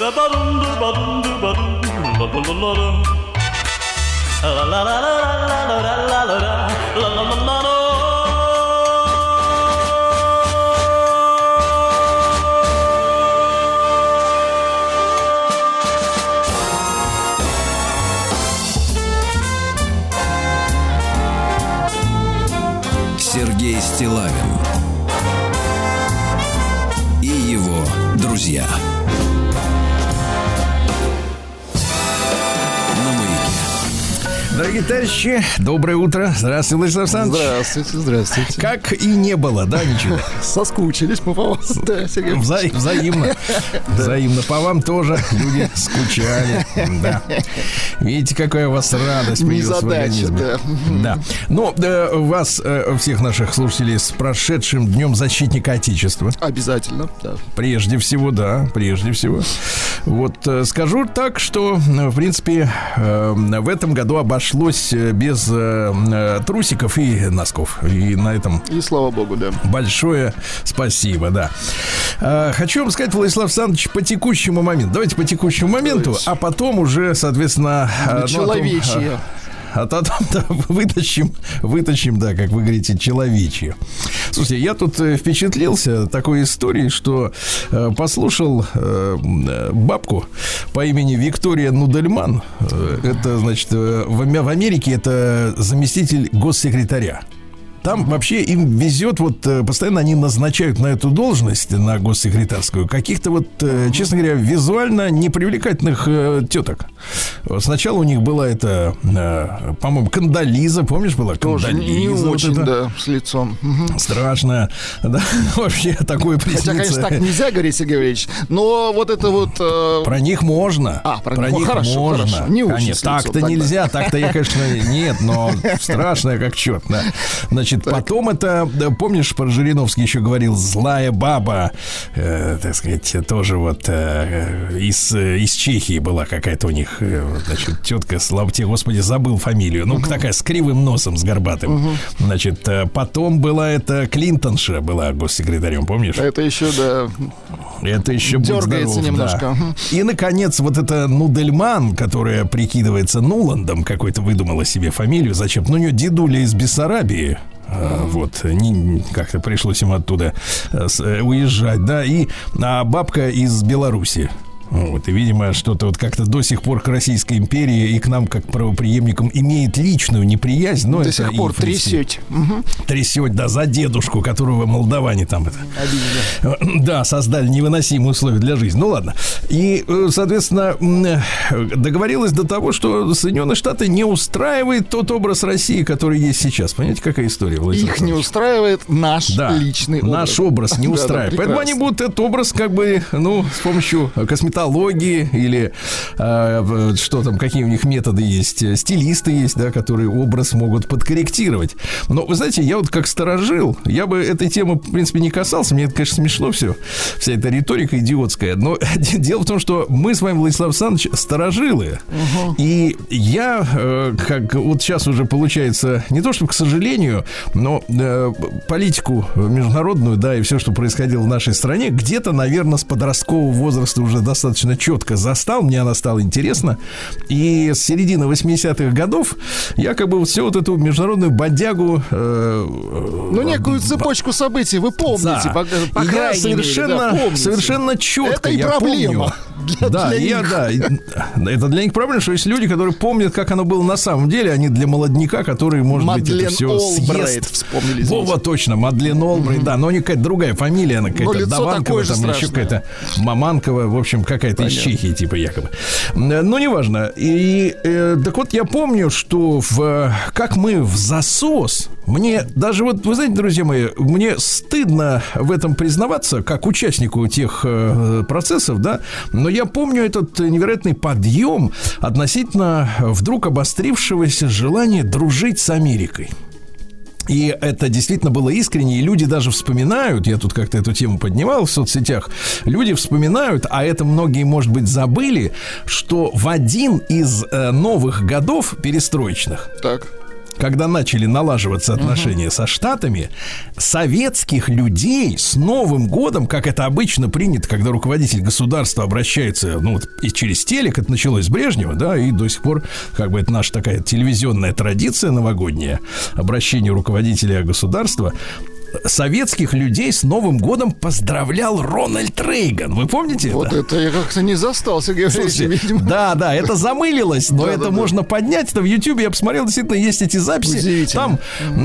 la la la la Дорогие товарищи, доброе утро. Здравствуйте, Владислав Александрович. Здравствуйте, здравствуйте. Как и не было, да, ничего? Соскучились мы по вас. Да, Сергей. Вза- взаимно. Взаимно. По вам тоже люди скучали. Да. Видите, какая у вас радость появилась в организме. да. Ну, э, вас, э, всех наших слушателей, с прошедшим Днем Защитника Отечества. Обязательно, да. Прежде всего, да, прежде всего. Вот э, скажу так, что, в принципе, в этом году обошлось без трусиков и носков. И на этом И слава богу, да. большое спасибо, да. Э, Хочу вам сказать, Владислав Александрович, по текущему моменту. Давайте по текущему моменту, а потом уже, соответственно... э, ну, о том, Человечье. а потом да, вытащим, вытащим, да, как вы говорите, человечье. Слушайте, я тут э, впечатлился такой историей, что э, послушал э, э, бабку по имени Виктория Нудельман. Э, это, значит, э, в, в Америке это заместитель госсекретаря. Там вообще им везет, вот э, постоянно они назначают на эту должность, на госсекретарскую, каких-то вот, э, честно говоря, визуально непривлекательных э, теток. Сначала у них была это, э, по-моему, Кандализа, помнишь, была Тоже Кандализа? не вот очень, это. да, с лицом. Мгм. Страшно, да, вообще такое Хотя, конечно, приснится. так нельзя говорить, Сергей Валерьевич, но вот это вот... э, Про них можно. А, про них- ну, хорошо, можно. хорошо. Не Конечно, так-то нельзя, так-то я, конечно, нет, но страшное как черт. Да. Значит, потом это, да, помнишь, про Жириновский еще говорил, злая баба, э, так сказать, тоже вот э, из, э, из Чехии была какая-то у них, э, значит, тетка, слава тебе, господи, забыл фамилию, ну, такая с кривым носом, с горбатым. Значит, э, потом была это Клинтонша, была госсекретарем, помнишь? Это еще, да, Это еще Дергается здоров, немножко. да. И, наконец, вот эта Нудельман, которая прикидывается Нуландом, какой-то выдумала себе фамилию, зачем? Ну, у нее дедуля из Бессарабии. А, Вот, не- как-то пришлось им оттуда э, э, уезжать, да, и а бабка из Беларуси. Вот, и, видимо, что-то вот как-то до сих пор к Российской империи и к нам, как правоприемникам, имеет личную неприязнь. Но До это сих пор трясете. Мгм. Трясет, да, за дедушку, которого молдаване там это. Да, создали невыносимые условия для жизни. Ну ладно. И, э, соответственно, э, договорилась до того, что Соединенные Штаты не устраивает тот образ России, который есть сейчас. Понимаете, какая история, Владимир Их не устраивает наш Да, личный образ. наш образ не Да, да, устраивает. Поэтому они будут этот образ как бы, ну, с помощью косметологии или э, что там, какие у них методы есть, э, стилисты есть, да, которые образ могут подкорректировать. Но, вы знаете, я вот как сторожил, я бы этой темы, в принципе, не касался. Мне это, конечно, смешно все, вся эта риторика идиотская. Но дело в том, что мы с вами, Владислав Александрович, сторожилы. И я, э, как вот сейчас уже получается, не то чтобы, к сожалению, но э, политику международную, да, и все, что происходило в нашей стране, где-то, наверное, с подросткового возраста уже достаточно четко застал. Мне она стала интересна. И с середины 80-х годов я как бы вот всю вот эту международную бодягу э, Ну, некую цепочку событий вы помните, да. по, по я крайней мере, совершенно, да, совершенно четко. Это и я проблема помню. для- да, для я, них. да. Это для них проблема, что есть люди, которые помнят, как оно было на самом деле, а не для молодняка, который, может быть, Мадлен это все Олбрайт съест. вспомнили. Вова, точно, Мадлен Олбрайт, да, но у нее какая-то другая фамилия, она какая-то лицо Даванкова, там или еще страшное. какая-то Маманкова, в общем, какая-то из Чехии, типа, якобы. Но неважно. И, э, так вот, я помню, что в, как мы в засос, мне даже вот, вы знаете, друзья мои, мне стыдно в этом признаваться, как участнику тех э, процессов, да, но я помню этот невероятный подъем относительно вдруг обострившегося желания дружить с Америкой. И это действительно было искренне, и люди даже вспоминают, я тут как-то эту тему поднимал в соцсетях, люди вспоминают, а это многие, может быть, забыли, что в один из э, новых годов перестроечных, Так. Когда начали налаживаться отношения со Штатами, советских людей с Новым годом, как это обычно принято, когда руководитель государства обращается, ну, вот и через телек, это началось с Брежнева, да, и до сих пор, как бы это наша такая телевизионная традиция новогодняя, обращение руководителя государства, советских людей с Новым годом поздравлял Рональд Рейган. Вы помните Вот это? это я как-то не застал, Сергей Слушайте, видимо. да, да, это замылилось, но Да, это да, да. можно поднять. Это в Ютьюбе я посмотрел, действительно есть эти записи. Там,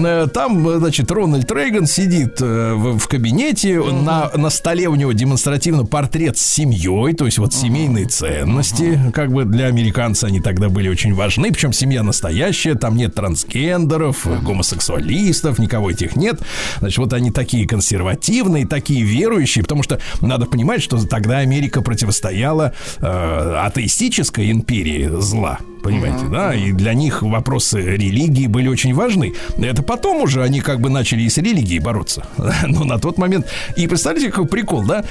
э, там, значит, Рональд Рейган сидит э, в, в кабинете, на, на столе у него демонстративно портрет с семьей, то есть вот семейные ценности, как бы для американцев они тогда были очень важны, причем семья настоящая, там нет трансгендеров, гомосексуалистов, никого этих нет. Значит, вот они такие консервативные, такие верующие, потому что надо понимать, что тогда Америка противостояла э, атеистической империи зла. Понимаете, да? И для них вопросы религии были очень важны. Это потом уже они как бы начали и с религией бороться. Но на тот момент... И представляете, какой прикол, да?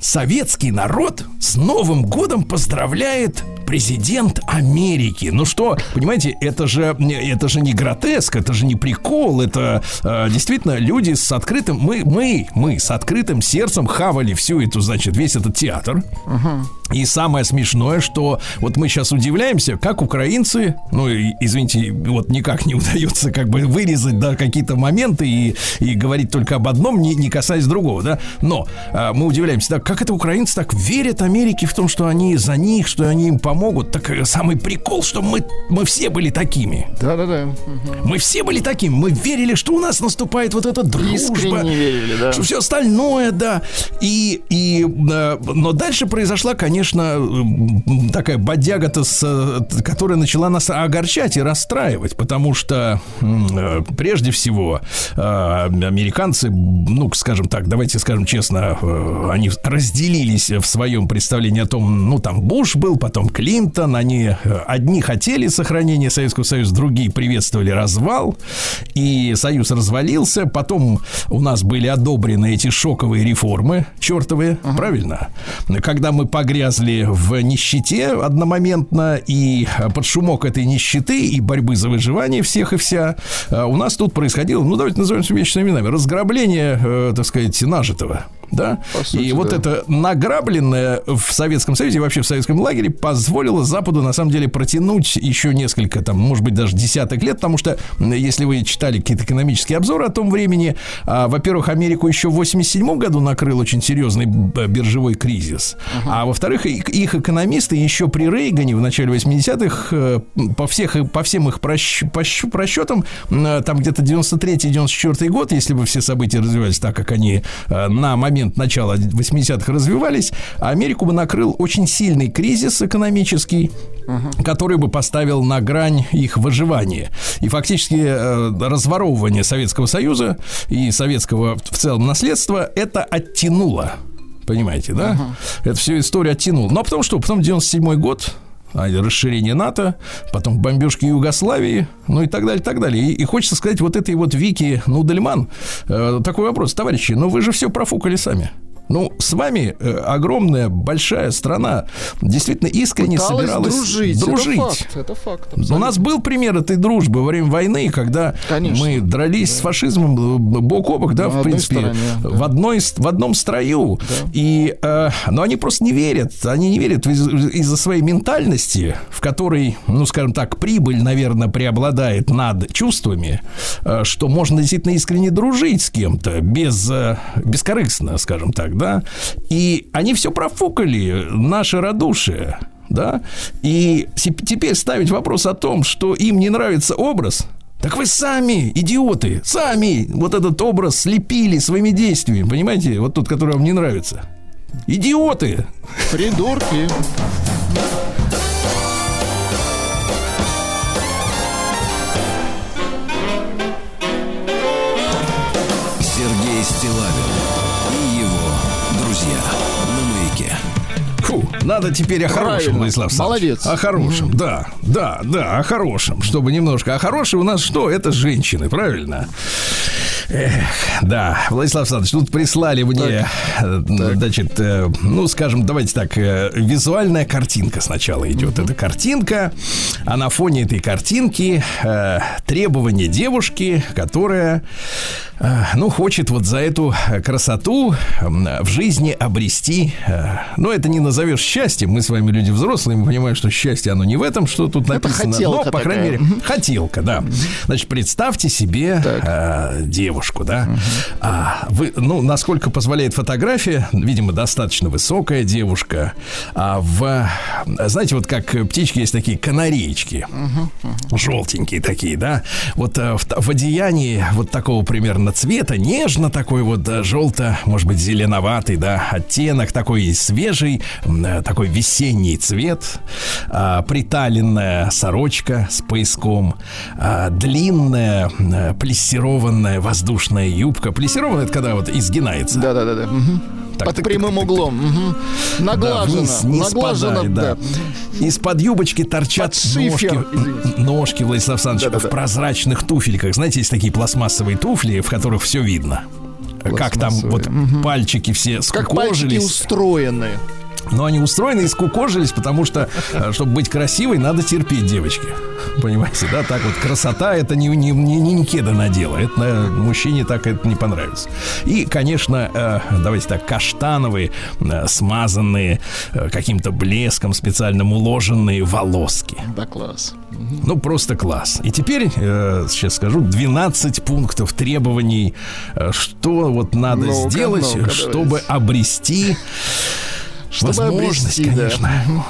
Советский народ с Новым годом поздравляет президент Америки. Ну что, понимаете, это же, это же не гротеск, это же не прикол, это э, действительно люди с открытым... Мы, мы, мы с открытым сердцем хавали всю эту, значит, весь этот театр. И самое смешное, что вот мы сейчас удивляемся, как украинцы, ну, извините, вот никак не удается как бы вырезать, да, какие-то моменты и, и говорить только об одном, не, не касаясь другого, да. Но а, мы удивляемся, да, как это украинцы так верят Америке в том, что они за них, что они им помогут. Так э, самый прикол, что мы, мы все были такими. Да-да-да. Мы все были такими. Мы верили, что у нас наступает вот эта дружба. Искренне верили, да. Что все остальное, да. И, и, э, но дальше произошла, конечно, м, такая бодяга-то, э, которая начала нас огорчать и расстраивать, потому что э, прежде всего э, американцы, ну, скажем так, давайте скажем честно, они разделились в своем представлении о том, ну, там Буш был, потом Клинтон, они одни хотели сохранения Советского Союза, другие приветствовали развал, и Союз развалился, потом у нас были одобрены эти шоковые реформы, чертовые, правильно? Когда мы погрязли в нищете одномоментно, и под шумок этой нищеты и борьбы за выживание всех и вся, э, у нас тут происходило, ну, давайте назовем вещи именами, разграбление, э, так сказать, нажитого. Да? По сути, и вот да. это награбленное в Советском Союзе и вообще в советском лагере позволило Западу на самом деле протянуть еще несколько, там, может быть, даже десяток лет, потому что, если вы читали какие-то экономические обзоры о том времени, а, во-первых, Америку еще в 87 году накрыл очень серьезный биржевой кризис, а во-вторых, их экономисты еще при Рейгане в начале 80-х э, по, всех, по всем их прощ- пощ- просчетам, там где-то 93-94 год, если бы все события развивались так, как они э, на момент начала 80-х развивались, Америку бы накрыл очень сильный кризис экономический, который бы поставил на грань их выживания. И фактически э, разворовывание Советского Союза и советского в целом наследства это оттянуло. Понимаете, да? Это всю историю оттянуло. Ну, а потом что? Потом 97 год, расширение НАТО, потом бомбежки Югославии, ну и так далее, так далее. И, и хочется сказать вот этой вот Вики Нудельман э, такой вопрос, товарищи, ну вы же все профукали сами. Ну, с вами э, огромная, большая страна действительно искренне Пыталась собиралась дружить. дружить. Это факт. Это факт. У нас был пример этой дружбы во время войны, когда Конечно. мы дрались с фашизмом бок о бок, да, На в принципе, стороне, да. в одной в одном строю. И, э, но они просто не верят, они не верят из- из-за своей ментальности, в которой, ну, скажем так, прибыль, наверное, преобладает над чувствами, э, что можно действительно искренне дружить с кем-то без э, бескорыстно, скажем так, да. И они все профукали, наше радушие да, и теперь ставить вопрос о том, что им не нравится образ, так вы сами, идиоты, сами вот этот образ слепили своими действиями, понимаете, вот тот, который вам не нравится. Идиоты! Придурки. Надо теперь о хорошем, Правильно. Владислав. Молодец. О хорошем, да, да, да, о хорошем, чтобы немножко. А хорошие у нас что? Это женщины, правильно? Эх, да, Владислав Александрович, тут прислали мне, э, значит, э, ну, скажем, давайте так, э, визуальная картинка сначала идет. Это картинка, а на фоне этой картинки э, требования девушки, которая, э, ну, хочет вот за эту красоту в жизни обрести, э, ну, это не назовешь счастьем, мы с вами люди взрослые, мы понимаем, что счастье, оно не в этом, что тут написано, хотелка но, по крайней такая. мере, хотелка, да. Значит, представьте себе э, девушку, да. А, вы, ну, насколько позволяет фотография, видимо, достаточно высокая девушка. А в, знаете, вот как птички есть такие канареечки, желтенькие такие, да. Вот э, в, в одеянии вот такого примерно цвета, нежно такой вот э, желто, может быть, зеленоватый, да, оттенок такой свежий, э, такой весенний цвет, а, приталенная сорочка с пояском, а, длинная э, плессированная воздушная юбка. Плессированная это когда вот изгинается. Да, да, да, да. Мгм. Так, Под так, прямым так, углом. Да, Наглажено. вниз не наглажено, спадает, да. Из-под юбочки торчат шифер, ножки, извините. ножки, Владислав Александрович, Да-да-да. в прозрачных туфельках. Знаете, есть такие пластмассовые туфли, в которых все видно. Как там вот Пластмассовые, пальчики все Как пальчики скукожились. устроены. Но они устроены и скукожились, потому что, э, чтобы быть красивой, надо терпеть, девочки. Понимаете, да? Так вот, красота это не, не, не, не Никеда надела. Это э, мужчине так это не понравится. И, конечно, э, давайте так, каштановые, э, смазанные э, каким-то блеском, специальным уложенные волоски. Да, класс. Ну, просто класс. И теперь, э, сейчас скажу, 12 пунктов требований, э, что вот надо Ну-ка, сделать, ну-ка, чтобы давайте. обрести Чтобы возможность, обрести, да. конечно,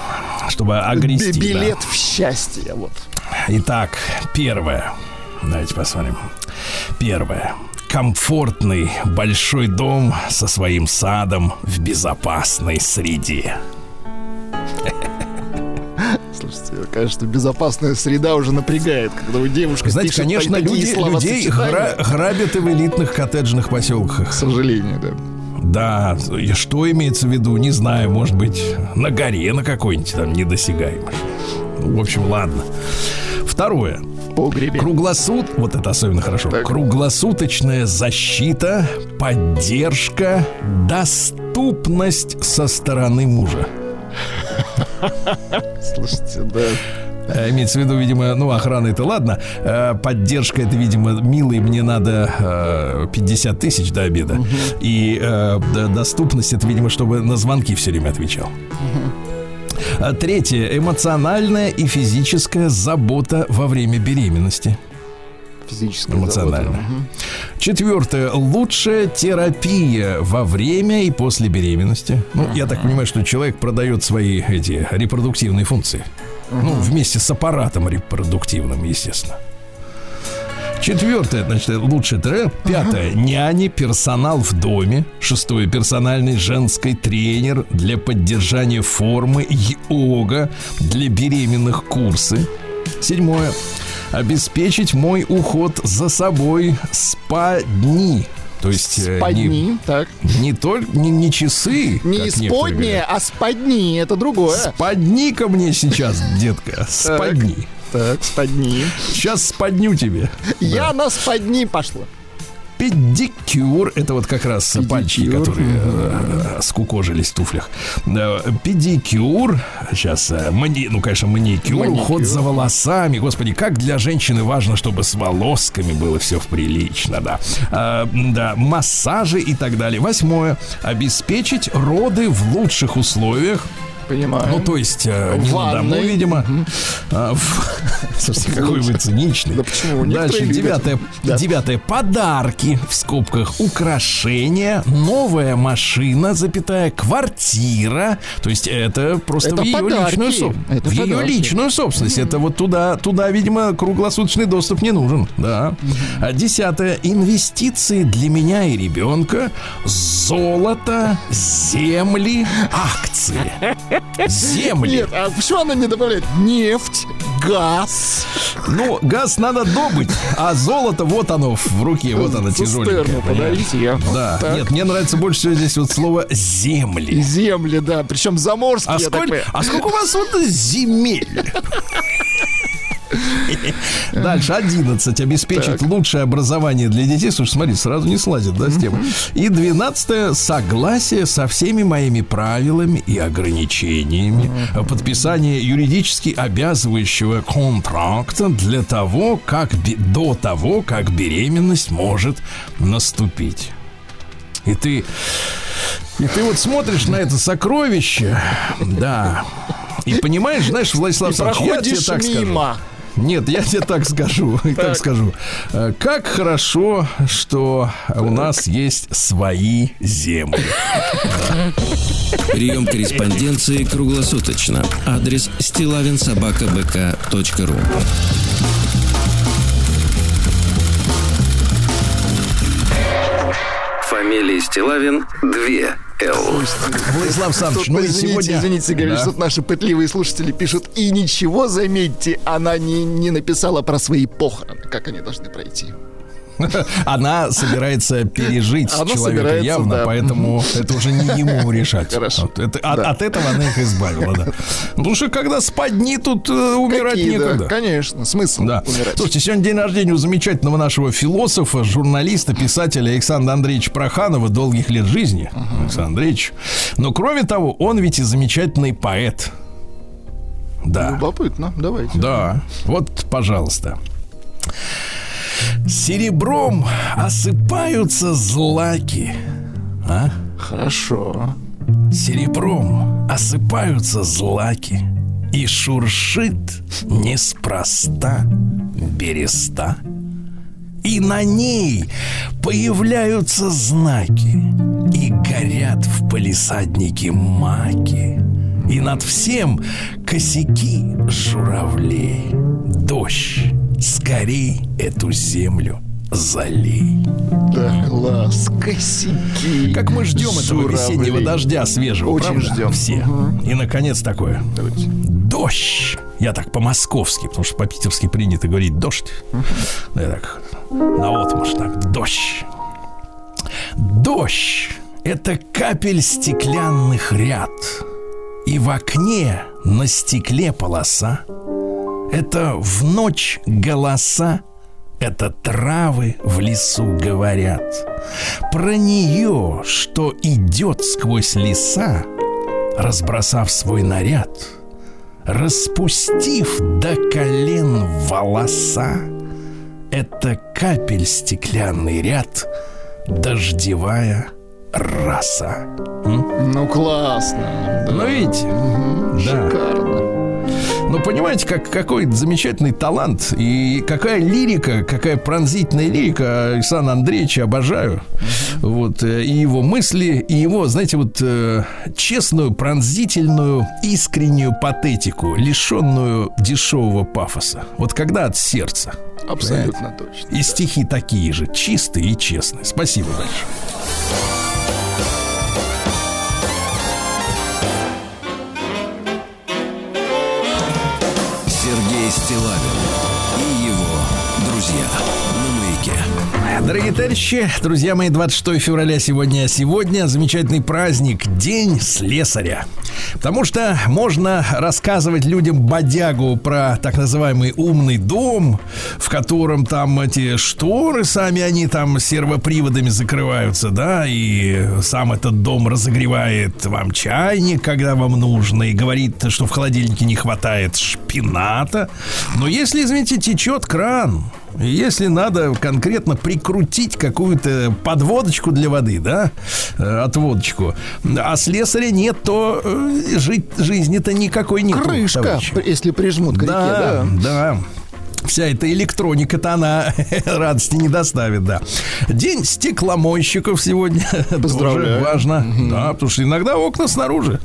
чтобы огрести. Би- да. Билет в счастье. Вот. Итак, первое. Давайте посмотрим. Первое. Комфортный большой дом со своим садом в безопасной среде. Слушайте, конечно, безопасная среда уже напрягает, когда у девушки Знаете, пишет конечно, такие люди, людей гра- грабят и в элитных коттеджных К поселках. сожалению, да. Да, что имеется в виду, не знаю, может быть, на горе на какой-нибудь там недосягаемой. Ну, в общем, ладно. Второе. Погребе. Круглосут, вот это особенно хорошо. Так. Круглосуточная защита, поддержка, доступность со стороны мужа. Слушайте, да. Э, Имеется в виду, видимо, ну, охрана это ладно. Э, Поддержка это, видимо, милый, мне надо э, 50 тысяч до обеда. И э, д- доступность это, видимо, чтобы на звонки все время отвечал. А Третье. Эмоциональная и физическая забота во время беременности. Физическая Эмоционально. забота. Мгм. Четвертое. Лучшая терапия во время и после беременности. Ну, я так понимаю, что человек продает свои эти репродуктивные функции. Ну, вместе с аппаратом репродуктивным, естественно. Четвертое, значит, лучшая терапия. Пятое. Няни, персонал в доме. Шестое. Персональный женский тренер для поддержания формы. Йога для беременных курсы. Седьмое. Обеспечить мой уход за собой спа-дни. То есть э, не, Спадни, так. не только не, не часы. Не исподние, а спадни, это другое. Спадни ко мне сейчас, детка. Спадни. Так, спадни. Сейчас спадню тебе. Я на спадни пошла. Педикюр это вот как раз пальчики, Педикюр, которые э, скукожились в туфлях. Педикюр, сейчас, э, мани- ну, конечно, маникюр, Маникюр. уход за волосами. Господи, как для женщины важно, чтобы с волосками было все прилично, да. А, да, массажи и так далее. Восьмое. Обеспечить роды в лучших условиях. Понимаю. Ну, то есть, э, не на дому, видимо. А, в- Слушайте, какой вы циничный. Да почему? Дальше девятое. Да. Девятое. Подарки, в скобках, украшения, новая машина, запятая, квартира. То есть, это просто Это в ее подарки. личную собственность. Это В ее подарки. личную собственность. Это вот туда, туда, видимо, круглосуточный доступ не нужен. Да. А десятое. Инвестиции для меня и ребенка. Золото, земли, акции. Земли. Нет, а почему она не добавляет нефть, газ? Ну, газ надо добыть, а золото вот оно в руке, вот оно тяжеленькое. Я. Да, Так. нет, мне нравится больше всего здесь вот слово земли. земли, да, причем заморские, А понимаю. а сколько у вас вот земель? Дальше 11. Обеспечить лучшее образование для детей. Слушай, смотри, сразу не слазит, да, с темы. И 12. Согласие со всеми моими правилами и ограничениями. Подписание юридически обязывающего контракта для того, как до того, как беременность может наступить. И ты и ты вот смотришь на это сокровище, да, и понимаешь, знаешь, Владислав Александрович, я тебе так скажу. Нет, я тебе так скажу, так Так. скажу. Э, Как хорошо, что у нас есть свои земли. Прием корреспонденции круглосуточно. Адрес стилавинсобакабк.ру Фамилия Стилавин 2 Л. Владислав Тут, ну и извините, сегодня... извините, Игорь, Да. тут наши пытливые слушатели пишут. И ничего, заметьте, она не, не написала про свои похороны, как они должны пройти. Она собирается пережить Она человека явно, да. поэтому это уже не ему решать. Хорошо. Вот это- от, Да. от этого она их избавила, да. Потому что когда спадни, тут э, умирать Какие, да, некогда. конечно, смысл Да. умирать. Слушайте, сегодня день рождения у замечательного нашего философа, журналиста, писателя Александра Андреевича Проханова. Долгих лет жизни, Александр Андреевич. Но кроме того, он ведь и замечательный поэт. Да. Любопытно, давайте. Да, вот, пожалуйста. Серебром осыпаются злаки. А? Хорошо. Серебром осыпаются злаки. И шуршит неспроста береста. И на ней появляются знаки. И горят в палисаднике маки. И над всем косяки журавлей. Дождь, скорей эту землю залей. Да, класс, косяки. Как мы ждем этого весеннего дождя свежего, Очень правда? ждем. Все. И, наконец, такое. Давайте. Дождь. Я так по-московски, потому что по-питерски принято говорить дождь. Да, Я так наотмашь так. Дождь. Дождь — это капель стеклянных ряд. И в окне на стекле полоса. Это в ночь голоса. Это травы в лесу говорят. Про нее, что идет сквозь леса, разбросав свой наряд, распустив до колен волоса, это капель стеклянный ряд, дождевая раса. М? Ну, классно. Да. Ну, видите? Мгм, Да. Шикарно. Ну, понимаете, как, какой замечательный талант и какая лирика, какая пронзительная лирика Александра Андреевича обожаю. Вот, э, и его мысли, и его, знаете, вот э, честную, пронзительную, искреннюю патетику, лишенную дешевого пафоса. Вот когда от сердца. Абсолютно точно. И стихи такие же, чистые и честные. Спасибо большое. Стилавин Дорогие товарищи, друзья мои, 26 февраля сегодня. Сегодня замечательный праздник, День слесаря. Потому что можно рассказывать людям бодягу про так называемый умный дом, в котором там эти шторы сами, они там сервоприводами закрываются, да, и сам этот дом разогревает вам чайник, когда вам нужно, и говорит, что в холодильнике не хватает шпината. Но если, извините, течет кран, если надо конкретно прикрутить какую-то подводочку для воды, да, э, отводочку, а слесаря нет, то э, жить, жизни-то никакой нет. Крышка, если прижмут к реке, Да, да. да. Вся эта электроника-то она радости не доставит, да. День стекломойщиков сегодня. Поздравляю. Тоже важно. Да, потому что иногда окна снаружи.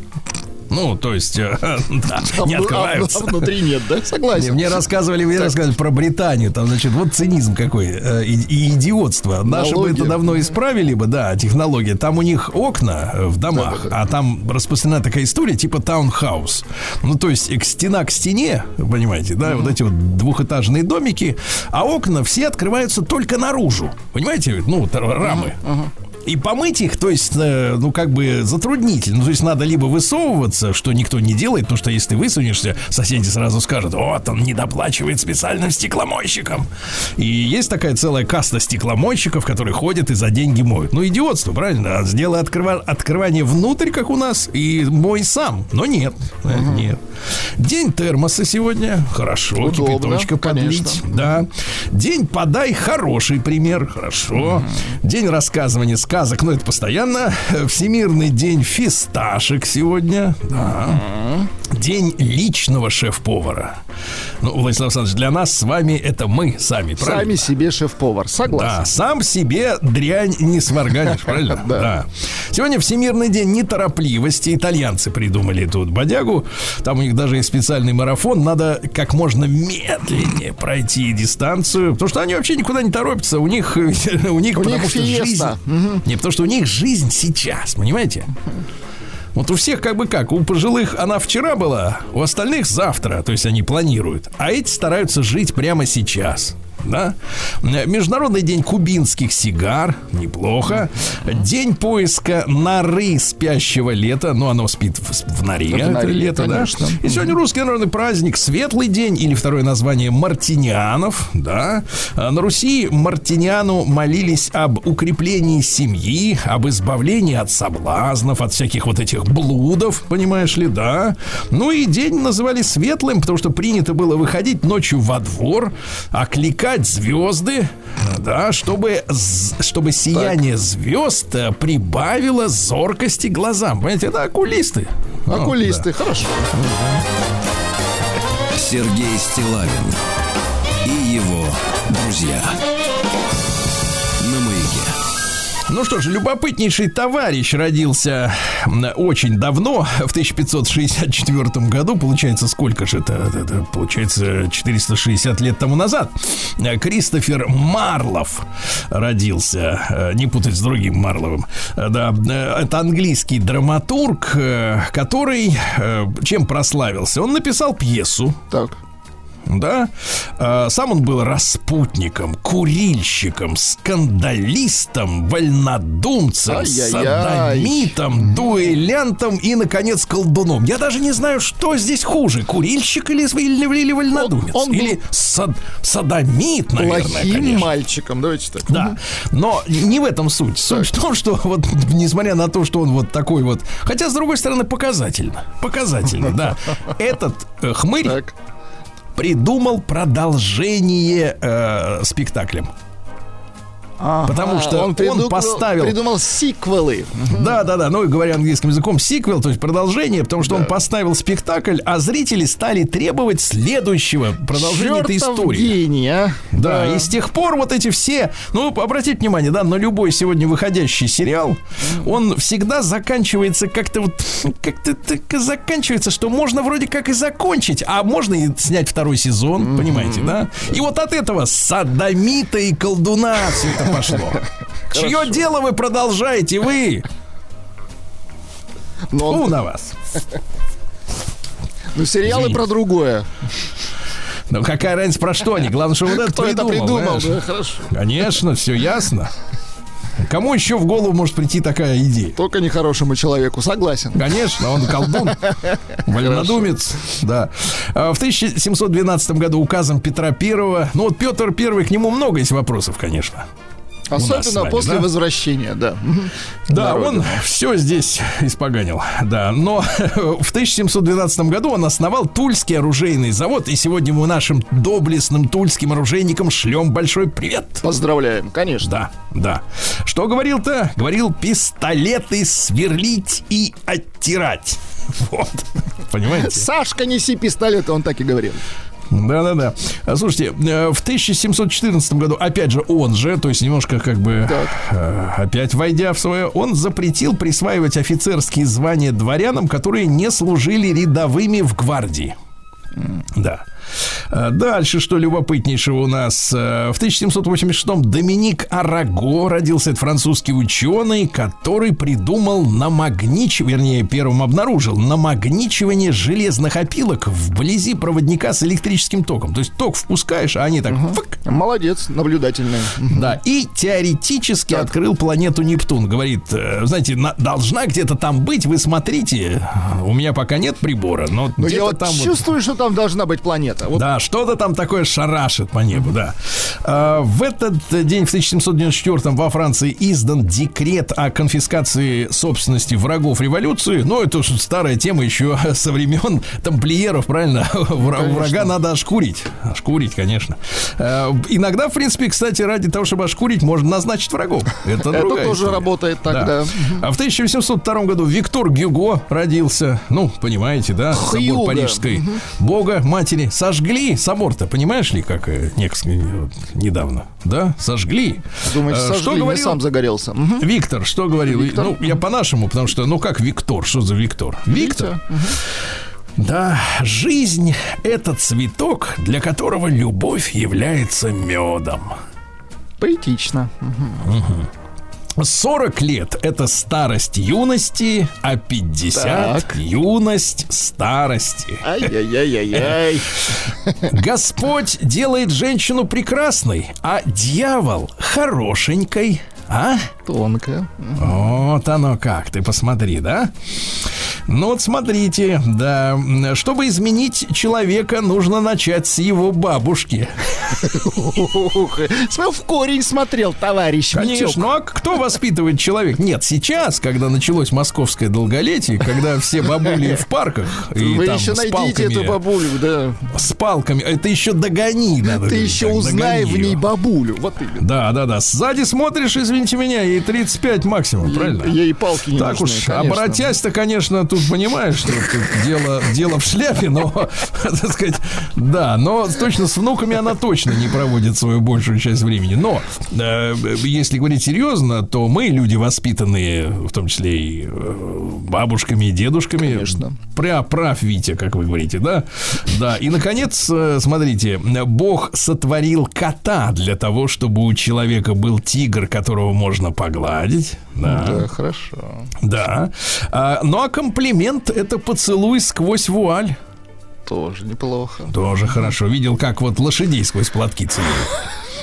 Ну, то есть, э, да, не а открываются. вну- а внутри нет, да? Согласен. Мне рассказывали, мне рассказывали про Британию. Там, значит, вот цинизм какой э, и, и идиотство. Наши бы это давно исправили бы, да, технология. Там у них окна э, в домах, а там распространена такая история типа таунхаус. Ну, то есть стена к стене, понимаете, да, вот эти вот двухэтажные домики, а окна все открываются только наружу. Понимаете, ну, рамы. И помыть их, то есть, э, ну, как бы затруднительно. Ну, то есть, надо либо высовываться, что никто не делает, потому что если ты высунешься, соседи сразу скажут, вот, он недоплачивает специальным стекломойщикам. И есть такая целая каста стекломойщиков, которые ходят и за деньги моют. Ну, идиотство, правильно? А Сделай открыва- открывание внутрь, как у нас, и мой сам. Но нет, э, нет. День термоса сегодня. Хорошо, Удобно, кипяточка конечно. подлить. Да. День подай хороший пример. Хорошо. День рассказывания сказок. Ну, это постоянно. Всемирный день фисташек сегодня. Да. День личного шеф-повара. Ну, Владислав Александрович, для нас с вами это мы сами, правильно? Сами себе шеф-повар. Да, Согласен. сам себе дрянь не сварганишь, правильно? Да. Сегодня Всемирный день неторопливости. Итальянцы придумали тут бодягу. Там у них даже есть специальный марафон. Надо как можно медленнее пройти дистанцию. Потому что они вообще никуда не торопятся. У них, у них, У потому них что жизнь... фиеста. Не, потому что у них жизнь сейчас, понимаете? Вот у всех как бы как, у пожилых она вчера была, у остальных завтра, то есть они планируют, а эти стараются жить прямо сейчас. Да? Международный день кубинских сигар, неплохо. День поиска норы спящего лета, ну оно спит в, в норе, это норе, лето, да. конечно. И сегодня русский народный праздник Светлый день или второе название Мартинянов, да. А На Руси Мартиниану молились об укреплении семьи, об избавлении от соблазнов, от всяких вот этих блудов, понимаешь ли, да. Ну и день называли светлым, потому что принято было выходить ночью во двор, окликать звезды, да, чтобы, чтобы сияние звезд э, прибавило зоркости глазам. Понимаете, это окулисты. Вот, да. Окулисты, хорошо. Сергей Стилавин и его друзья Ну что ж, любопытнейший товарищ родился очень давно, в 1564 году. Получается, сколько же это? Это- получается 460 лет тому назад. Кристофер Марлов родился. Э, Не путать с другим Марловым. Э, Да, э, это английский драматург, который чем прославился? Он написал пьесу Так. Да. А, Сам он был распутником, курильщиком, скандалистом, вольнодумцем, садомитом, дуэлянтом и, наконец, колдуном. Я даже не знаю, что здесь хуже, курильщик или, или, или вольнодумец. Он- он или сад- садомит, наверное, Плохим конечно. мальчиком, давайте так. Да, но не в этом суть. Суть в том, что вот, несмотря на то, что он вот такой вот, хотя с другой стороны показательно, показательно, да. Этот э, хмырь Так. Придумал продолжение э, Потому что он придумал- поставил- Придумал сиквелы. Да, да, да. Ну, говоря английским языком, сиквел, то есть продолжение, потому что он поставил спектакль, а зрители стали требовать следующего продолжения этой Чёртов истории. гений, а. Да, и с тех пор вот эти все, ну, обратите внимание, да, на любой сегодня выходящий сериал, он всегда заканчивается как-то вот, как-то так заканчивается, что можно вроде как и закончить, а можно и снять второй сезон, понимаете, да? И вот от этого садомита и колдуна все это пошло. Чье дело вы продолжаете, вы? Но, Фу он- на вас. ну, сериалы Извините. про другое. Ну, какая разница про что они? Главное, что вот это Кто это придумал. придумал? знаешь. Да, хорошо. Конечно, все ясно. Кому еще в голову может прийти такая идея? Только нехорошему человеку, согласен. Конечно, он колдун, вольнодумец, да. А В 1712 году указом Петра Первого, ну вот Петр Первый, к нему много есть вопросов, конечно. Особенно после да? возвращения, да. Да, Народу. он все здесь испоганил, да. Но в 1712 году он основал Тульский оружейный завод, и сегодня мы нашим доблестным тульским оружейникам шлем большой привет. Поздравляем, конечно. Да, да. Что говорил-то? Говорил пистолеты сверлить и оттирать. Вот. Понимаете? Сашка, неси пистолет, он так и говорил. Да-да-да. А, Слушайте, э, в 1714 году, опять же, он же, то есть немножко как бы Так. э, опять войдя в свое, он запретил присваивать офицерские звания дворянам, которые не служили рядовыми в гвардии. Да. А, Дальше, что любопытнейшего у нас. э, В 1786-м Доминик Араго родился. Это французский ученый, который придумал намагничивание, вернее, первым обнаружил намагничивание железных опилок вблизи проводника с электрическим током. То есть ток впускаешь, а они так фык, Молодец, наблюдательный. да, и теоретически открыл планету Нептун. Говорит, э, знаете, на- должна где-то там быть, вы смотрите, у меня пока нет прибора, но, Но где-то я вот там вот- чувствую, что там должна быть планета. Вот да, что-то там такое шарашит по небу, да. А, в этот день, в 1794 во Франции издан декрет о конфискации собственности врагов революции. Ну, это уж старая тема еще со времен тамплиеров, правильно? Конечно. Врага надо ошкурить. Ошкурить, конечно. А, иногда, в принципе, кстати, ради того, чтобы ошкурить, можно назначить врагов. Это, тоже история. работает так, да. А в 1802 году Виктор Гюго родился. Ну, понимаете, да? Собор. Парижской Бога, матери. Сожгли собор-то, понимаешь ли, как э, вот, недавно. Да? Сожгли. Думаете, Э, сожгли, что говорил сам загорелся. Мгм. Виктор, что говорил? Виктор? Ну, я по-нашему, потому что, ну, как Виктор? Что за Виктор? Виктор? Да, жизнь — это цветок, для которого любовь является медом. Поэтично. Мгм. 40 лет – это старость юности, а 50 Так. – юность старости. Ай-яй-яй-яй-яй. Господь делает женщину прекрасной, а дьявол – хорошенькой. А? Тонко. Вот оно как, ты посмотри, да? Ну вот смотрите, да, чтобы изменить человека, нужно начать с его бабушки. В корень смотрел, товарищ Конечно, ну а кто воспитывает человека? Нет, сейчас, когда началось московское долголетие, когда все бабули в парках и Вы там еще найдите эту бабулю, да. с палками, это еще догони надо. Ты еще узнай в ней бабулю. Вот именно. Да, да, да. Сзади смотришь, извините меня, ей 35 максимум, правильно? Ей палки не Так нужны, уж, конечно. обратясь-то, конечно, тут понимаешь, что тут дело, дело в шляпе, но, так сказать, да, но точно с внуками она точно не проводит свою большую часть времени. Но, э, если говорить серьезно, то мы, люди воспитанные, в том числе и э, бабушками и дедушками, Конечно. Пря, прав, Витя, как вы говорите, да? Да, и, наконец, э, смотрите, Бог сотворил кота для того, чтобы у человека был тигр, которого можно погладить. Да. Да, хорошо. Да. А, ну а комплимент это поцелуй сквозь вуаль. Тоже неплохо. Тоже хорошо. Видел, как вот лошадей сквозь платки целуют.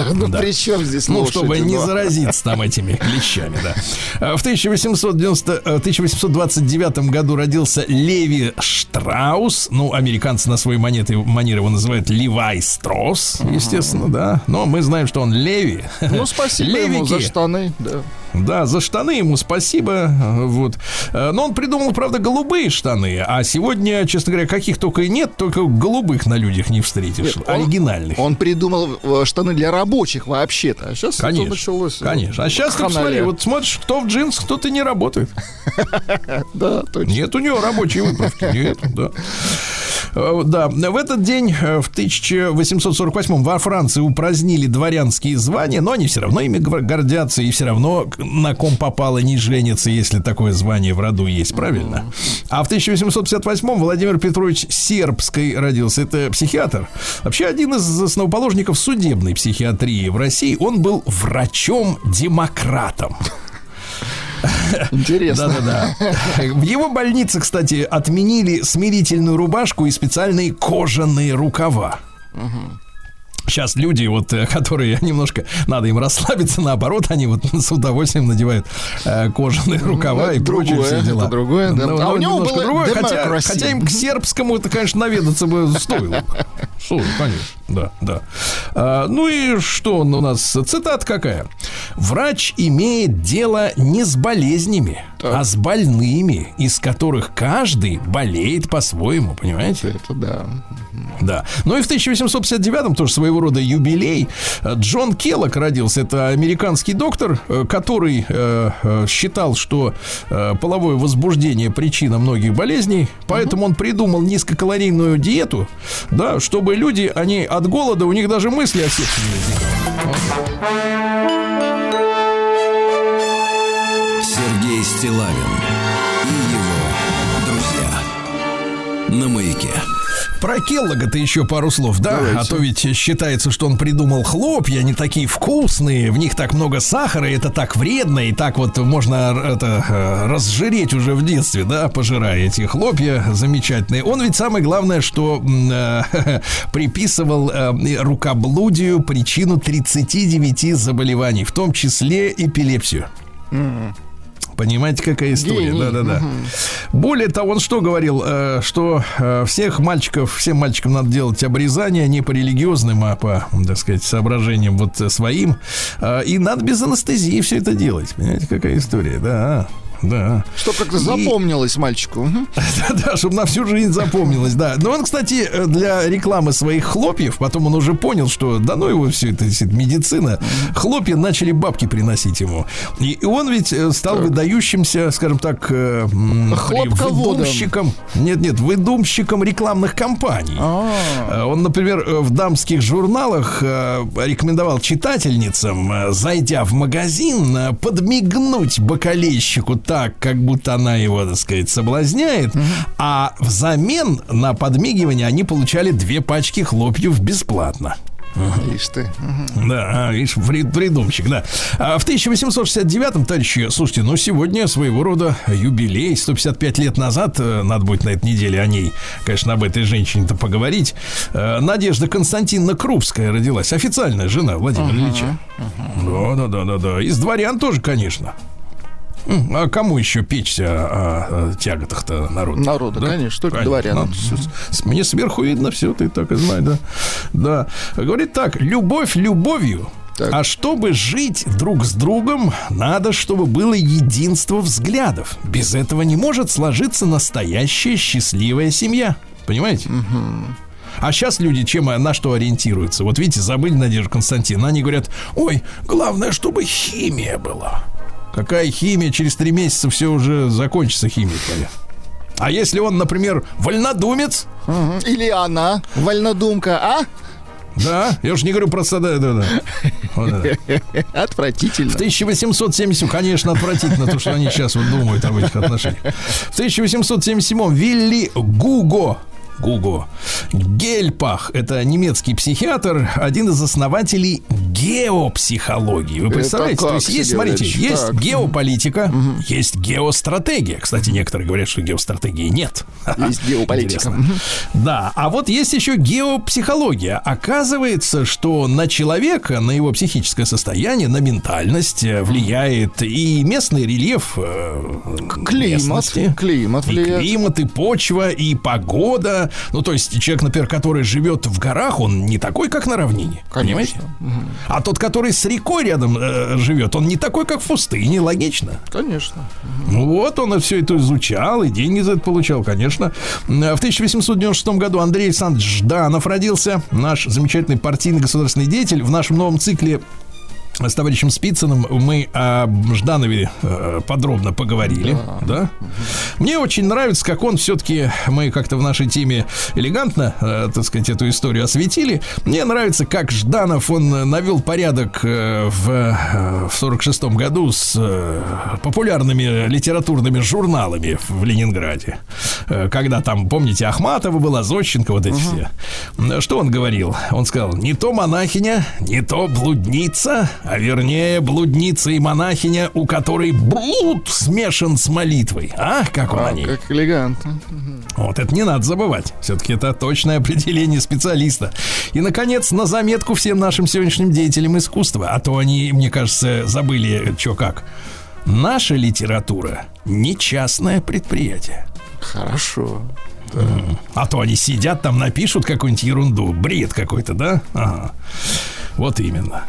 Ну, Да. при чем здесь Ну, лошади, чтобы не но- заразиться там этими клещами, да. А В 1890, э, 1829 году родился Леви Штраус. Ну, американцы на своей монеты, манер его называют Левай Стросс, естественно, да. Но мы знаем, что он Леви. Ну, спасибо ему за Левики. штаны, да. Да, за штаны ему спасибо. Вот. Э, Но он придумал, правда, голубые штаны. А сегодня, честно говоря, каких только и нет, только голубых на людях не встретишь. Нет, он- оригинальных. Он придумал э, штаны для рабочих вообще-то. А сейчас Конечно, это началось. э, конечно. А сейчас ты ханаля. посмотри, вот смотришь, кто в джинсах, кто-то не работает. Да, точно. Нет у него рабочей выправки. Нет, да. Э, Да, в этот день, э, в 1848 во Франции упразднили дворянские звания, но они все равно ими гор- гордятся, и все равно на ком попало не женятся, если такое звание в роду есть, правильно? А в 1858 Владимир Петрович Сербский родился. Это психиатр. Вообще один из основоположников судебной психиатрии в России. Он был врачом-демократом. Интересно. Да-да-да. В его больнице, кстати, отменили смирительную рубашку и специальные кожаные рукава. Сейчас люди, вот, э, которые немножко надо им расслабиться, наоборот, они вот с удовольствием надевают э, кожаные рукава это и прочие другое, все дела. это другое, да. Ну, А ну, у него было другое, хотя, хотя им к сербскому это, конечно, наведаться бы стоило. Стоило, конечно. Да, да. А, ну и что он у нас? Цитата какая? Врач имеет дело не с болезнями, а с больными, из которых каждый болеет по-своему, понимаете? Это да. Да. Ну и в 1859-м тоже своего рода юбилей. Джон Келлок родился. Это американский доктор, э, который э, э, считал, что э, половое возбуждение причина многих болезней. Поэтому он придумал низкокалорийную диету, да, чтобы люди, они от голода, у них даже мысли о сексе не. Сергей Стилавин и его друзья на маяке. Про Келлога-то еще пару слов, да? Давайте. А то ведь считается, что он придумал хлопья, они такие вкусные, в них так много сахара, и это так вредно, и так вот можно это э, разжиреть уже в детстве, да, пожирая эти хлопья замечательные. Он ведь самое главное, что э, приписывал э, рукоблудию причину 39 заболеваний, в том числе эпилепсию. Понимаете, какая история? Да-да-да. Более того, он что говорил, э, что э, всех мальчиков, всем мальчикам надо делать обрезание не по религиозным, а по, так сказать, соображениям вот своим. Э, И надо без анестезии все это делать. Понимаете, какая история? Да, да. Что как-то И- запомнилось мальчику. Мгм. Да, чтобы на всю жизнь запомнилось, да. Но он, кстати, э, для рекламы своих хлопьев, потом он уже понял, что да ну его все это, это медицина, хлопья начали бабки приносить ему. И он ведь э, стал выдающимся, скажем так, э, выдумщиком. Нет, нет, выдумщиком рекламных кампаний. Э, Он, например, в дамских журналах рекомендовал читательницам, зайдя в магазин, подмигнуть бакалейщику так, как будто она его, так сказать, соблазняет, а взамен на подмигивание они получали две пачки хлопьев бесплатно. Ишь ты. Мгм. Да, а, при- придумщик, да. А в 1869-м, товарищи, слушайте, ну сегодня своего рода юбилей, 155 лет назад, э, надо будет на этой неделе о ней, конечно, об этой женщине-то поговорить. Э, Надежда Константиновна Крупская родилась, официальная жена Владимира Ильича. Да, да, да, да, да. Из дворян тоже, конечно. А кому еще печься о, о тяготах-то народа? Народа, конечно, только дворянам. надо с- с- Мне сверху видно все, ты так и знай, да. Да. Говорит так, любовь любовью, Так. а чтобы жить друг с другом, надо, чтобы было единство взглядов. Без этого не может сложиться настоящая счастливая семья. Понимаете? А сейчас люди чем, на что ориентируются? Вот видите, забыли Надежду Константиновну. Они говорят, ой, главное, чтобы химия была. Какая химия? Через три месяца все уже закончится химия твоя. А если он, например, вольнодумец. Или она, вольнодумка, а? да, я уж не говорю про сада, да, да. Вот это. Отвратительно. В 1870, конечно, отвратительно то, что они сейчас вот думают об этих отношениях. В 1877 Вилли Гуго Гуго. Гельпах – это немецкий психиатр, один из основателей геопсихологии. Вы представляете? То есть, есть, смотрите, есть Так. геополитика, есть геостратегия. Кстати, некоторые говорят, что геостратегии нет. Есть геополитика. Да, а вот есть еще геопсихология. Оказывается, что на человека, на его психическое состояние, на ментальность э, влияет и местный рельеф э, Климат. местности. Климат И влияет. климат, и почва, и погода. Ну, то есть человек, например, который живет в горах, он не такой, как на равнине. Конечно. Понимаете? А тот, который с рекой рядом э, живет, он не такой, как в пустыне. Логично. Конечно. Ну Вот он все это изучал и деньги за это получал, конечно. В 1896 году Андрей Александрович Жданов родился, наш замечательный партийный государственный деятель. В нашем новом цикле с товарищем Спицыным мы о Жданове э, подробно поговорили. Да. Мне очень нравится, как он все-таки, мы как-то в нашей теме элегантно, э, так сказать, эту историю осветили. Мне нравится, как Жданов, он навел порядок э, в, в 46 году с популярными литературными журналами в Ленинграде. Когда там, помните, Ахматова была, Зощенко, вот эти все. Что он говорил? Он сказал, не то монахиня, не то блудница, а вернее блудница и монахиня, у которой блуд смешан с молитвой. А, как он А, о ней? как элегантно. Вот это не надо забывать. Все-таки это точное определение специалиста. И, наконец, на заметку всем нашим сегодняшним деятелям искусства. А то они, мне кажется, забыли, что как. Наша литература не частное предприятие. Хорошо. А то они сидят там, напишут какую-нибудь ерунду, бред какой-то, да? Ага. Вот именно.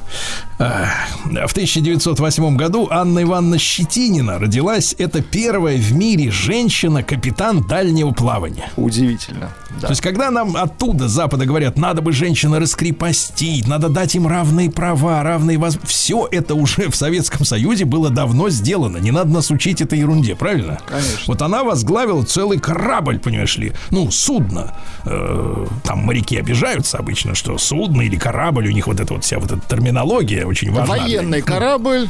В 1908 году Анна Ивановна Щетинина родилась. Это первая в мире женщина-капитан дальнего плавания. Удивительно. Да. То есть, когда нам оттуда, с Запада, говорят, надо бы женщин раскрепостить, надо дать им равные права, равные возможности, все это уже в Советском Союзе было давно сделано. Не надо нас учить этой ерунде, правильно? Конечно. Вот она возглавила целый корабль, понимаешь ли, ну, судно. Э, там моряки обижаются обычно, что судно или корабль, у них вот эта вот вся вот эта терминология очень важна. Военный корабль,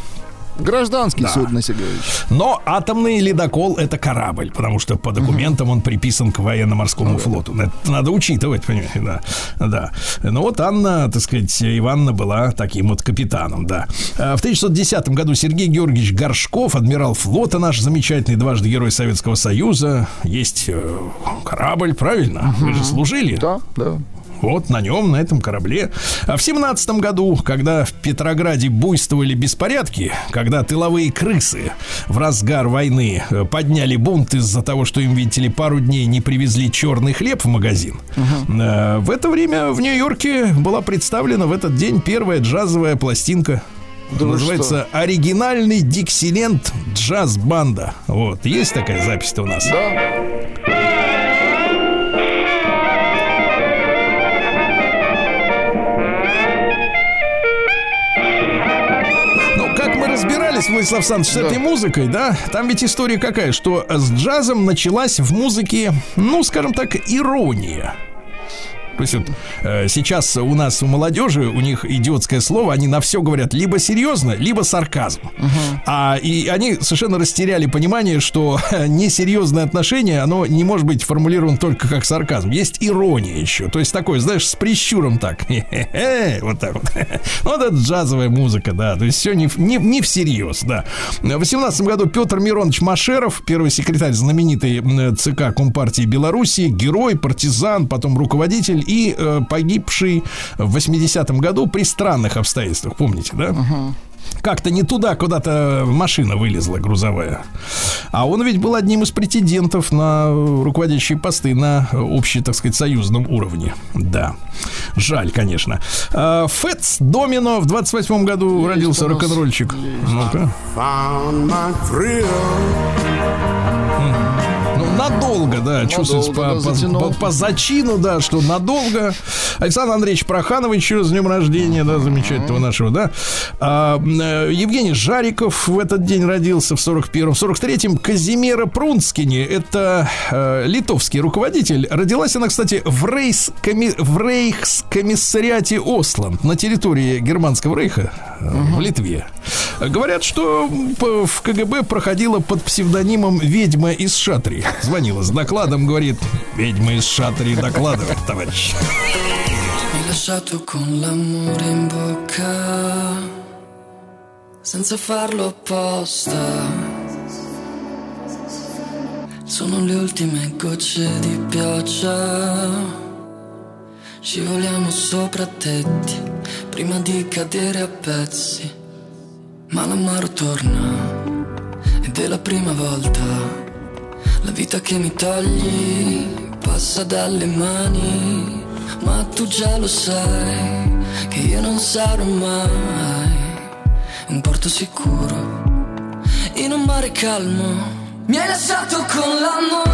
гражданский Да. судно, Сергеевич. Но атомный ледокол это корабль, потому что по документам он приписан к военно-морскому флоту. Это надо учитывать, понимаете, да. да. Ну вот Анна, так сказать, Ивановна была таким вот капитаном, да. А В 1910 году Сергей Георгиевич Горшков, адмирал флота наш замечательный, дважды Герой Советского Союза. Есть э, корабль, правильно? Вы же служили? Да, да. Вот на нем, на этом корабле. А в семнадцатом году, когда в Петрограде буйствовали беспорядки, когда тыловые крысы в разгар войны э, подняли бунт из-за того, что им, видите ли, пару дней не привезли черный хлеб в магазин, э, в это время в Нью-Йорке была представлена в этот день первая джазовая пластинка. Да Называется «Оригинальный Диксиленд джаз-банда». Вот, есть такая запись-то у нас? Да. Разбирались, Владислав Александрович, с Да. этой музыкой, да, там ведь история какая, что с джазом началась в музыке, ну, скажем так, ирония. То есть вот, э, сейчас у нас у молодежи, у них идиотское слово, они на все говорят либо серьезно, либо сарказм. А и они совершенно растеряли понимание, что несерьезное отношение, оно не может быть формулировано только как сарказм. Есть ирония еще. То есть такой, знаешь, с прищуром так. Вот так вот. Вот это джазовая музыка, да. То есть все не, не, не всерьез, да. В 18 году Петр Миронович Машеров, первый секретарь знаменитой ЦК Компартии Белоруссии, герой, партизан, потом руководитель и э, погибший в 80-м году при странных обстоятельствах, помните, да? Как-то не туда, куда-то машина вылезла грузовая. А он ведь был одним из претендентов на руководящие посты на общей, так сказать, союзном уровне. Да. Жаль, конечно. А, Фэтс Домино в 28 году родился у нас, рок-н-ролльчик. Ну-ка. Надолго, да, чувствуется да, по, по- затянул. по- по зачину, да, что надолго. Александр Андреевич Проханов еще раз с днем рождения, да, замечательного нашего, да. А, Евгений Жариков в этот день родился в 41-м. В 43-м Казимира Прунскини, это э, литовский руководитель. Родилась она, кстати, в, рейс, в рейхскомиссариате Осланд на территории Германского рейха э, в Литве. Говорят, что в КГБ проходила под псевдонимом «Ведьма из Шатри». Звонила с докладом, говорит, «Ведьма из Шатри докладывает, товарищ». lasciato con l'amore in bocca, senza farlo apposta. Sono le ultime gocce di pioggia. Scivoliamo sopra tetti prima di cadere a pezzi. Ma l'amaro torna ed è la prima volta. la vita che mi togli passa dalle mani. Ma tu già lo sai che io non sarò mai un porto sicuro in un mare calmo. Mi hai lasciato con l'amore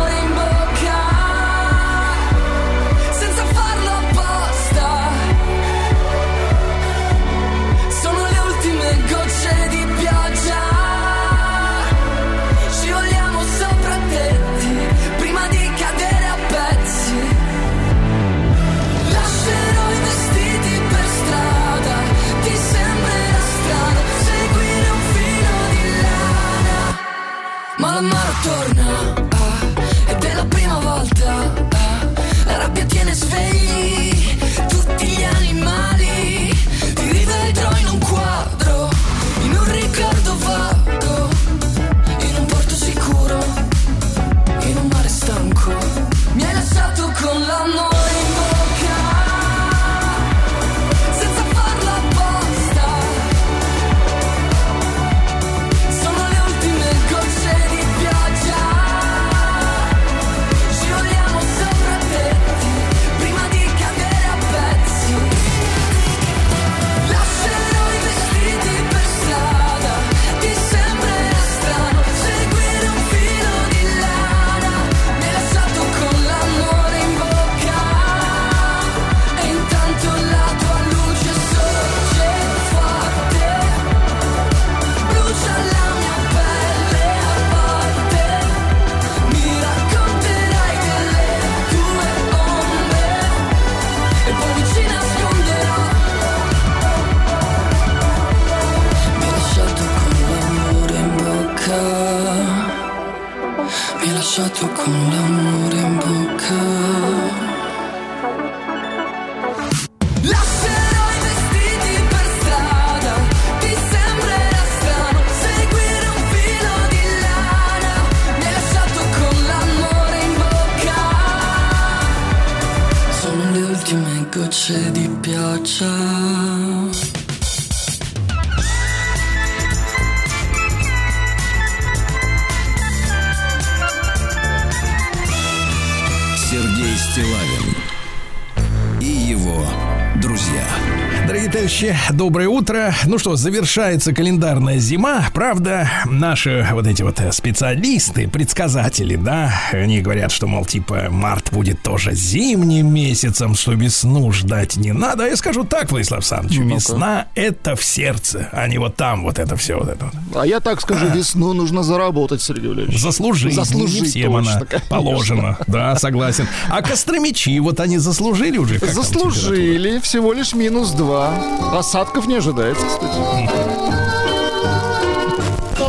товарищи, доброе утро. Ну что, завершается календарная зима. Правда, наши вот эти вот э, специалисты, предсказатели, да, они говорят, что, мол, типа, март будет тоже зимним месяцем, что весну ждать не надо. А я скажу так, Владислав Александрович, весна — это в сердце, а не вот там вот это все вот это вот. А я так скажу, весну нужно заработать, Сергей Валерьевич. Заслужить. Заслужить Не всем точно, она конечно. положена. Да, согласен. А костромичи, вот они заслужили уже? Заслужили всего лишь минус два. Осадков не ожидается, кстати.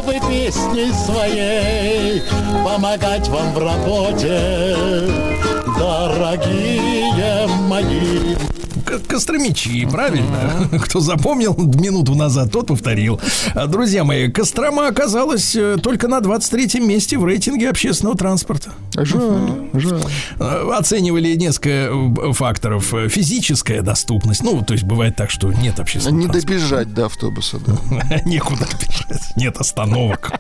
чтобы песней своей помогать вам в работе, дорогие мои. К- Костромичи, правильно? Кто запомнил минуту назад, тот повторил. А, Друзья мои, Кострома оказалась э, только на 23-м месте в рейтинге общественного транспорта. Жаль, жаль. Э, Оценивали несколько э, факторов. Физическая доступность. Ну, то есть бывает так, что нет общественного Не транспорта. добежать до автобуса, да. Некуда бежать, нет остановок.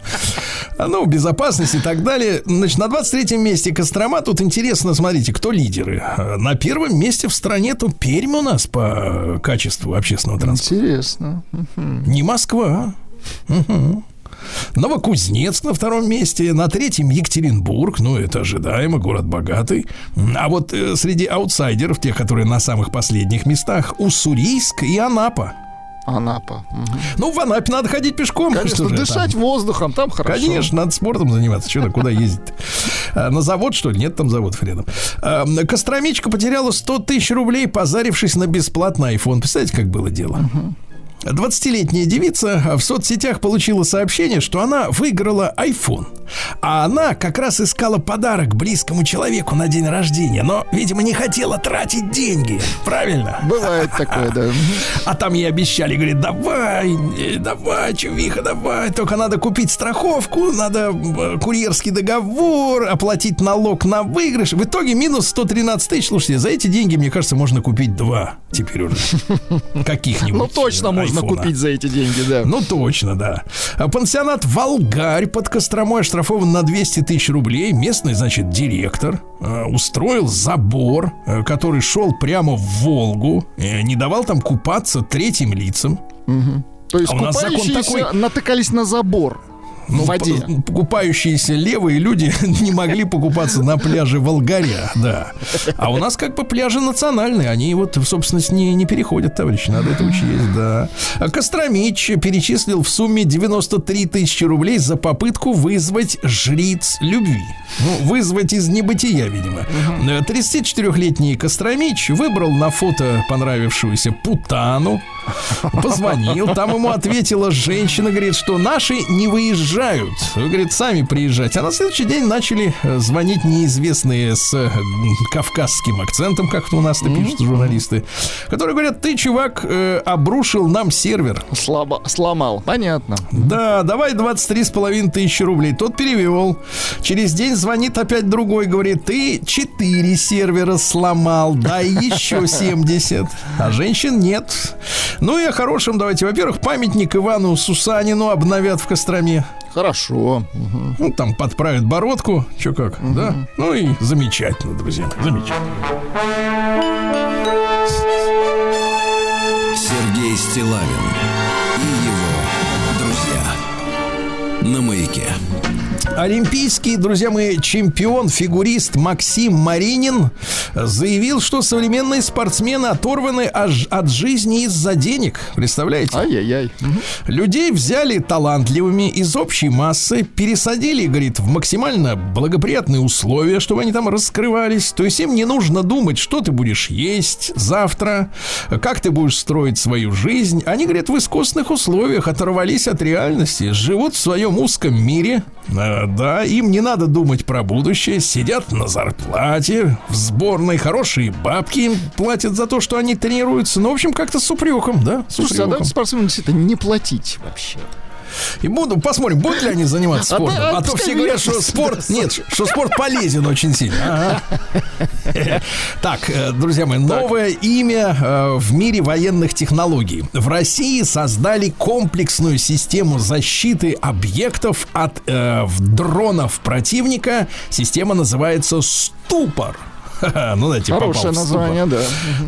А, Ну, безопасность и так далее. Значит, на 23-м месте Кострома. Тут интересно, смотрите, кто лидеры. А, На первом месте в стране то Пермь у нас по качеству общественного транспорта. Интересно. Не Москва. Мгм. Новокузнецк на втором месте, на третьем Екатеринбург, ну это ожидаемо, город богатый. А вот э, среди аутсайдеров, тех, которые на самых последних местах, Уссурийск и Анапа. Анапа. Мгм. Ну, в Анапе надо ходить пешком. Конечно, же там. дышать воздухом, там хорошо. Конечно, надо спортом заниматься. Что куда ездить? А, На завод, что ли? Нет там заводов рядом. А, Костромичка потеряла 100 тысяч рублей, позарившись на бесплатный iPhone. Представляете, как было дело? 20-летняя девица в соцсетях получила сообщение, что она выиграла iPhone. А она как раз искала подарок близкому человеку на день рождения, но, видимо, не хотела тратить деньги. Правильно? Бывает такое, да. А там ей обещали, говорит, давай, э, давай, чувиха, давай, только надо купить страховку, надо э, курьерский договор, оплатить налог на выигрыш. В итоге минус 113 тысяч. Слушайте, за эти деньги, мне кажется, можно купить два теперь уже. Каких-нибудь. Ну, точно можно айфона. купить за эти деньги, да. Ну, точно, да. А Пансионат «Волгарь» под Костромой оштрафован на 200 тысяч рублей. Местный, значит, директор э, устроил забор, э, который шел прямо в Волгу, э, не давал там купаться третьим лицам. То есть А у нас закон купающиеся такой- натыкались на забор Ну, в воде. п- Купающиеся левые люди не могли покупаться на пляже Волгаря, да. А у нас как бы пляжи национальные, они вот в собственность не, не переходят, товарищи, надо это учесть, да. А Костромич перечислил в сумме 93 тысячи рублей за попытку вызвать жриц любви. Ну, вызвать из небытия, видимо. Э, 34-летний Костромич выбрал на фото понравившуюся путану, позвонил, там ему ответила женщина, говорит, что наши не выезжают. Говорит, сами приезжайте. А на следующий день начали э, звонить неизвестные с э, кавказским акцентом, как у нас-то пишут журналисты, которые говорят, ты, чувак, э, обрушил нам сервер. Слабо, сломал. Понятно. Да, давай 23 с половиной тысячи рублей. Тот перевел. Через день звонит опять другой, говорит, ты 4 сервера сломал, дай еще 70. А женщин нет. Ну и о хорошем давайте. Во-первых, памятник Ивану Сусанину обновят в Костроме. Хорошо. Мгм. Ну, там подправят бородку. Че как, да? Ну и замечательно, друзья. Замечательно. Сергей Стилавин и его друзья. На маяке. Олимпийский, друзья мои, чемпион, фигурист Максим Маринин заявил, что современные спортсмены оторваны от жизни из-за денег. Представляете? Ай-яй-яй. Людей взяли талантливыми из общей массы, пересадили, говорит, в максимально благоприятные условия, чтобы они там раскрывались. То есть им не нужно думать, что ты будешь есть завтра, как ты будешь строить свою жизнь. Они, говорят, в искусственных условиях оторвались от реальности, живут в своем узком мире. Э, Да, им не надо думать про будущее, сидят на зарплате, в сборной хорошие бабки им платят за то, что они тренируются. Ну, в общем, как-то с упреком, да? С Слушайте, а упреком. давайте спортсменам действительно не платить вообще. И буду, посмотрим, будут ли они заниматься А спортом. а А, то пускай все говорят, что спорт... Нет, что спорт полезен очень сильно. Ага. Так, э, друзья мои, новое имя э, в мире военных технологий. В России создали комплексную систему защиты объектов от э, дронов противника. Система называется «Ступор». Ха-ха, Ну, дайте попал Хорошее название, да.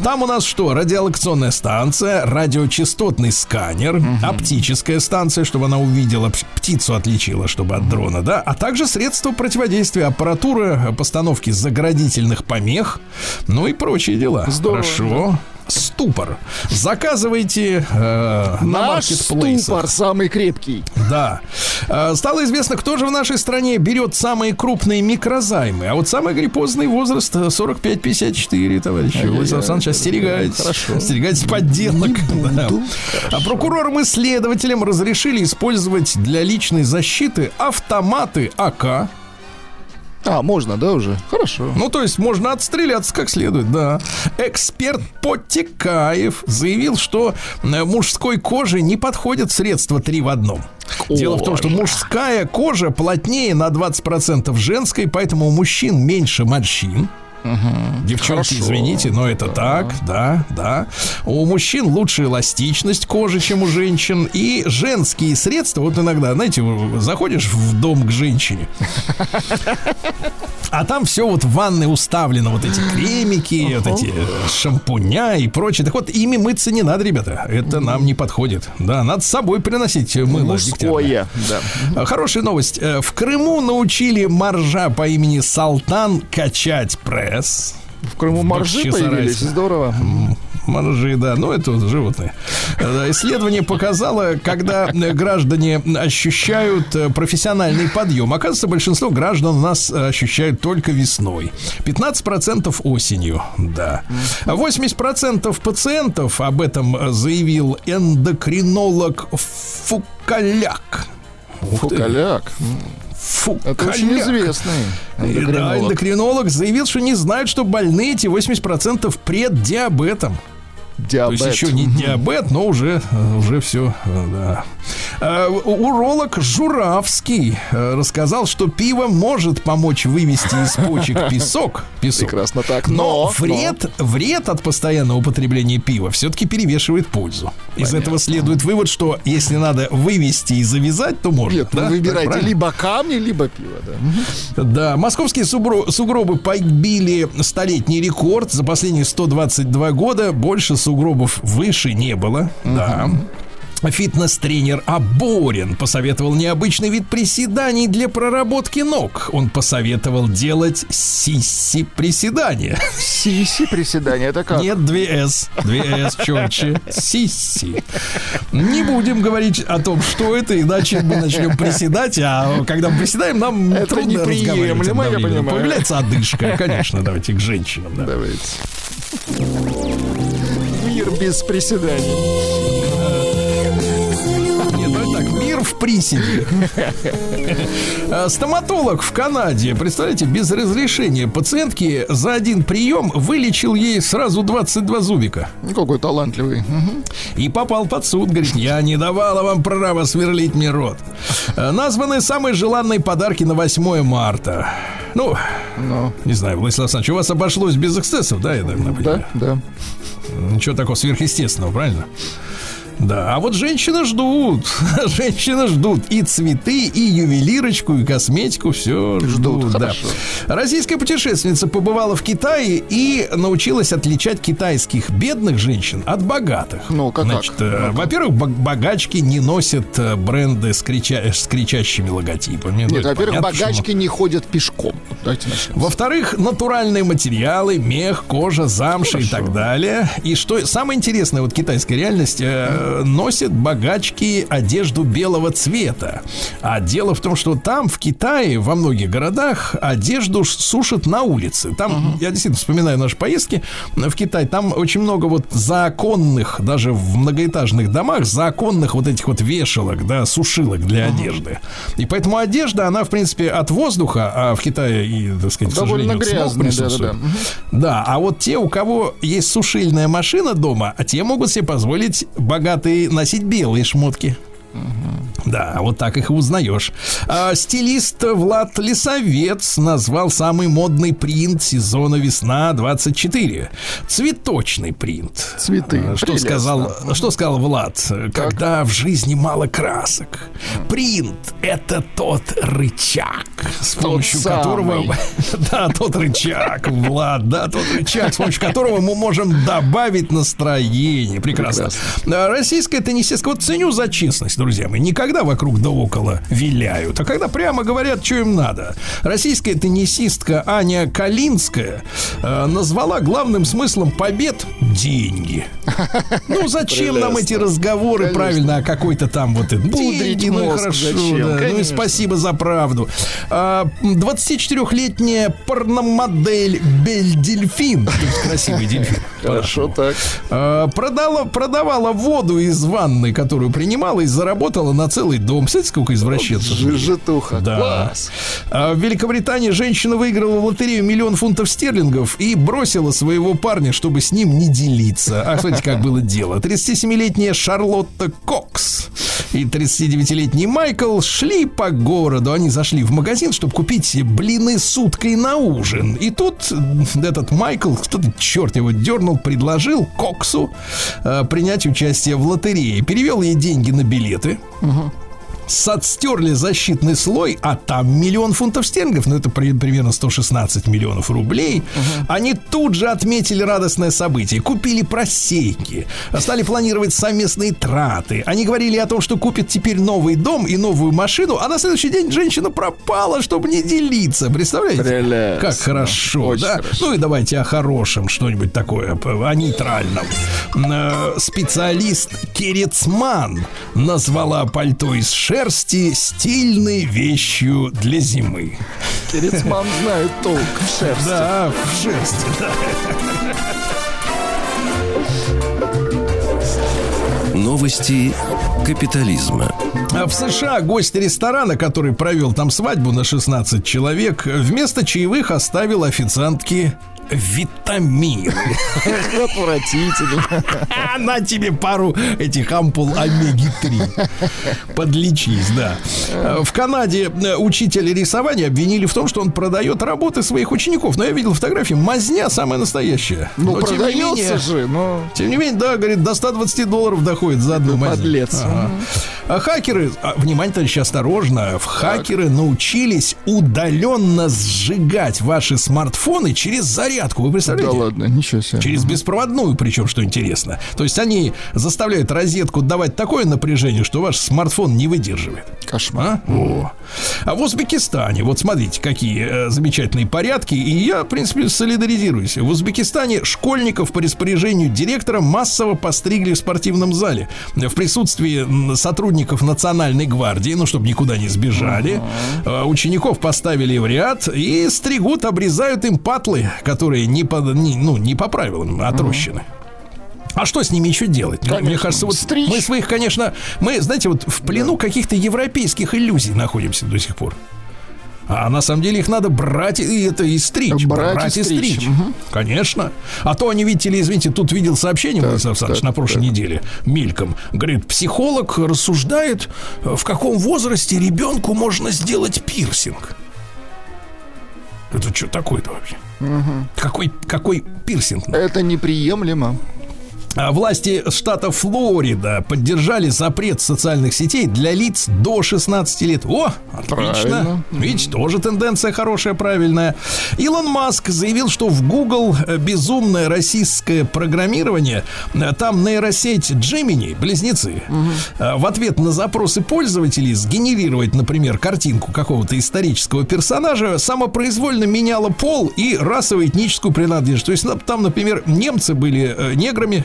Там у нас что? Радиолокационная станция, радиочастотный сканер, оптическая станция, чтобы она увидела, птицу отличила, чтобы от дрона, да, а также средства противодействия, аппаратура э, постановки заградительных помех, ну и прочие дела. Здорово, Хорошо. Ступор. Заказывайте э, на Наш маркетплейсах. ступор самый крепкий. Да. Э, Стало известно, кто же в нашей стране берет самые крупные микрозаймы. А вот самый гриппозный возраст э, 45-54, товарищи. Владислав Александрович, остерегайтесь. Хорошо. Остерегайтесь подделок. Да. А прокурорам и следователям разрешили использовать для личной защиты автоматы АК. А, можно, да, уже? Хорошо. Ну, то есть можно отстреляться как следует, да. Эксперт Потекаев заявил, что э, мужской коже не подходят средства три в одном. Дело в том, что мужская кожа плотнее на 20% женской, поэтому у мужчин меньше морщин. Девчонки, извините, но это так, да, да. У мужчин лучше эластичность кожи, чем у женщин. И женские средства, вот иногда, знаете, заходишь в дом к женщине, а там все вот в ванной уставлено, вот эти кремики, вот эти шампуня и прочее. Так вот, ими мыться не надо, ребята. Это нам не подходит. Да, надо с собой приносить мыло. Мужское, да. А, Хорошая новость. Э, В Крыму научили моржа по имени Салтан качать пресс. В Крыму моржи появились, здорово. Моржи, да, ну это вот животные. Э, Исследование показало, когда граждане ощущают э, профессиональный подъем. Оказывается, большинство граждан нас э, ощущают только весной. 15% осенью, да. 80% пациентов, об этом заявил эндокринолог Фукаляк. Фукаляк. Фукаляк. Это очень известный И, Да, эндокринолог. эндокринолог заявил, что не знают, что больны эти 80% преддиабетом. То Диабет. есть еще не диабет, но уже, э, уже все, да. Э, Уролог Журавский э, рассказал, что пиво может помочь вывести из почек песок. песок. Прекрасно так. Но, Но, вред, вред от постоянного употребления пива все-таки перевешивает пользу. Из этого следует вывод, что если надо вывести и завязать, то можно. Нет, ну да? выбирайте Правильно? либо камни, либо пиво, да. Да, московские сугробы побили столетний рекорд. За последние 122 года больше сугробов выше не было. Да. Фитнес-тренер Аборин посоветовал необычный вид приседаний для проработки ног. Он посоветовал делать сисси-приседания. Сиси приседания, это как? Нет, 2С. 2С четче. Сисси. Не будем говорить о том, что это, иначе мы начнем приседать, а когда мы приседаем, нам Это трудно разговаривать я понимаю. Появляется одышка, конечно, давайте к женщинам. да. Давайте. Без приседаний. Мир в приседе. А, Стоматолог в Канаде, представляете, без разрешения пациентки за один прием вылечил ей сразу 22 зубика. Какой талантливый. Мгм. И попал под суд, говорит, я не давала вам права сверлить мне рот. Э, Названы самые желанные подарки на 8 марта. Ну, Ну, не знаю, Владислав Александрович, у вас обошлось без эксцессов, да, я так да, да. Ничего такого сверхъестественного, правильно? Да, а вот женщины ждут, женщины ждут и цветы, и ювелирочку, и косметику, все ждут. Ждут, да. хорошо. Российская путешественница побывала в Китае и научилась отличать китайских бедных женщин от богатых. Ну, как- Значит, как? э, во-первых, бог- богачки не носят э, бренды с, крича- с кричащими логотипами. Ну, Нет, это во-первых, богачки не ходят пешком. Во-вторых, натуральные материалы, мех, кожа, замша и так далее. И что самое интересное, вот китайская реальность, э, носят богачки одежду белого цвета. А дело в том, что там, в Китае, во многих городах, одежду сушат на улице. Там, я действительно вспоминаю наши поездки в Китай, там очень много вот законных, даже в многоэтажных домах, законных вот этих вот вешалок, да, сушилок для одежды. И поэтому одежда, она, в принципе, от воздуха, а в Китае и, так сказать, к Довольно сожалению, смог грязный, да-да-да. Мгм. Да, а вот те, у кого есть сушильная машина дома, а те могут себе позволить богатые носить белые шмотки. Да, вот так их и узнаешь. А, стилист Влад Лисовец назвал самый модный принт сезона весна 24. Цветочный принт. Цветы. А, Что Прелестно. сказал, что сказал Влад? Когда в жизни мало красок. Принт – это тот рычаг, с помощью самый. которого... Да, тот рычаг, Влад, да, тот рычаг, с помощью которого мы можем добавить настроение. Прекрасно. А, Российская теннисистка, вот ценю за честность, друзья мои, никогда вокруг да около виляют, а когда прямо говорят, что им надо. Российская теннисистка Аня Калинская э, назвала главным смыслом побед деньги. Ну, зачем нам эти разговоры, Конечно. правильно, о какой-то там вот это деньги, ну мозг хорошо, зачем? да, ну и спасибо за правду. А, 24-летняя порномодель Бель Дельфин, красивый дельфин. Хорошо так. А, Продала, продавала воду из ванны, которую принимала, и заработала на целый дом. Представляете, сколько извращенцев? Жи- Житуха. Да. Класс. А В Великобритании женщина выиграла в лотерею миллион фунтов стерлингов и бросила своего парня, чтобы с ним не делиться. А смотрите, как было дело. 37-летняя Шарлотта Кокс и 39-летний Майкл шли по городу. Они зашли в магазин, чтобы купить блины с уткой на ужин. И тут этот Майкл, кто-то, черт его дернул, предложил Коксу э, принять участие в лотерее. Перевел ей деньги на билеты. Отстерли защитный слой, а там миллион фунтов стерлингов, ну это при- примерно 116 миллионов рублей. Они тут же отметили радостное событие. Купили просейки, стали планировать совместные траты. Они говорили о том, что купят теперь новый дом и новую машину, а на следующий день женщина пропала, чтобы не делиться. Представляете? Прелестно. Как хорошо, Очень да? хорошо. Ну и давайте о хорошем что-нибудь такое, о нейтральном. Э, Специалист Керецман назвала пальто из шерсти стильной вещью для зимы. Керецман знает толк в шерсти. Да, в шерсти, да. Новости капитализма. А В США гость ресторана, который провел там свадьбу на 16 человек, вместо чаевых оставил официантке витамины. Отвратительно. На тебе пару этих ампул омеги-3. Подлечись, да. Э, В Канаде э, учителя рисования обвинили в том, что он продает работы своих учеников. Но я видел фотографии, мазня самая настоящая. Ну, Но, тем не продается менее- же, но... Тем не менее, да, говорит, до 120 долларов доходит за одну мазню. подлец. Ага. А хакеры, а, внимание, товарищи, осторожно, в хакеры научились удаленно сжигать ваши смартфоны через зарядку. Вы Да представляете? ладно, ничего себе. Через беспроводную, причем, что интересно. То есть они заставляют розетку давать такое напряжение, что ваш смартфон не выдерживает. Кошмар. А? О. А в Узбекистане, вот смотрите, какие э, замечательные порядки, и я, в принципе, солидаризируюсь. В Узбекистане школьников по распоряжению директора массово постригли в спортивном зале в присутствии сотрудников Национальной гвардии, ну, чтобы никуда не сбежали. Э, Учеников поставили в ряд и стригут, обрезают им патлы, которые не по, не- ну, не по правилам отрощены. А что с ними еще делать? Ну, Мне Конечно, кажется, вот стричь. мы своих, конечно, мы, знаете, вот в плену каких-то европейских иллюзий находимся до сих пор. А на самом деле их надо брать и это и стричь. Брать и и стричь. стричь. Конечно. А то они, видите ли, извините, тут видел сообщение, Владислав Александрович, так, на прошлой неделе, мельком. Говорит, психолог рассуждает, в каком возрасте ребенку можно сделать пирсинг. Это что такое-то вообще? Какой, какой пирсинг? Это неприемлемо. А Власти штата Флорида поддержали запрет социальных сетей для лиц до 16 лет. О, отлично. Правильно. Видите, тоже тенденция хорошая, правильная. Илон Маск заявил, что в Google э, безумное российское программирование, э, там нейросеть Gemini, близнецы, э, в ответ на запросы пользователей сгенерировать, например, картинку какого-то исторического персонажа, самопроизвольно меняла пол и расово-этническую принадлежность. То есть там, например, немцы были неграми,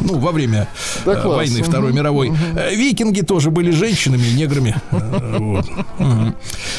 ну, во время Да э, класс. войны Второй мировой. Э, Викинги тоже были женщинами, неграми. Вот. Мгм.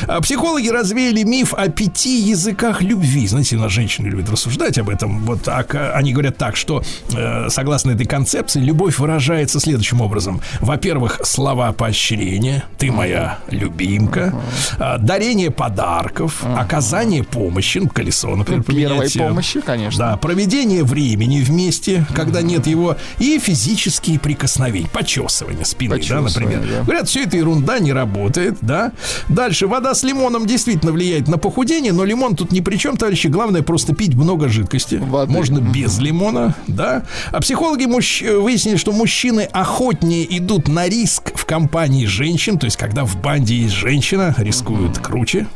А Психологи развеяли миф о пяти языках любви. Знаете, у нас женщины любят рассуждать об этом. Вот так, они говорят так, что э, согласно этой концепции, любовь выражается следующим образом. Во-первых, слова поощрения. Ты моя любимка. А, Дарение подарков. Оказание помощи. Ну, колесо, например, Первой помощи, конечно. да, проведение времени вместе, когда нет его, и физические прикосновения, почесывание спины, да, например. да. Говорят, все это ерунда, не работает, да. Дальше, вода с лимоном действительно влияет на похудение, но лимон тут ни при чем, товарищи. Главное просто пить много жидкости. Воды. Можно без лимона, да. А психологи мужч- выяснили, что мужчины охотнее идут на риск в компании женщин, то есть когда в банде есть женщина, рискуют круче.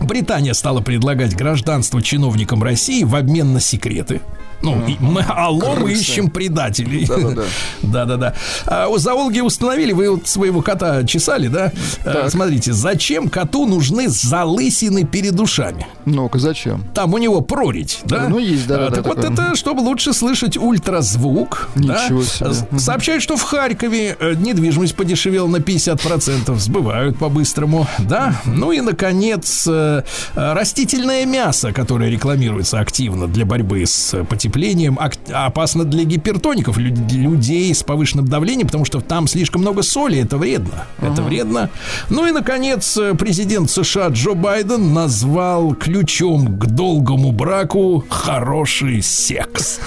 Британия стала предлагать гражданство чиновникам России в обмен на секреты. Ну, и мы, алло, мы ищем предателей. Да-да-да. Да-да-да. А, у зоологи установили, вы вот своего кота чесали, да? А, смотрите, зачем коту нужны залысины перед ушами? Ну-ка, зачем? Там у него прорить, да? Ну, есть, да, А, да, Так вот такое. это, чтобы лучше слышать ультразвук. Ничего да? себе. Сообщают, что в Харькове э, недвижимость подешевела на 50%, сбывают по-быстрому, да? Ну и, наконец, э, растительное мясо, которое рекламируется активно для борьбы с э, потеплением, ак- опасно для гипертоников, лю- людей с повышенным давлением, потому что там слишком много соли, это вредно. Это вредно. Ну и, наконец, э, президент США Джо Байден назвал ключом к долгому браку хороший секс.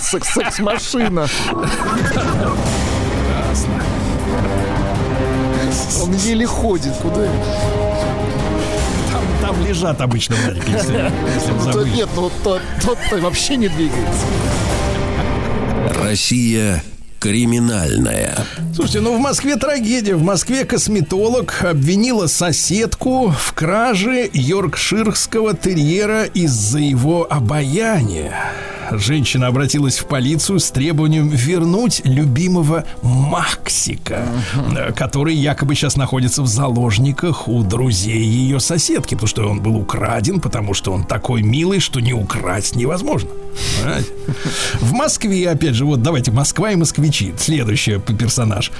Секс- Секс-машина. Он еле ходит. Куда? Лежат обычно, Ну, забыли. Нет, ну тот, тот вообще не двигается. Россия Криминальная. Слушайте, ну в Москве трагедия. В Москве косметолог обвинила соседку в краже йоркширского терьера из-за его обаяния. Женщина обратилась в полицию с требованием вернуть любимого Максика, который якобы сейчас находится в заложниках у друзей ее соседки, потому что он был украден, потому что он такой милый, что не украсть невозможно. Понимаете? В Москве, опять же, вот давайте Москва и москвичи. Следующий персонаж.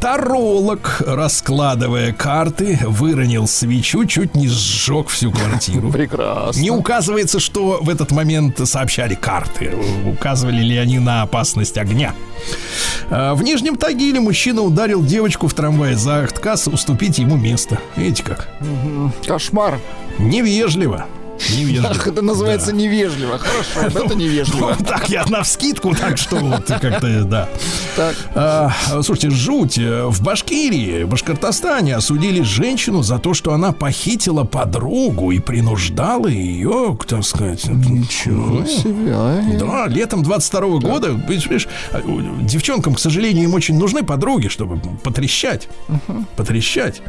Таролог, раскладывая карты, выронил свечу, чуть не сжег всю квартиру. Прекрасно. Не указывается, что в этот момент сообщали карты. Указывали ли они на опасность огня. А, В Нижнем Тагиле мужчина ударил девочку в трамвае за отказ уступить ему место. Видите как? Кошмар. Невежливо. Невежливо. Ах, это называется Да. невежливо. Хорошо, это невежливо. Ну, так я на вскидку, так что вот как-то, да. Так. А, слушайте, жуть. В Башкирии, Башкортостане осудили женщину за то, что она похитила подругу и принуждала ее, так сказать. Ничего себе, а? Да, летом 22 года, видишь, девчонкам, к сожалению, им очень нужны подруги, чтобы потрещать. Потрещать.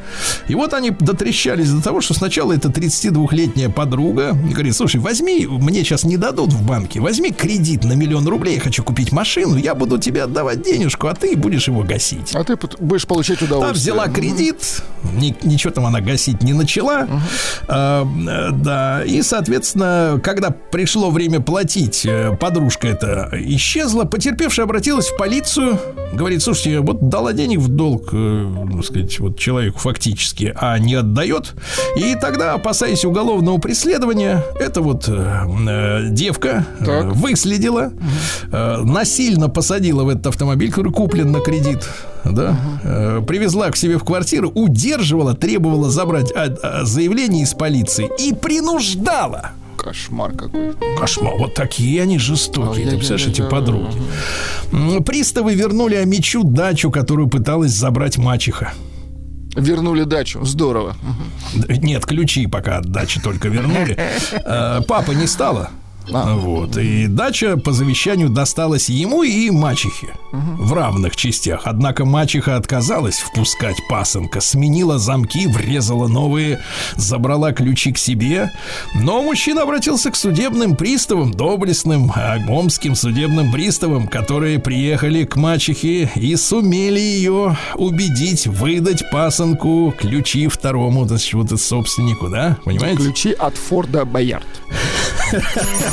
И вот они дотрещались до того, что сначала эта 32-летняя подруга говорит, слушай, возьми, мне сейчас не дадут в банке, возьми кредит на миллион рублей, я хочу купить машину, я буду тебе отдавать денежку, а ты будешь его гасить. А ты будешь получать удовольствие. взяла кредит, ни- ничего там она гасить не начала. А, да, и, соответственно, когда пришло время платить, э, подружка эта исчезла, потерпевшая обратилась в полицию, говорит, слушайте, вот дала денег в долг, э, так сказать, вот человеку фактически, а не отдает. И тогда, опасаясь уголовного преследования, эта вот э, э, девка э, Так. выследила, э, насильно посадила в этот автомобиль, который куплен на кредит, да, э, привезла к себе в квартиру, удерживала, требовала забрать а, а, заявление из полиции и принуждала. Кошмар какой. Кошмар, вот такие они жестокие, ты представляешь, эти подруги. Приставы вернули Амичу дачу, которую пыталась забрать мачеха. Вернули дачу. Здорово. Нет, ключи пока от дачи только вернули. Э, Папа не стало. А. Вот. И дача по завещанию досталась ему и мачехе в равных частях. Однако мачеха отказалась впускать пасынка, сменила замки, врезала новые, забрала ключи к себе. Но мужчина обратился к судебным приставам, доблестным а, омским судебным приставам, которые приехали к мачехе и сумели ее убедить выдать пасынку ключи второму, то есть вот собственнику, да? Понимаете? Ключи от Форда Боярд.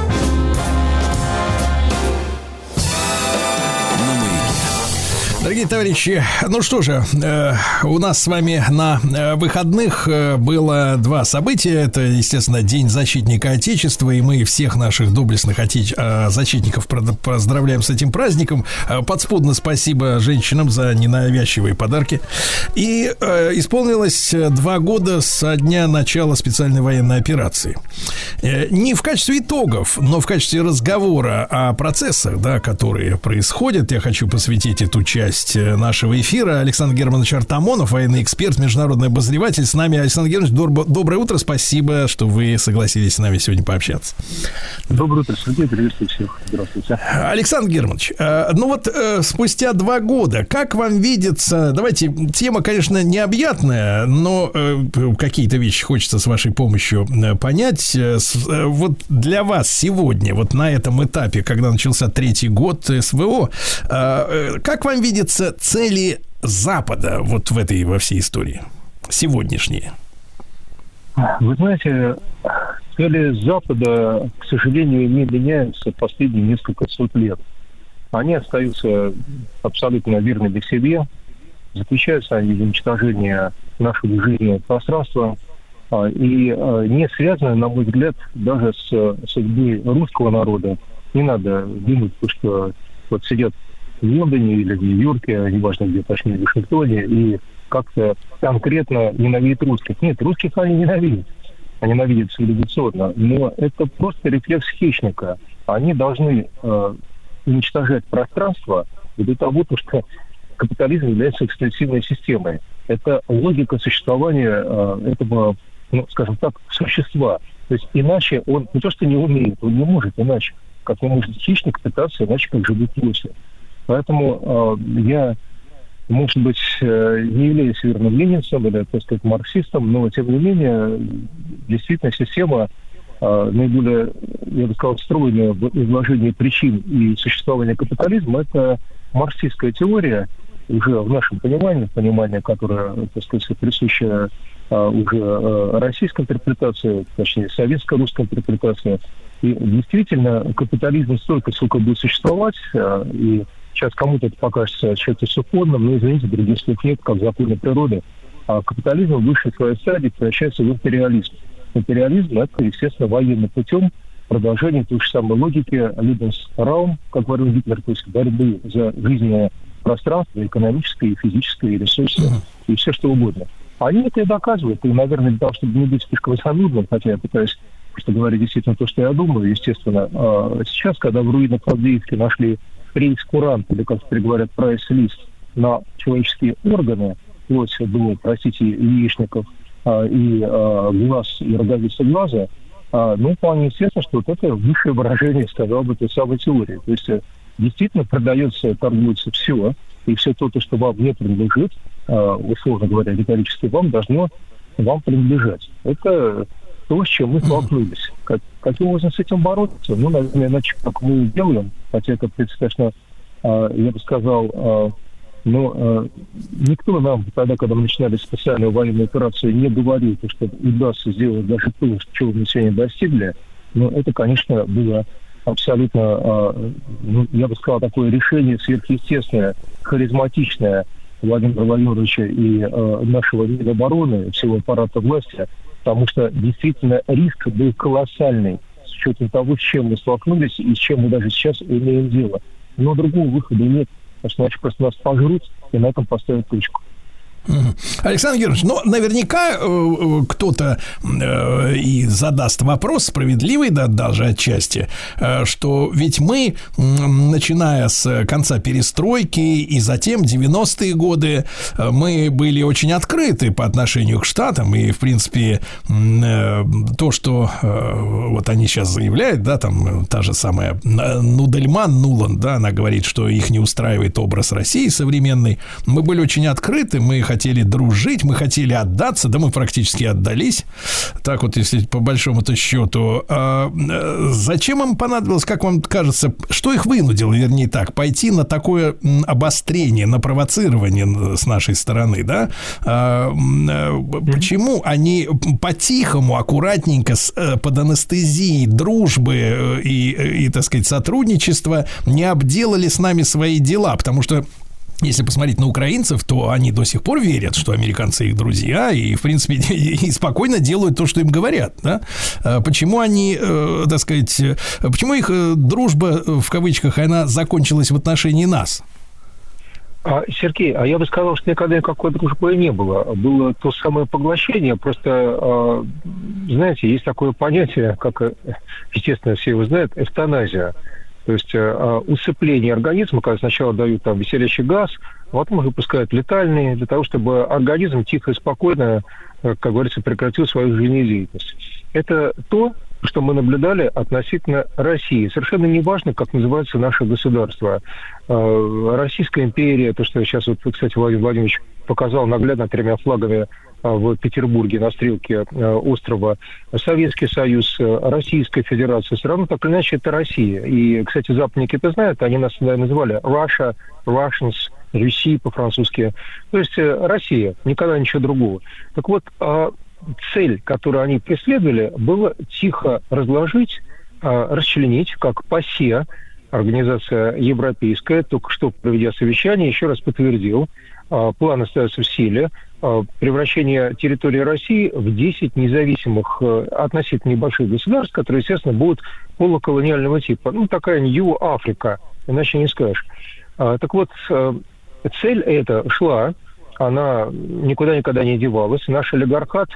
Дорогие товарищи, ну что же, э, у нас с вами на э, выходных э, было два события. Это, естественно, День защитника Отечества, и мы всех наших доблестных отеч- э, защитников поздравляем с этим праздником. Э, подспудно спасибо женщинам за ненавязчивые подарки. И э, исполнилось э, два года со дня начала специальной военной операции. Э, не в качестве итогов, но в качестве разговора о процессах, да, которые происходят, я хочу посвятить эту часть э, нашего эфира. Александр Германович Артамонов, военный эксперт, международный обозреватель. С нами Александр Германович. Доброе утро, спасибо, что вы согласились с нами сегодня пообщаться. Доброе утро, Сергей, приветствую всех. Здравствуйте. Александр Германович, э, ну вот э, спустя два года, как вам видится, давайте, тема, конечно, необъятная, но какие-то вещи хочется с вашей помощью понять. Вот для вас сегодня, вот на этом этапе, когда начался третий год СВО, как вам видятся цели Запада вот в этой, во всей истории? Сегодняшние. Вы знаете, цели Запада, к сожалению, не меняются последние несколько сот лет. Они остаются абсолютно верными себе. Заключаются они в уничтожении нашего жизненного пространства а, и а, не связаны, на мой взгляд, даже с судьбой русского народа. Не надо думать, что вот сидят в Лондоне или в Нью-Йорке, неважно где, точнее, в Вашингтоне, и как-то конкретно ненавидят русских. Нет, русских они ненавидят. Они ненавидят цивилизационно. Но это просто рефлекс хищника. Они должны э, уничтожать пространство для того, то, что капитализм является экстенсивной системой. Это логика существования э, этого, ну, скажем так, существа. То есть иначе он не то что не умеет, он не может иначе. Как не может хищник питаться иначе, как живут лоси. Поэтому э, я, может быть, э, не являюсь верным ленинцем или, так сказать, марксистом, но, тем не менее, действительно система э, наиболее, я бы сказал, стройная в изложении причин и существования капитализма – это марксистская теория, уже в нашем понимании, понимание, которое, так сказать, присуще а, уже а, российской интерпретации, точнее, советско-русской интерпретации. И действительно, капитализм столько, сколько будет существовать, а, и сейчас кому-то это покажется чем-то сухонным, но, извините, других слов нет, как законы природы. А капитализм в высшей своей стадии превращается в империализм. Империализм – это, естественно, военным путем продолжение той же самой логики Либенс-Раум, как говорил Гитлер, то есть борьбы за жизненное пространство, экономическое и физическое, и ресурсы, и все что угодно. Они это и доказывают, и, наверное, для того, чтобы не быть слишком занудным, хотя я пытаюсь просто говорить действительно то, что я думаю, естественно. А сейчас, когда в руинах Авдеевки нашли прейс-курант, или, как теперь говорят, прайс-лист на человеческие органы, вплоть до, простите, яичников а, и а, глаз, и роговицы глаза – а, ну, вполне естественно, что вот это высшее выражение, сказал бы, той самой теории. То есть э, действительно продается, торгуется все, и все то, что вам не принадлежит, условно говоря, риторически вам, должно вам принадлежать. Это то, с чем мы столкнулись. Как, каким образом с этим бороться? Ну, наверное, иначе, как мы делаем, хотя это, конечно, а, я бы сказал, но э, никто нам тогда, когда мы начинали специальную военную операцию, не говорил, что удастся сделать даже то, чего мы сегодня достигли. Но это, конечно, было абсолютно, э, ну, я бы сказал, такое решение сверхъестественное, харизматичное Владимира Владимировича и э, нашего Минобороны, всего аппарата власти, потому что действительно риск был колоссальный с учетом того, с чем мы столкнулись и с чем мы даже сейчас имеем дело. Но другого выхода нет потому что иначе просто нас пожрут и на этом поставят точку. Александр Георгиевич, ну, наверняка э, э, кто-то э, и задаст вопрос справедливый, да, даже отчасти, э, что ведь мы, начиная с конца перестройки и затем 90-е годы, э, мы были очень открыты по отношению к Штатам, и, в принципе, э, то, что вот они сейчас заявляют, да, там та же самая Нудельман, Нуланд, да, она говорит, что их не устраивает образ России современный, мы были очень открыты, мы хотели дружить, мы хотели отдаться, да мы практически отдались. Так вот, если по большому-то счету. А, э, зачем им понадобилось, как вам кажется, что их вынудило, вернее так, пойти на такое обострение, на провоцирование с нашей стороны, да? А, э, почему они по-тихому, аккуратненько, э, под анестезией дружбы и, и, так сказать, сотрудничества не обделали с нами свои дела? Потому что если посмотреть на украинцев, то они до сих пор верят, что американцы их друзья, и, в принципе, и спокойно делают то, что им говорят. Да? А почему они, э, так сказать, э, почему их э, дружба, в кавычках, она закончилась в отношении нас? А, Сергей, а я бы сказал, что никогда никакой дружбы не было. Было то самое поглощение. Просто, а, знаете, есть такое понятие, как, естественно, все его знают, эвтаназия. То есть э, усыпление организма, когда сначала дают там веселящий газ, а потом уже выпускают летальные, для того, чтобы организм тихо и спокойно, э, как говорится, прекратил свою жизнедеятельность. Это то, что мы наблюдали относительно России. Совершенно не важно, как называется наше государство. Э, Российская империя, то, что сейчас, вот, кстати, Владимир Владимирович показал наглядно тремя флагами в Петербурге на стрелке э, острова, Советский Союз, э, Российская Федерация, все равно так или иначе это Россия. И, кстати, западники это знают, они нас всегда называли Russia, Russians, Руси по-французски. То есть Россия, никогда ничего другого. Так вот, цель, которую они преследовали, было тихо разложить, расчленить, как ПАСЕ, организация европейская, только что проведя совещание, еще раз подтвердил, план остается в силе, Э, превращение территории России в 10 независимых э, относительно небольших государств, которые, естественно, будут полуколониального типа. Ну, такая Нью-Африка, иначе не скажешь. А, так вот, э, цель эта шла, она никуда никогда не девалась. Наш олигархат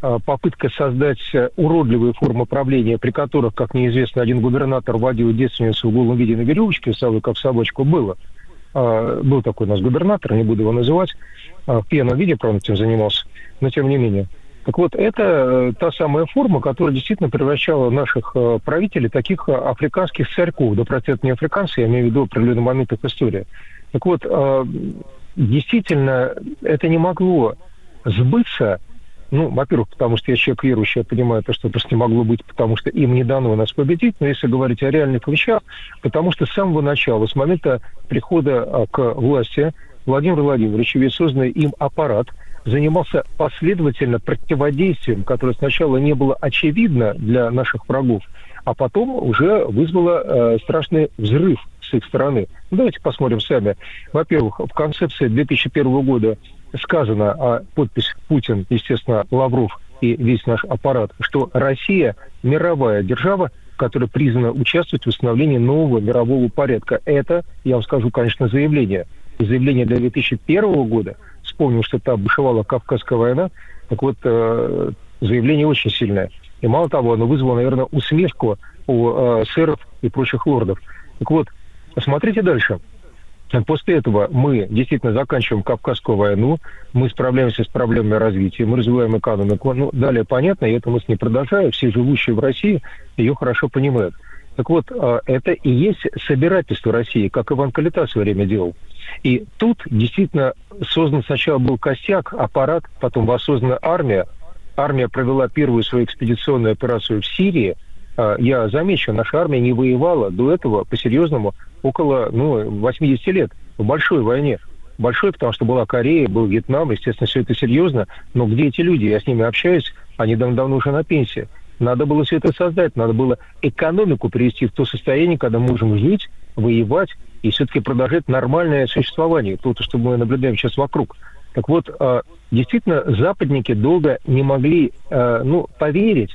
попытка создать уродливые формы правления, при которых, как неизвестно, один губернатор водил девственницу в голом виде на веревочке, с как собачку, было – а, был такой у нас губернатор, не буду его называть, а, в пьяном виде, правда, этим занимался, но тем не менее. Так вот, это э, та самая форма, которая действительно превращала наших э, правителей таких э, африканских царьков. Да, простят не африканцы, я имею в виду определенный момент их истории. Так вот, действительно, это не могло сбыться, ну, во-первых, потому что я человек верующий, я понимаю, то, что просто не могло быть, потому что им не дано нас победить, но если говорить о реальных вещах, потому что с самого начала, с момента прихода а, к власти Владимир Владимирович, весь созданный им аппарат – занимался последовательно противодействием, которое сначала не было очевидно для наших врагов, а потом уже вызвало э, страшный взрыв с их стороны. Ну, давайте посмотрим сами. Во-первых, в концепции 2001 года сказано, а подпись Путин, естественно, Лавров и весь наш аппарат, что Россия мировая держава, которая признана участвовать в установлении нового мирового порядка. Это, я вам скажу, конечно, заявление. Заявление для 2001 года – вспомнил, что там бушевала Кавказская война, так вот, э, заявление очень сильное. И мало того, оно вызвало, наверное, усмешку у э, сэров и прочих лордов. Так вот, смотрите дальше. После этого мы действительно заканчиваем Кавказскую войну, мы справляемся с проблемами развития, мы развиваем экономику. Ну, далее понятно, я эту мысль не продолжаю, все живущие в России ее хорошо понимают. Так вот, э, это и есть собирательство России, как Иван Калита в свое время делал. И тут действительно создан сначала был косяк, аппарат, потом воссоздана армия. Армия провела первую свою экспедиционную операцию в Сирии. А, я замечу, наша армия не воевала до этого по-серьезному около ну, 80 лет в большой войне. Большой, потому что была Корея, был Вьетнам, естественно, все это серьезно. Но где эти люди? Я с ними общаюсь, они давно уже на пенсии. Надо было все это создать, надо было экономику привести в то состояние, когда мы можем жить, воевать и все-таки продолжать нормальное существование, то, что мы наблюдаем сейчас вокруг. Так вот, а, действительно, западники долго не могли а, ну, поверить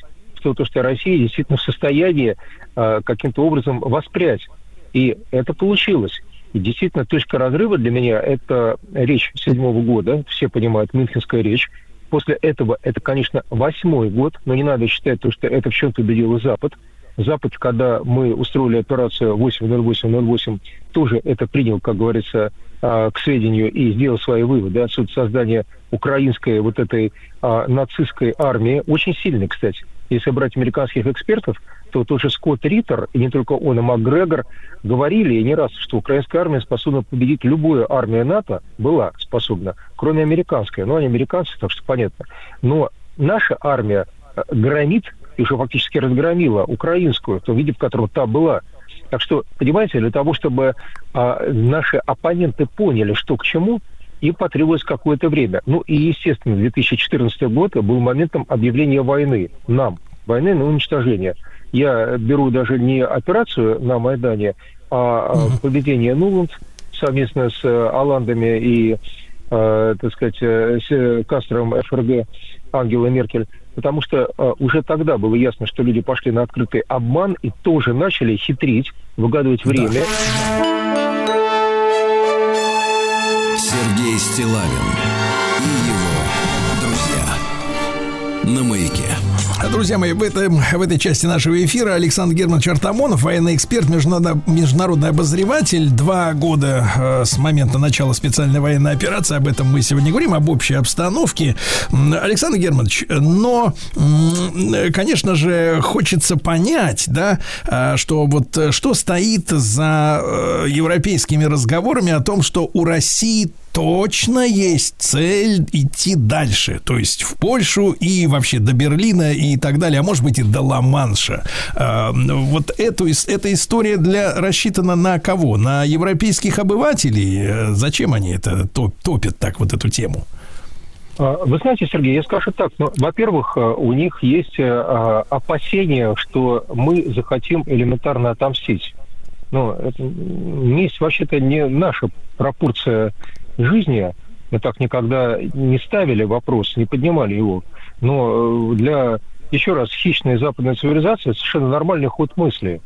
в то, что Россия действительно в состоянии а, каким-то образом воспрять. И это получилось. И действительно, точка разрыва для меня – это речь седьмого года, все понимают, Мюнхенская речь, После этого это, конечно, восьмой год, но не надо считать то, что это в чем-то убедило Запад. Запад, когда мы устроили операцию 80808, тоже это принял, как говорится, а, к сведению и сделал свои выводы. Отсюда создание украинской вот этой а, нацистской армии, очень сильной, кстати. Если брать американских экспертов, то тот же Скотт Риттер, и не только он, и МакГрегор, говорили не раз, что украинская армия способна победить любую армию НАТО, была способна, кроме американской. Ну, они американцы, так что понятно. Но наша армия э, громит, и уже фактически разгромила украинскую, в том виде, в котором та была. Так что, понимаете, для того, чтобы а, наши оппоненты поняли, что к чему, им потребовалось какое-то время. Ну и, естественно, 2014 год был моментом объявления войны нам, войны на уничтожение – я беру даже не операцию на Майдане, а угу. поведение Нуланд совместно с э, Оландами и, э, так сказать, э, с кастром ФРГ Ангела Меркель, потому что э, уже тогда было ясно, что люди пошли на открытый обман и тоже начали хитрить, выгадывать время. Сергей Стилавин и его друзья на маяке. Друзья мои, в, этом, в этой части нашего эфира Александр Германович Артамонов, военный эксперт, международный обозреватель. Два года э, с момента начала специальной военной операции. Об этом мы сегодня говорим, об общей обстановке. Александр Германович, но, конечно же, хочется понять, да, э, что вот э, что стоит за э, европейскими разговорами о том, что у России точно есть цель идти дальше, то есть в Польшу и вообще до Берлина и так далее, а может быть и до Ла-Манша. А, вот эту, эта история для, рассчитана на кого? На европейских обывателей? Э, зачем они это топят так вот эту тему? А, вы знаете, Сергей, я скажу так. Ну, во-первых, э, у них есть э, опасения, что мы захотим элементарно отомстить. Ну, это месть вообще-то не наша пропорция жизни. Мы так никогда не ставили вопрос, не поднимали его. Но для еще раз, хищная западная цивилизация – совершенно нормальный ход мысли.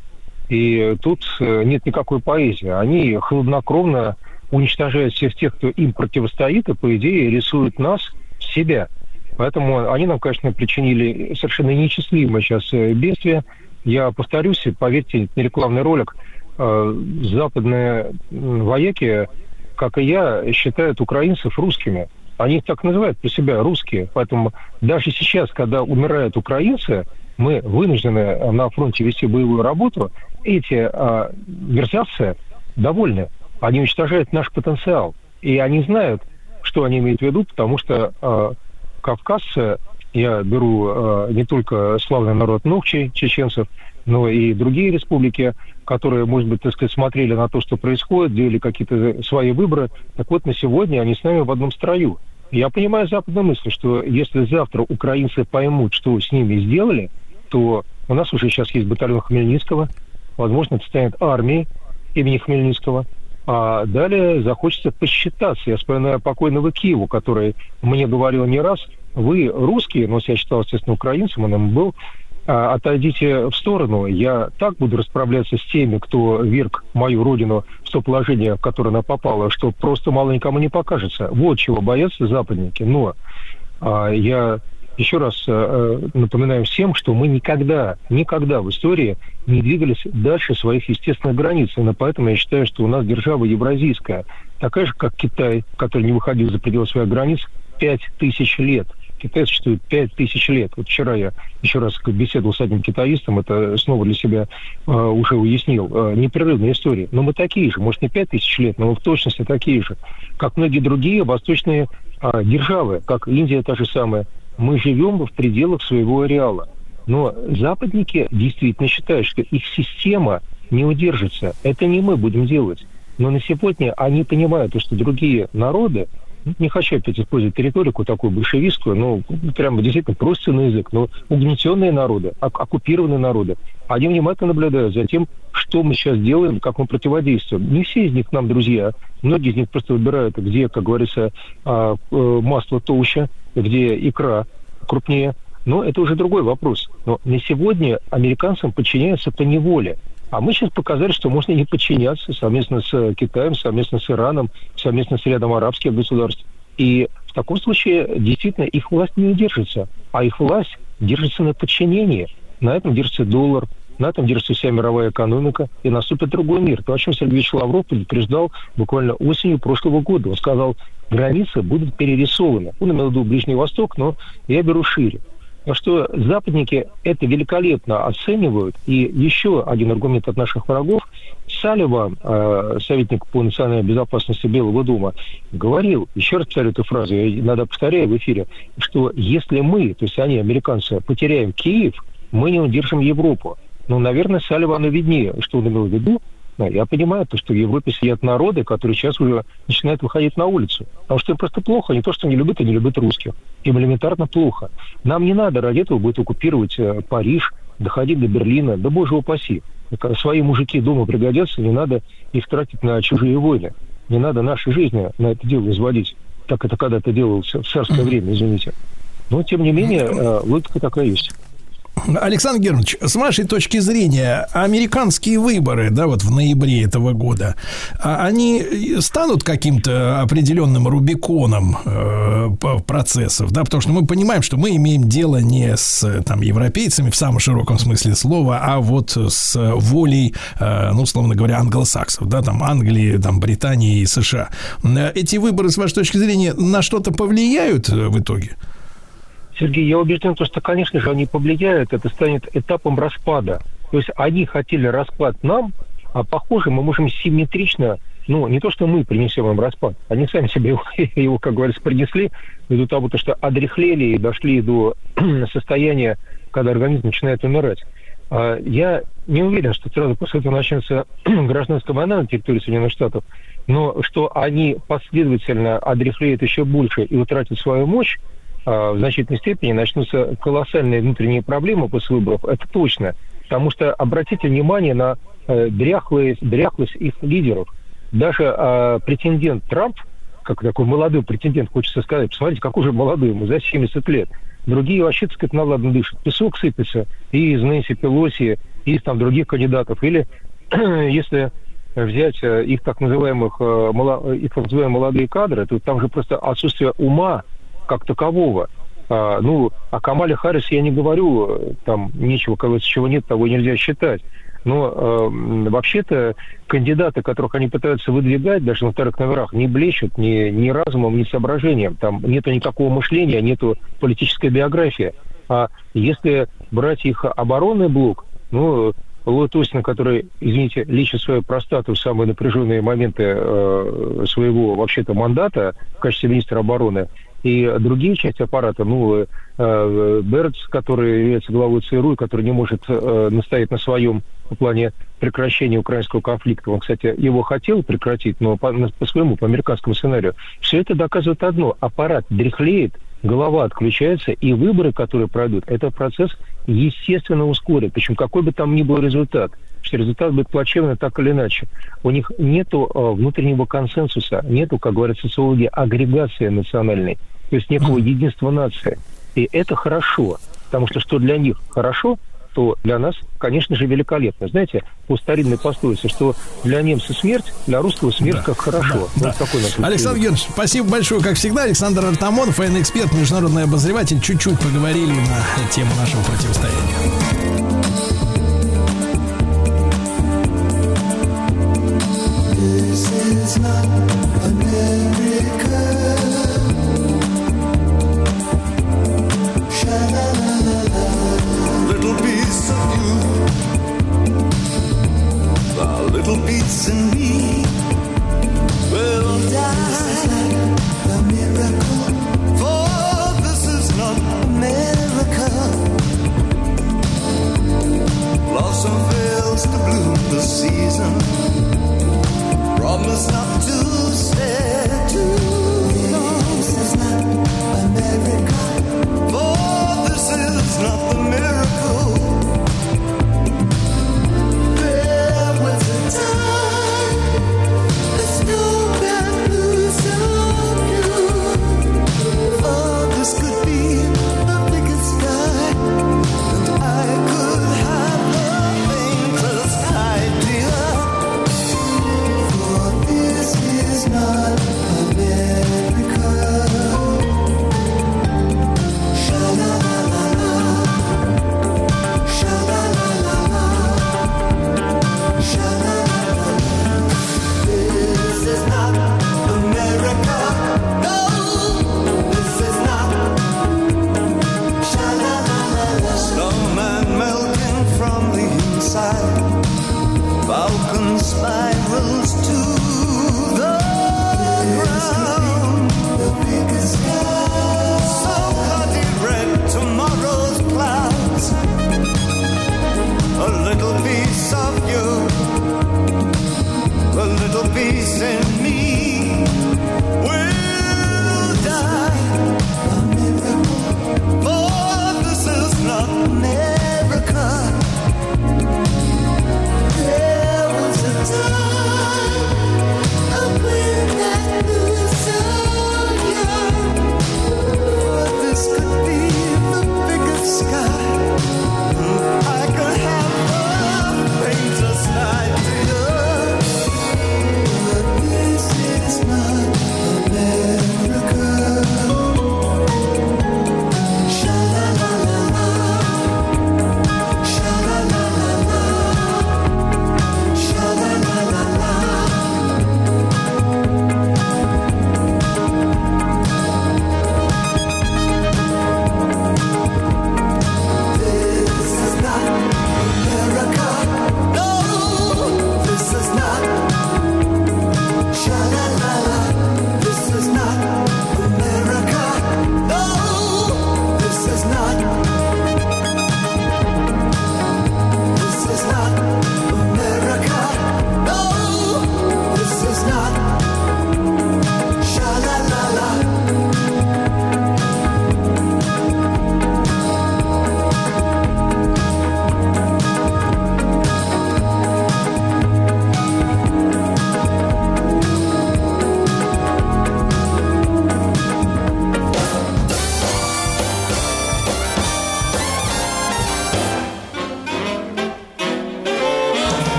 И тут э, нет никакой поэзии. Они хладнокровно уничтожают всех тех, кто им противостоит, и, по идее, рисуют нас, себя. Поэтому они нам, конечно, причинили совершенно неисчислимое сейчас э, бедствие. Я повторюсь, поверьте, не рекламный ролик. Э, западные вояки как и я, считают украинцев русскими. Они так называют про себя, русские. Поэтому даже сейчас, когда умирают украинцы, мы вынуждены на фронте вести боевую работу, эти э, мерзавцы довольны. Они уничтожают наш потенциал. И они знают, что они имеют в виду, потому что э, кавказцы, я беру э, не только славный народ Нухчи, чеченцев, но и другие республики, которые, может быть, так сказать, смотрели на то, что происходит, делали какие-то свои выборы. Так вот, на сегодня они с нами в одном строю. Я понимаю западную мысль, что если завтра украинцы поймут, что с ними сделали, то у нас уже сейчас есть батальон Хмельницкого, возможно, это станет армией имени Хмельницкого, а далее захочется посчитаться. Я вспоминаю покойного Киеву, который мне говорил не раз, вы русские, но я считал, естественно, украинцем, он им был, отойдите в сторону, я так буду расправляться с теми, кто верг мою родину в то положение, в которое она попала, что просто мало никому не покажется. Вот чего боятся западники. Но а, я еще раз э, напоминаю всем, что мы никогда, никогда в истории не двигались дальше своих естественных границ. Именно поэтому я считаю, что у нас держава евразийская, такая же, как Китай, который не выходил за пределы своих границ пять тысяч лет. Китай существует пять тысяч лет. Вот вчера я еще раз беседовал с одним китаистом, это снова для себя э, уже уяснил. Э, непрерывная история. Но мы такие же, может, не пять тысяч лет, но мы в точности такие же, как многие другие восточные э, державы, как Индия та же самая. Мы живем в пределах своего ареала. Но западники действительно считают, что их система не удержится. Это не мы будем делать. Но на сегодня они понимают, что другие народы не хочу опять использовать риторику такую большевистскую, но прямо действительно просто на язык, но угнетенные народы, оккупированные народы, они внимательно наблюдают за тем, что мы сейчас делаем, как мы противодействуем. Не все из них нам друзья, многие из них просто выбирают, где, как говорится, а, э, масло толще, где икра крупнее, но это уже другой вопрос. Но на сегодня американцам подчиняются по неволе. А мы сейчас показали, что можно не подчиняться совместно с Китаем, совместно с Ираном, совместно с рядом арабских государств. И в таком случае действительно их власть не удержится, а их власть держится на подчинении. На этом держится доллар, на этом держится вся мировая экономика, и наступит другой мир. То, о чем Сергей Лавров предупреждал буквально осенью прошлого года. Он сказал, границы будут перерисованы. Он имел в виду Ближний Восток, но я беру шире что западники это великолепно оценивают. И еще один аргумент от наших врагов. Салливан, э, советник по национальной безопасности Белого дома, говорил, еще раз повторю эту фразу, я иногда повторяю в эфире, что если мы, то есть они, американцы, потеряем Киев, мы не удержим Европу. Ну, наверное, Салливану виднее, что он имел в виду, я понимаю, то, что в Европе сидят народы, которые сейчас уже начинают выходить на улицу. Потому что им просто плохо. Не то, что не любят, и не любят русских. Им элементарно плохо. Нам не надо ради этого будет оккупировать э, Париж, доходить до Берлина. Да боже упаси. Свои мужики дома пригодятся, не надо их тратить на чужие войны. Не надо наши жизни на это дело изводить. Так это когда-то делалось в царское время, извините. Но, тем не менее, э, логика такая есть. Александр Германович, с вашей точки зрения, американские выборы, да, вот в ноябре этого года, а они станут каким-то определенным рубиконом э, процессов, да, потому что мы понимаем, что мы имеем дело не с там европейцами в самом широком смысле слова, а вот с волей, э, ну, условно говоря, англосаксов, да, там Англии, там Британии и США. Эти выборы, с вашей точки зрения, на что-то повлияют в итоге? Сергей, я убежден, что, конечно же, они повлияют, это станет этапом распада. То есть они хотели распад нам, а похоже, мы можем симметрично, ну, не то, что мы принесем им распад, они сами себе его, его как говорится, принесли, ввиду того, что одрехлели и дошли до состояния, когда организм начинает умирать. А я не уверен, что сразу после этого начнется гражданская война на территории Соединенных Штатов, но что они последовательно одрехлеют еще больше и утратят свою мощь, в значительной степени начнутся колоссальные внутренние проблемы после выборов. Это точно. Потому что обратите внимание на э, дряхлость, дряхлость их лидеров. Даже э, претендент Трамп, как такой молодой претендент, хочется сказать, посмотрите, какой же молодой ему, за 70 лет. Другие вообще, так сказать, наладно дышат. Песок сыпется и из Нэнси Пелоси, и из там других кандидатов. Или если взять э, их так называемых, э, их так называемые молодые кадры, то там же просто отсутствие ума, как такового. А, ну, о Камале Харрис я не говорю, там нечего, кого чего нет, того нельзя считать. Но э, вообще-то кандидаты, которых они пытаются выдвигать, даже на вторых номерах, не блещут ни, ни разумом, ни соображением. Там нету никакого мышления, нету политической биографии. А если брать их оборонный блок, ну, Ллойд Остин, который, извините, лечит свою простату в самые напряженные моменты э, своего, вообще-то, мандата в качестве министра обороны, и другие части аппарата, ну, э, Берц, который является главой ЦРУ, который не может э, настоять на своем в плане прекращения украинского конфликта. Он, кстати, его хотел прекратить, но по, по своему, по американскому сценарию. Все это доказывает одно. Аппарат дряхлеет, голова отключается, и выборы, которые пройдут, этот процесс естественно ускорит. Причем какой бы там ни был результат, что результат будет плачевный так или иначе. У них нет э, внутреннего консенсуса, нету, как говорят социологи, агрегации национальной, то есть некого единства нации. И это хорошо, потому что что для них хорошо, то для нас, конечно же, великолепно. Знаете, по старинной пословице, что для немца смерть, для русского смерть Да, как хорошо. да, Вот да. такой наш Александр Георгиевич, спасибо большое, как всегда. Александр Артамонов, военный эксперт, международный обозреватель. Чуть-чуть поговорили на тему нашего противостояния.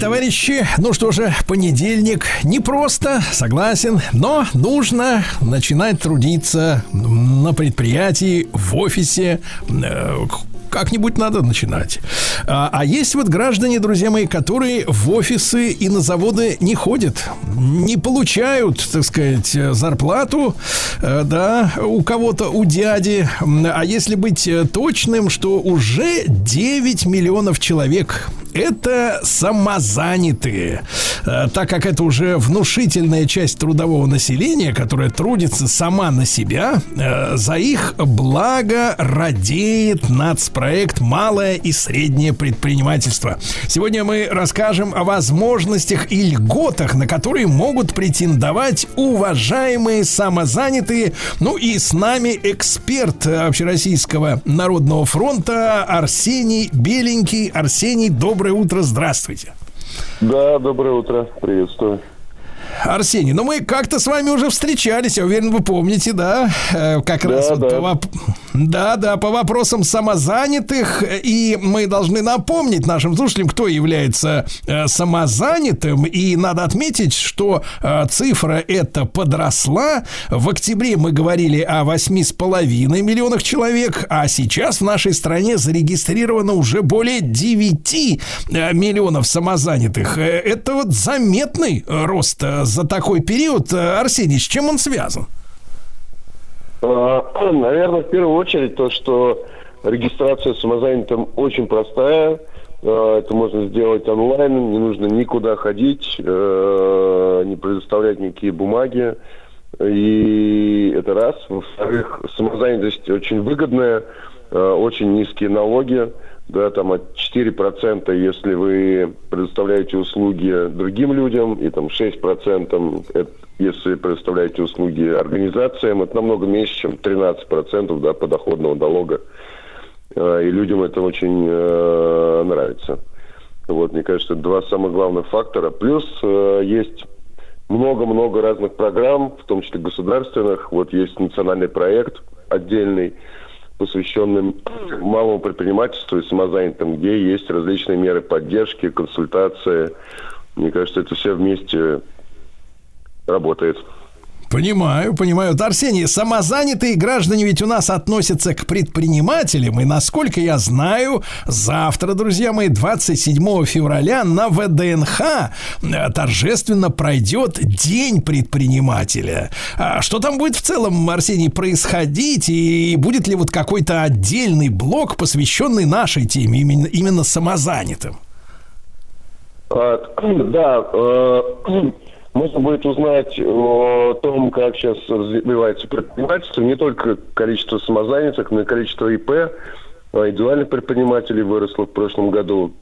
Товарищи, ну что же, понедельник непросто, согласен, но нужно начинать трудиться на предприятии, в офисе, э, как-нибудь надо начинать. А, а есть вот граждане, друзья мои, которые в офисы и на заводы не ходят, не получают, так сказать, зарплату, э, да, у кого-то, у дяди. А если быть э, точным, что уже 9 миллионов человек это самозанятые. Э, так как это уже внушительная часть трудового населения, которая трудится сама на себя, э, за их благо радеет нацпроект «Малое и среднее предпринимательство». Сегодня мы расскажем о возможностях и льготах, на которые могут претендовать уважаемые самозанятые. Ну и с нами эксперт Общероссийского народного фронта Арсений Беленький. Арсений, доброе утро, здравствуйте. Да, доброе утро, приветствую. Арсений, ну мы как-то с вами уже встречались, я уверен, вы помните, да? Э, как да, раз да. Вот. Да, да, по вопросам самозанятых. И мы должны напомнить нашим слушателям, кто является э, самозанятым. И надо отметить, что э, цифра эта подросла. В октябре мы говорили о 8,5 миллионах человек, а сейчас в нашей стране зарегистрировано уже более 9 миллионов самозанятых. Это вот заметный рост за такой период. Арсений, с чем он связан? А, наверное, в первую очередь то, что регистрация самозанятым очень простая. А, это можно сделать онлайн, не нужно никуда ходить, э, не предоставлять никакие бумаги. И это раз. Во-вторых, самозанятость очень выгодная, э, очень низкие налоги да, там от 4%, если вы предоставляете услуги другим людям, и там 6%, это, если предоставляете услуги организациям, это намного меньше, чем 13% да, подоходного налога. А, и людям это очень э, нравится. Вот, мне кажется, это два самых главных фактора. Плюс э, есть много-много разных программ, в том числе государственных. Вот есть национальный проект отдельный, посвященным малому предпринимательству и самозанятым, где есть различные меры поддержки, консультации. Мне кажется, это все вместе работает. Понимаю, понимаю. Арсений, самозанятые граждане ведь у нас относятся к предпринимателям, и, насколько я знаю, завтра, друзья мои, 27 февраля на ВДНХ э, торжественно пройдет День предпринимателя. А что там будет в целом, Арсений, происходить, и будет ли вот какой-то отдельный блок, посвященный нашей теме, именно, именно самозанятым? А, да, э, можно будет узнать о том, как сейчас развивается предпринимательство, не только количество самозанятых, но и количество ИП, а индивидуальных предпринимателей выросло в прошлом году.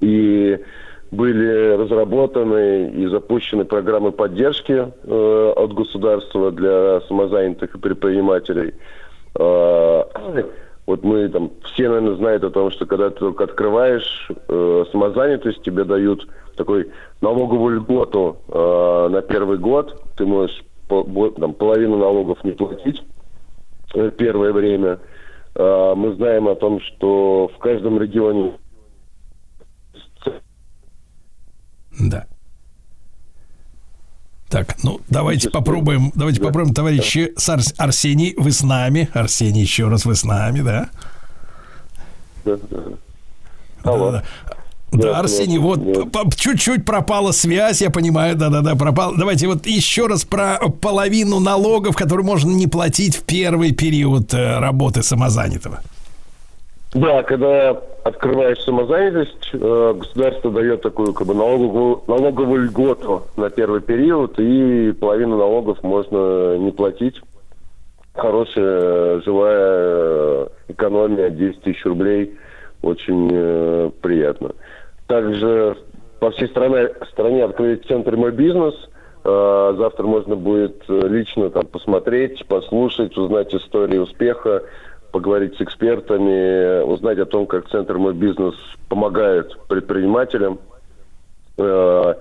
И были разработаны и запущены программы поддержки э, от государства для самозанятых и предпринимателей. Э, вот мы там все, наверное, знают о том, что когда ты только открываешь э, самозанятость, тебе дают такой налоговую льготу э, на первый год. Ты можешь по, там, половину налогов не платить э, первое время. Э, мы знаем о том, что в каждом регионе... Да. Так, ну давайте попробуем, давайте да. попробуем, товарищи да. Арс, Арсений, вы с нами, Арсений, еще раз вы с нами, да? Да, да. Алло. Да, да. Да, Арсений, вот чуть-чуть пропала связь, я понимаю, да-да-да, пропал. Давайте вот еще раз про половину налогов, которые можно не платить в первый период э, работы самозанятого. Да, когда открываешь самозанятость, э, государство дает такую как бы налоговую, налоговую льготу на первый период, и половину налогов можно не платить. Хорошая живая экономия, 10 тысяч рублей, очень э, приятно. Также по всей стране, стране открыли центр «Мой бизнес». Э, завтра можно будет э, лично там посмотреть, послушать, узнать истории успеха, поговорить с экспертами, узнать о том, как Центр «Мой бизнес» помогает предпринимателям. Э,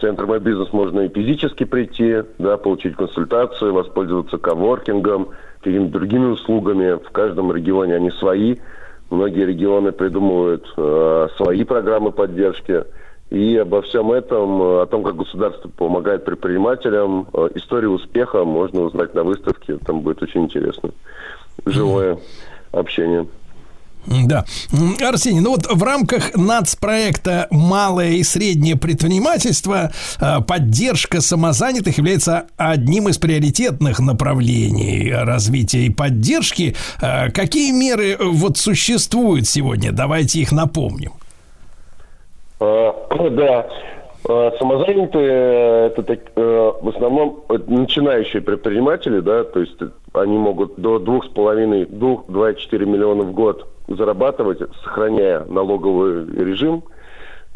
Центр «Мой бизнес» можно и физически прийти, да, получить консультацию, воспользоваться коворкингом, какими-то другими услугами. В каждом регионе они свои – Многие регионы придумывают э, свои программы поддержки. И обо всем этом, э, о том, как государство помогает предпринимателям, историю успеха можно узнать на выставке. Там будет очень интересно. Живое общение. Да. Арсений, ну вот в рамках нацпроекта «Малое и среднее предпринимательство» э, поддержка самозанятых является одним из приоритетных направлений развития и поддержки. Э, Какие меры э, вот существуют сегодня? Давайте их напомним. А, Да, А, самозанятые э, это так, э, в основном начинающие предприниматели, да, то есть они могут до двух с половиной, двух, два четыре миллиона в год зарабатывать, сохраняя налоговый режим.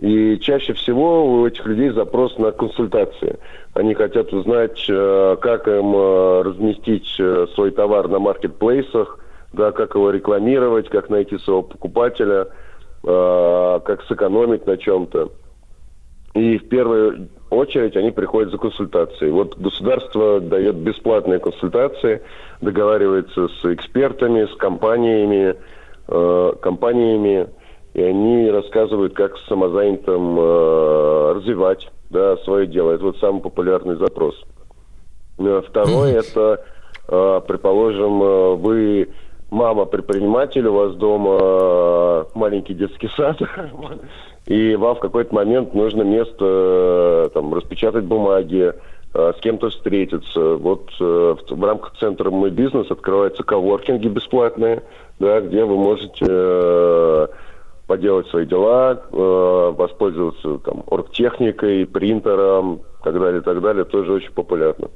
И чаще всего у этих людей запрос на консультации. Они хотят узнать, э, как им э, разместить э, свой товар на маркетплейсах, да, как его рекламировать, как найти своего покупателя, э, как сэкономить на чем-то. И в первую очередь они приходят за консультацией. Вот государство дает бесплатные консультации, договаривается с экспертами, с компаниями, э, компаниями, и они рассказывают, как самозанятым э, развивать да, свое дело. Это вот самый популярный запрос. Э, Второе это, э, предположим, э, вы мама предприниматель, у вас дома э, маленький детский сад, и вам в какой-то момент нужно место э, там, распечатать бумаги, э, с кем-то встретиться. Вот в, рамках центра «Мой бизнес» открываются коворкинги бесплатные, да, где вы можете поделать свои дела, воспользоваться там, оргтехникой, принтером, так далее, так далее, тоже очень популярно.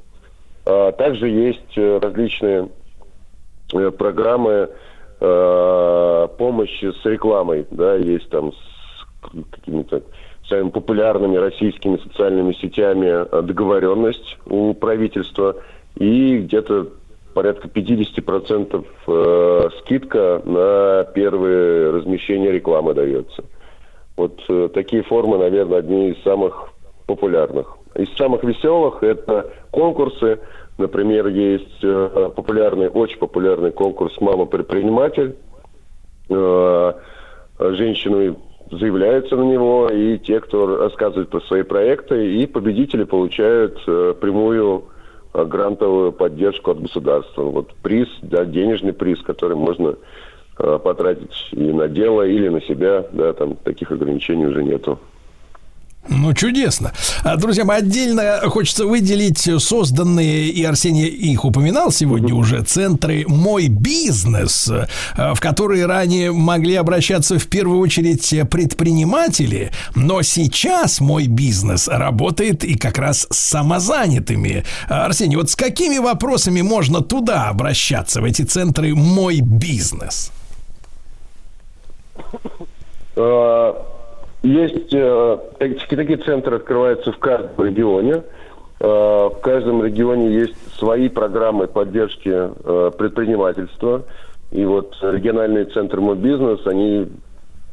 А также есть различные программы э, помощи с рекламой, да, есть там с какими-то самыми популярными российскими социальными сетями э, договоренность у правительства и где-то порядка 50% э, скидка на первые размещения рекламы дается. Вот э, такие формы, наверное, одни из самых популярных. Из самых веселых это конкурсы. Например, есть э, популярный, очень популярный конкурс «Мама предприниматель». Э, женщины заявляются на него, и те, кто рассказывает про свои проекты, и победители получают э, прямую грантовую поддержку от государства. Вот приз, да, денежный приз, который можно потратить и на дело, или на себя, да, там таких ограничений уже нету. Ну, чудесно. А, Друзья мои, отдельно хочется выделить созданные, и Арсений их упоминал сегодня уже, центры «Мой бизнес», а, в которые ранее могли обращаться в первую очередь предприниматели, но сейчас «Мой бизнес» работает и как раз с самозанятыми. А, Арсений, вот с какими вопросами можно туда обращаться, в эти центры «Мой бизнес»? Есть э, такие центры открываются в каждом регионе. Э, В каждом регионе есть свои программы поддержки э, предпринимательства. И вот региональные центры «Мой бизнес», они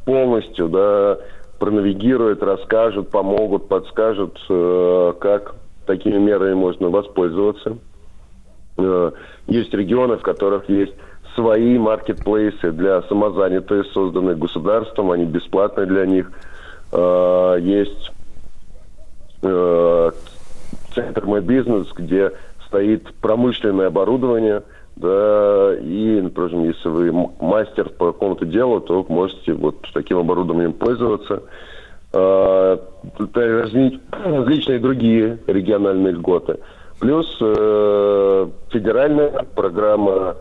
полностью да, пронавигируют, расскажут, помогут, подскажут, э, как такими мерами можно воспользоваться. Э, Есть регионы, в которых есть свои маркетплейсы для самозанятых, созданные государством, они бесплатные для них. Э, Есть э, центр «Мой бизнес», где стоит промышленное оборудование, да, и, например, если вы мастер по какому-то делу, то можете вот таким оборудованием пользоваться. Э, различные другие региональные льготы. Плюс э, федеральная программа,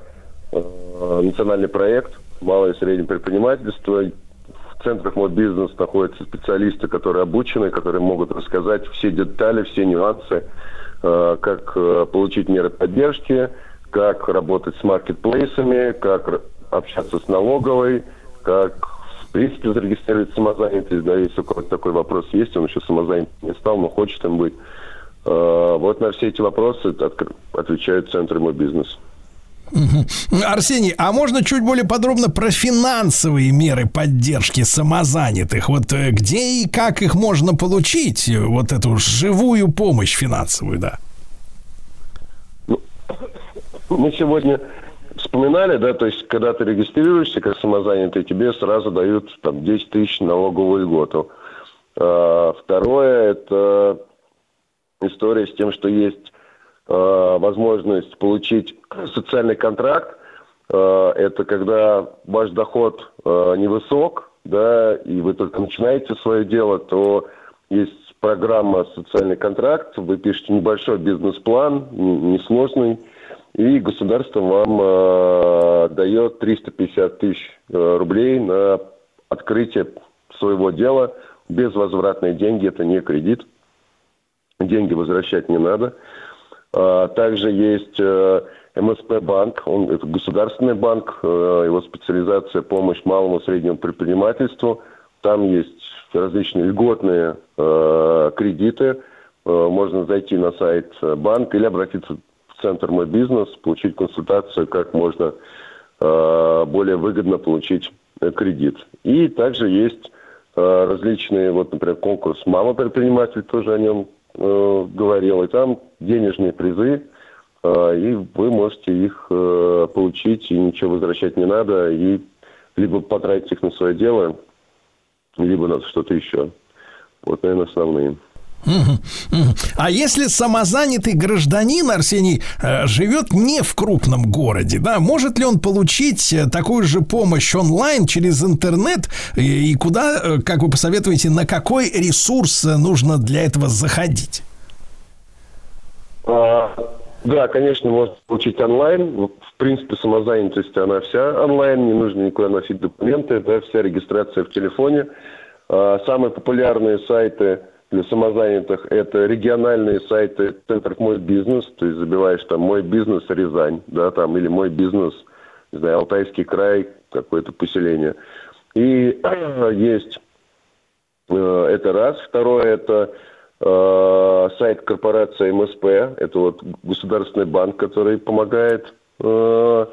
э, национальный проект «Малое и среднее предпринимательство». В центрах «Мой бизнес» находятся специалисты, которые обучены, которые могут рассказать все детали, все нюансы, э, как э, получить меры поддержки, как работать с маркетплейсами, как общаться с налоговой, как в принципе зарегистрировать самозанятость, да, если у кого-то такой вопрос есть, он еще самозанят не стал, но хочет им быть. Э, Вот на все эти вопросы отвечают центры «Мой бизнес». Арсений, а можно чуть более подробно про финансовые меры поддержки самозанятых? Вот э, где и как их можно получить? э, Вот эту живую помощь финансовую, да. Мы сегодня с упоминали, да, то есть, когда ты регистрируешься как самозанятый, тебе сразу дают там 10 тысяч налоговую льготу. А, Второе – это история с тем, что есть возможность получить социальный контракт. Э, это когда ваш доход э, невысок, да, и вы только начинаете свое дело, то есть программа «Социальный контракт», вы пишете небольшой бизнес-план, несложный, и государство вам э, дает 350 тысяч э, рублей на открытие своего дела. Безвозвратные деньги, это не кредит. Деньги возвращать не надо. А, Также есть э, МСП банк, он это государственный банк, э, его специализация помощь малому и среднему предпринимательству. Там есть различные льготные э, кредиты. Можно зайти на сайт банка или обратиться в центр «Мой бизнес», получить консультацию, как можно более выгодно получить кредит. И также есть различные, вот, например, конкурс «Мама предприниматель», тоже о нем э, говорил, и там денежные призы, э, и вы можете их э, получить, и ничего возвращать не надо, и либо потратить их на свое дело, либо на что-то еще. Вот, наверное, основные. А если самозанятый гражданин, Арсений, э, живет не в крупном городе, да, может ли он получить э, такую же помощь онлайн через интернет? И, куда, э, как вы посоветуете, на какой ресурс нужно для этого заходить? А, Да, конечно, можно получить онлайн. В принципе, самозанятость, она вся онлайн, не нужно никуда носить документы, да, вся регистрация в телефоне. А, Самые популярные сайты для самозанятых – это региональные сайты центров «Мой бизнес», то есть забиваешь там «Мой бизнес Рязань», да, там, или «Мой бизнес», не знаю, Алтайский край, какое-то поселение. И есть Э, Это раз. Второе – это э, сайт корпорации МСП. Это вот государственный банк, который помогает э,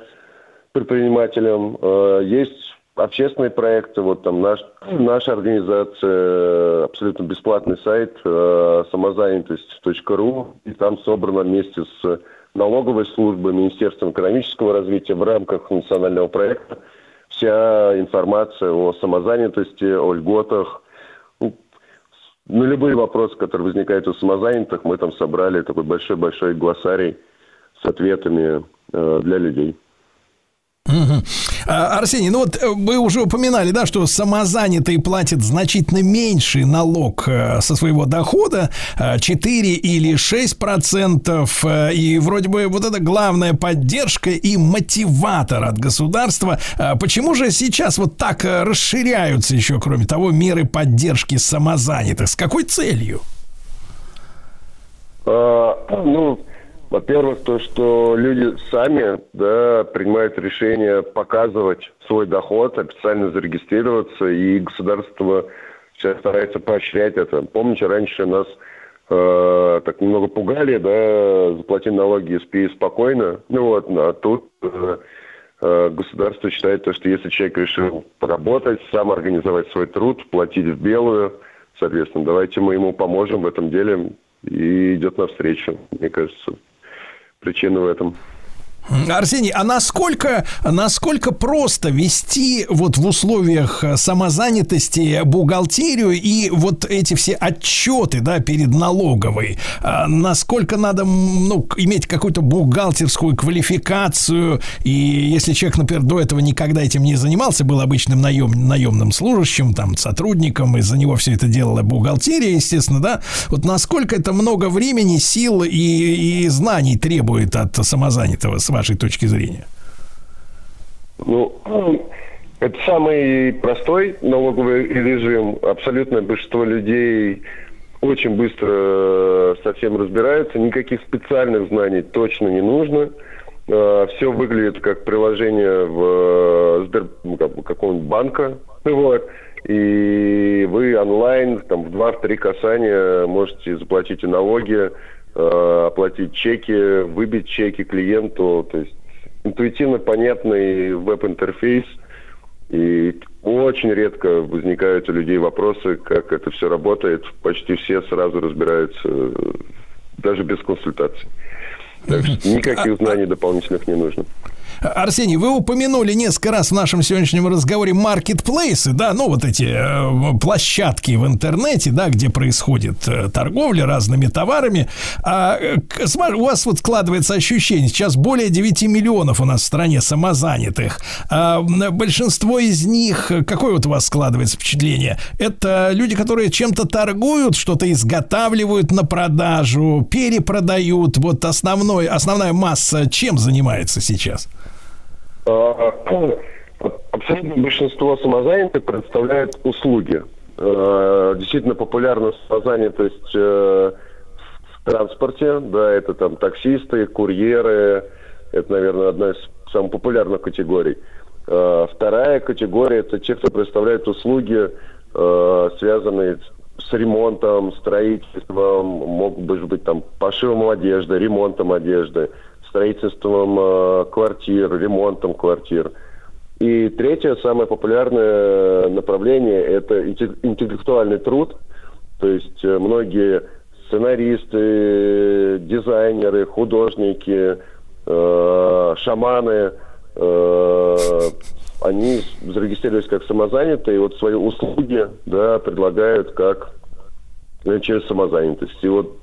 предпринимателям. Есть общественные проекты. Вот там наш, наша организация, абсолютно бесплатный сайт э, самозанятость.ру. И там собрано вместе с налоговой службой, Министерством экономического развития в рамках национального проекта вся информация о самозанятости, о льготах, ну, любые вопросы, которые возникают у самозанятых, мы там собрали такой большой-большой глоссарий с ответами э, для людей. А, Арсений, ну вот э, вы уже упоминали, да, что самозанятый платит значительно меньший налог э, со своего дохода, э, 4 или 6 процентов, э, и вроде бы вот это главная поддержка и мотиватор от государства. А Почему же сейчас вот так э, расширяются еще, кроме того, меры поддержки самозанятых? С какой целью? А, ну, во-первых, то, что люди сами да, принимают решение показывать свой доход, официально зарегистрироваться, и государство сейчас старается поощрять это. Помните, раньше нас э, так немного пугали, да, заплати налоги, спи спокойно. Ну вот, а тут э, э, государство считает то, что если человек решил поработать, сам организовать свой труд, платить в белую, соответственно, давайте мы ему поможем в этом деле и идет навстречу. Мне кажется, причина в этом. Арсений, а насколько, насколько просто вести вот в условиях э, самозанятости бухгалтерию и вот эти все отчеты, да, перед налоговой? А Насколько надо, ну, иметь какую-то бухгалтерскую квалификацию? И если человек, например, до этого никогда этим не занимался, был обычным наем, наемным служащим, там, сотрудником, и за него все это делала бухгалтерия, естественно, да? Вот насколько это много времени, сил и, и знаний требует от самозанятого, вашей точки зрения? Ну, это самый простой налоговый режим. Абсолютное большинство людей очень быстро э, со всем разбираются. Никаких специальных знаний точно не нужно. Все выглядит как приложение в э, ну, как- какого-нибудь банка. Вот. И вы онлайн, там, в два-три касания можете заплатить и налоги, э, оплатить чеки, выбить чеки клиенту. То есть интуитивно понятный веб-интерфейс. И очень редко возникают у людей вопросы, как это все работает. Почти все сразу разбираются, э, даже без консультаций. Так что никаких знаний дополнительных не нужно. Арсений, вы упомянули несколько раз в нашем сегодняшнем разговоре маркетплейсы, да, ну вот эти э, площадки в интернете, да, где происходит э, торговля разными товарами. А, э, у вас вот складывается ощущение, сейчас более 9 миллионов у нас в стране самозанятых. А, большинство из них, какое вот у вас складывается впечатление? Это люди, которые чем-то торгуют, что-то изготавливают на продажу, перепродают. Вот основной, основная масса чем занимается сейчас? А, Абсолютно большинство самозанятых представляют услуги. Э, Действительно популярна самозанятость э, в транспорте, да, это там таксисты, курьеры, это, наверное, одна из самых популярных категорий. Э, Вторая категория это те, кто представляет услуги, э, связанные с ремонтом, строительством, могут быть там пошивом одежды, ремонтом одежды, строительством э, квартир, ремонтом квартир. И третье, самое популярное направление – это инте- интеллектуальный труд. То есть э, многие сценаристы, дизайнеры, художники, э, шаманы, они зарегистрировались как самозанятые, и вот свои услуги да, предлагают как через самозанятость. И вот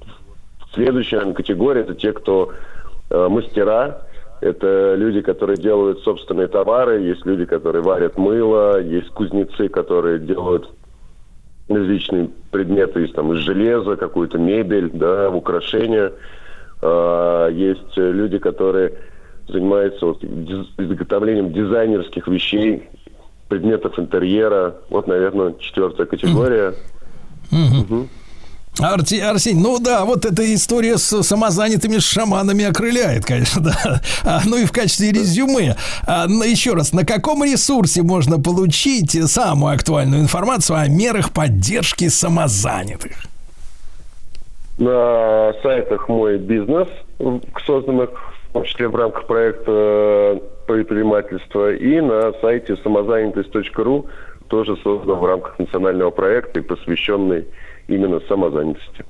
следующая категория – это те, кто мастера, это люди, которые делают собственные товары, есть люди, которые варят мыло, есть кузнецы, которые делают различные предметы из, там, из железа, какую-то мебель, да, украшения. А, есть э, люди, которые занимаются вот, изготовлением дизайнерских вещей, предметов интерьера. Вот, наверное, четвертая категория. Мгм. Арти, Арсений, ну да, вот эта история с самозанятыми шаманами окрыляет, конечно, да. А, ну и в качестве резюме, а, еще раз, на каком ресурсе можно получить самую актуальную информацию о мерах поддержки самозанятых? на сайтах «Мой бизнес», созданных в том числе в рамках проекта э, предпринимательства, и на сайте самозанятость.ру, тоже создан в рамках национального проекта и посвященный именно самозанятости.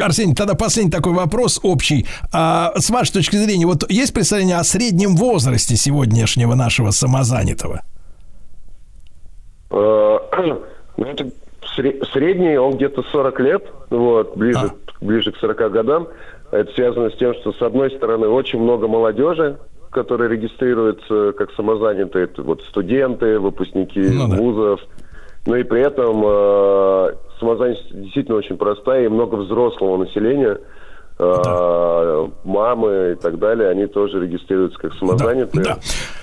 Арсений, тогда последний такой вопрос общий. А, с вашей точки зрения, вот есть представление о среднем возрасте сегодняшнего нашего самозанятого? Э, Ну, это сре- средний, он где-то 40 лет, вот, ближе, ближе к 40 годам. Это связано с тем, что, с одной стороны, очень много молодежи, которые регистрируются как самозанятые, это вот студенты, выпускники вузов. Но и при этом э, самозанятость действительно очень простая, и много взрослого населения, э, мамы и так далее, они тоже регистрируются как самозанятые.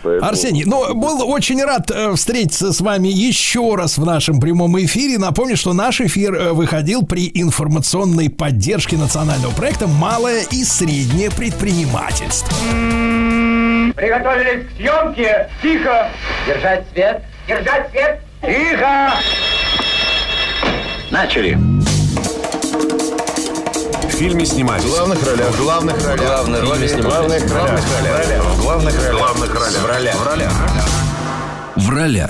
Поэтому- Арсений, ну, был очень рад э, встретиться с вами еще раз в нашем прямом эфире. Напомню, что наш эфир э, выходил при информационной поддержке национального проекта «Малое и среднее предпринимательство». Приготовились к съемке. Тихо. Держать свет. Держать свет. Тихо. Начали. В фильме снимались. В главных ролях. В главных ролях. Главные роли снимались. Главных ролях. В главных ролях. В главных ролях. В ролях. В ролях. В ролях.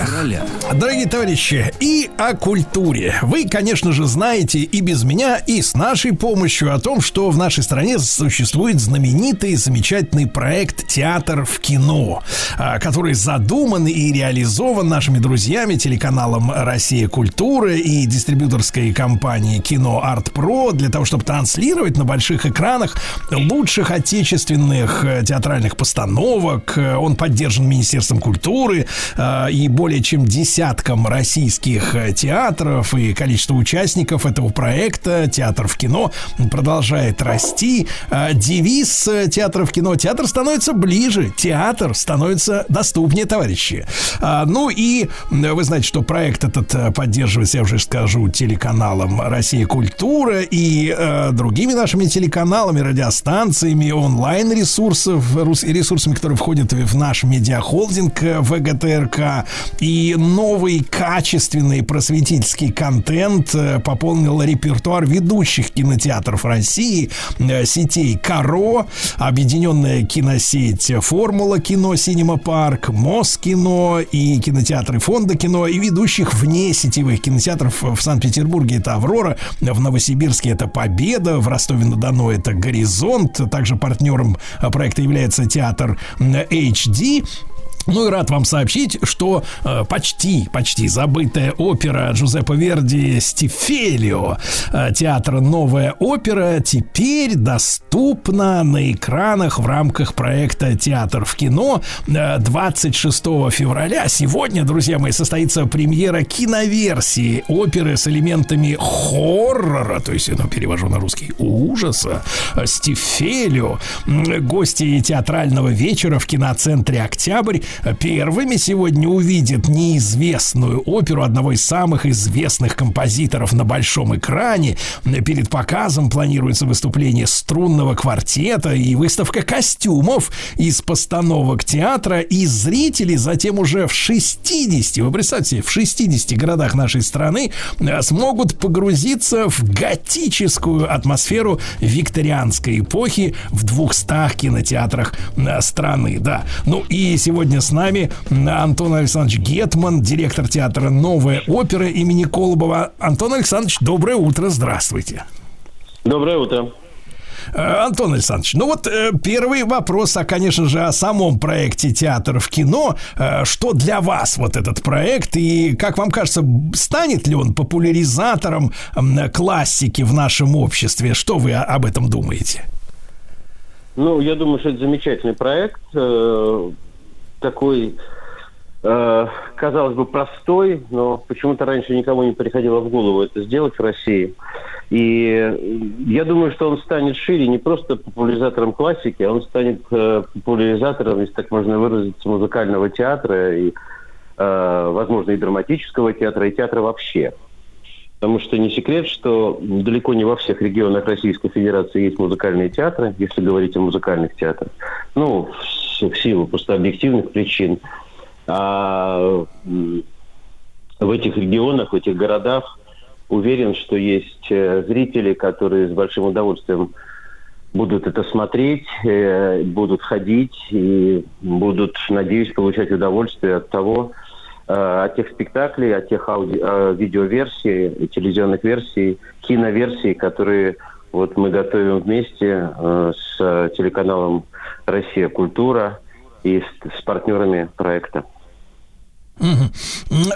Дорогие товарищи, и о культуре. Вы, конечно же, знаете и без меня, и с нашей помощью о том, что в нашей стране существует знаменитый замечательный проект «Театр в кино», а, который задуман и реализован нашими друзьями телеканалом «Россия. Культура» и дистрибьюторской компанией «Кино Арт Про» для того, чтобы транслировать на больших экранах лучших отечественных э, театральных постановок. Э, Он поддержан Министерством культуры э, и более чем десятком российских э, театров и количество участников этого проекта «Театр в кино» продолжает расти. Э, Девиз э, «Театра в кино» «Театр становится ближе, театр становится доступнее, товарищи». А, Ну и вы знаете, что проект этот поддерживается, я уже скажу, телеканалом «Россия. Культура» и другими нашими телеканалами, радиостанциями, онлайн-ресурсов, ресурсами, которые входят в наш медиахолдинг ВГТРК. ЖК. И новый качественный просветительский контент э, пополнил репертуар ведущих кинотеатров России, э, сетей Каро, объединенная киносеть Формула кино, Синема Парк, Москино и кинотеатры Фонда кино и ведущих вне сетевых кинотеатров в Санкт-Петербурге это Аврора, в Новосибирске это Победа, в Ростове-на-Дону это Горизонт, также партнером проекта является театр HD. Ну и рад вам сообщить, что э, почти, почти забытая опера Джузеппе Верди «Стифелио» э, театра «Новая опера» теперь доступна на экранах в рамках проекта «Театр в кино» э, 26 февраля. Сегодня, друзья мои, состоится премьера киноверсии оперы с элементами хоррора, то есть, ну, перевожу на русский, ужаса, э, «Стифелио». М, Гости театрального вечера в киноцентре «Октябрь» первыми сегодня увидят неизвестную оперу одного из самых известных композиторов на большом экране. Перед показом планируется выступление струнного квартета и выставка костюмов из постановок театра. И зрители затем уже в 60, вы представьте, в 60 городах нашей страны э, смогут погрузиться в готическую атмосферу викторианской эпохи в 200 кинотеатрах э, страны. Да. Ну и сегодня с нами Антон Александрович Гетман, директор театра «Новая опера» имени Колобова. Антон Александрович, доброе утро, здравствуйте. Доброе утро. Э, Антон Александрович, ну вот э, первый вопрос, а, конечно же, о самом проекте «Театр в кино». Э, Что для вас вот этот проект и, как вам кажется, станет ли он популяризатором классики в нашем обществе? Что вы о- об этом думаете? Ну, я думаю, что это замечательный проект. Такой, э, казалось бы, простой, но почему-то раньше никому не приходило в голову это сделать в России. И я думаю, что он станет шире не просто популяризатором классики, а он станет э, популяризатором, если так можно выразиться, музыкального театра и, э, возможно, и драматического театра, и театра вообще. Потому что не секрет, что далеко не во всех регионах Российской Федерации есть музыкальные театры, если говорить о музыкальных театрах. Ну, в силу просто объективных причин. А в этих регионах, в этих городах уверен, что есть э, зрители, которые с большим удовольствием будут это смотреть, э, будут ходить и будут, надеюсь, получать удовольствие от того, э, от тех спектаклей, от тех ауди- э, видеоверсий, телевизионных версий, киноверсий, которые вот мы готовим вместе с телеканалом «Россия. Культура» и с, с партнерами проекта.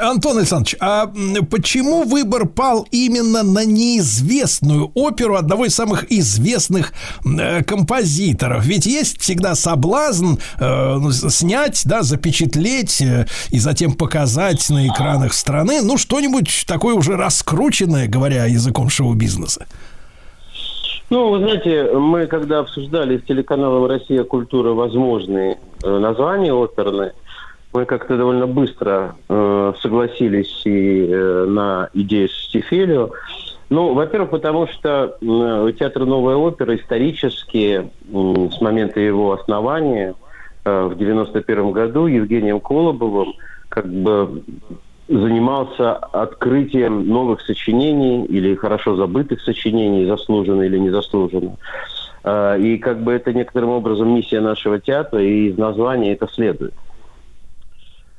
Антон Александрович, а почему выбор пал именно на неизвестную оперу одного из самых известных э, композиторов? Ведь есть всегда соблазн э, ну, снять, да, запечатлеть э, и затем показать на экранах страны, ну, что-нибудь такое уже раскрученное, говоря языком шоу-бизнеса. Ну, вы знаете, мы когда обсуждали с телеканалом «Россия. Культура» возможные э, названия оперные, мы как-то довольно быстро э, согласились и э, на идею с Стифелио. Ну, во-первых, потому что э, театр «Новая опера» исторически, м, с момента его основания э, в 91 году Евгением Колобовым как бы занимался открытием новых сочинений или хорошо забытых сочинений, заслуженно или незаслуженно. Э, И как бы это некоторым образом миссия нашего театра, и из названия это следует.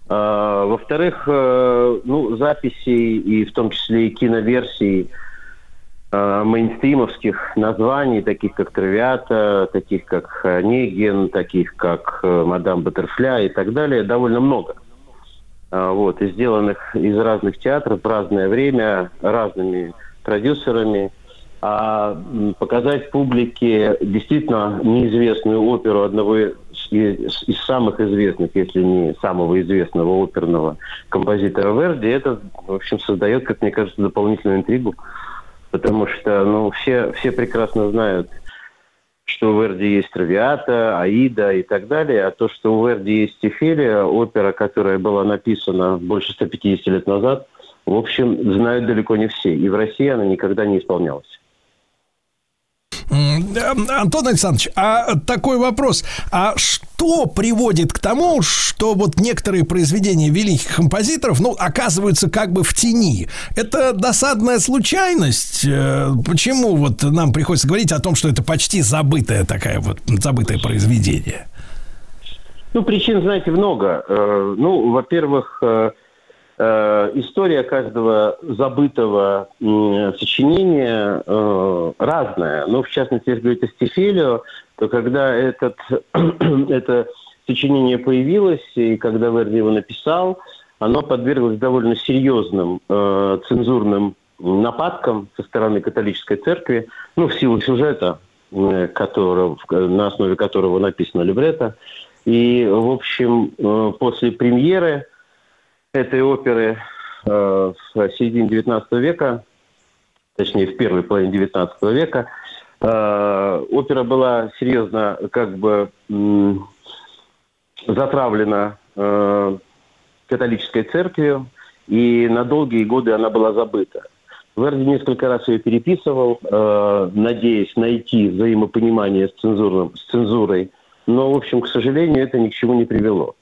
Э, Во-вторых, э, ну, записей и в том числе и киноверсий мейнстримовских названий, таких как «Травиата», таких как «Онегин», таких как «Мадам Баттерфля» и так далее, довольно много. А, Вот, и сделанных из разных театров в разное время, разными продюсерами. А показать публике действительно неизвестную оперу одного из самых известных, если не самого известного оперного композитора Верди, это, в общем, создает, как мне кажется, дополнительную интригу. Потому что, ну, все, все прекрасно знают, что у Верди есть Травиата, Аида и так далее, а то, что у Верди есть Стифелия, опера, которая была написана больше 150 лет назад, в общем, знают далеко не все. И в России она никогда не исполнялась. Антон Александрович, а такой вопрос. А что приводит к тому, что вот некоторые произведения великих композиторов, ну, оказываются как бы в тени. Это досадная случайность. Э, Почему вот нам приходится говорить о том, что это почти забытое такая вот забытое произведение? Ну, причин, знаете, много. Э, Ну, во-первых, э, история каждого забытого м, сочинения э, разная. Ну, в частности, если говорить о Стефелио, то когда этот, это сочинение появилось, и когда Верди его написал, оно подверглось довольно серьезным э, цензурным нападкам со стороны католической церкви, ну, в силу сюжета, э, которого, на основе которого написано либретто. И, в общем, э, после премьеры этой оперы э, в середине XIX века, точнее, в первой половине XIX века, э, опера была серьезно как бы затравлена э, католической церковью, и на долгие годы она была забыта. Верди несколько раз ее переписывал, надеясь найти взаимопонимание с, цензурным, с цензурой, но, в общем, к сожалению, это ни к чему не привело.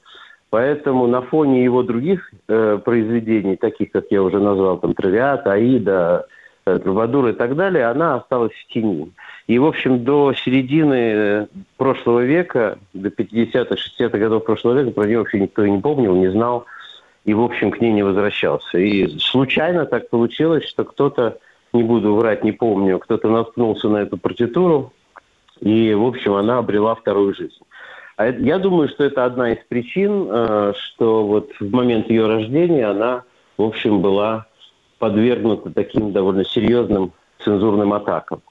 Поэтому на фоне его других э, произведений, таких, как я уже назвал, там, «Травиат», «Аида», э, «Трубадур» и так далее, она осталась в тени. И, в общем, до середины э, прошлого века, до 50-х, 60-х годов прошлого века про нее вообще никто и не помнил, не знал, и, в общем, к ней не возвращался. И случайно так получилось, что кто-то, не буду врать, не помню, кто-то наткнулся на эту партитуру, и, в общем, она обрела вторую жизнь. А я думаю, что это одна из причин, э, что вот в момент ее рождения она, в общем, была подвергнута таким довольно серьезным цензурным атакам.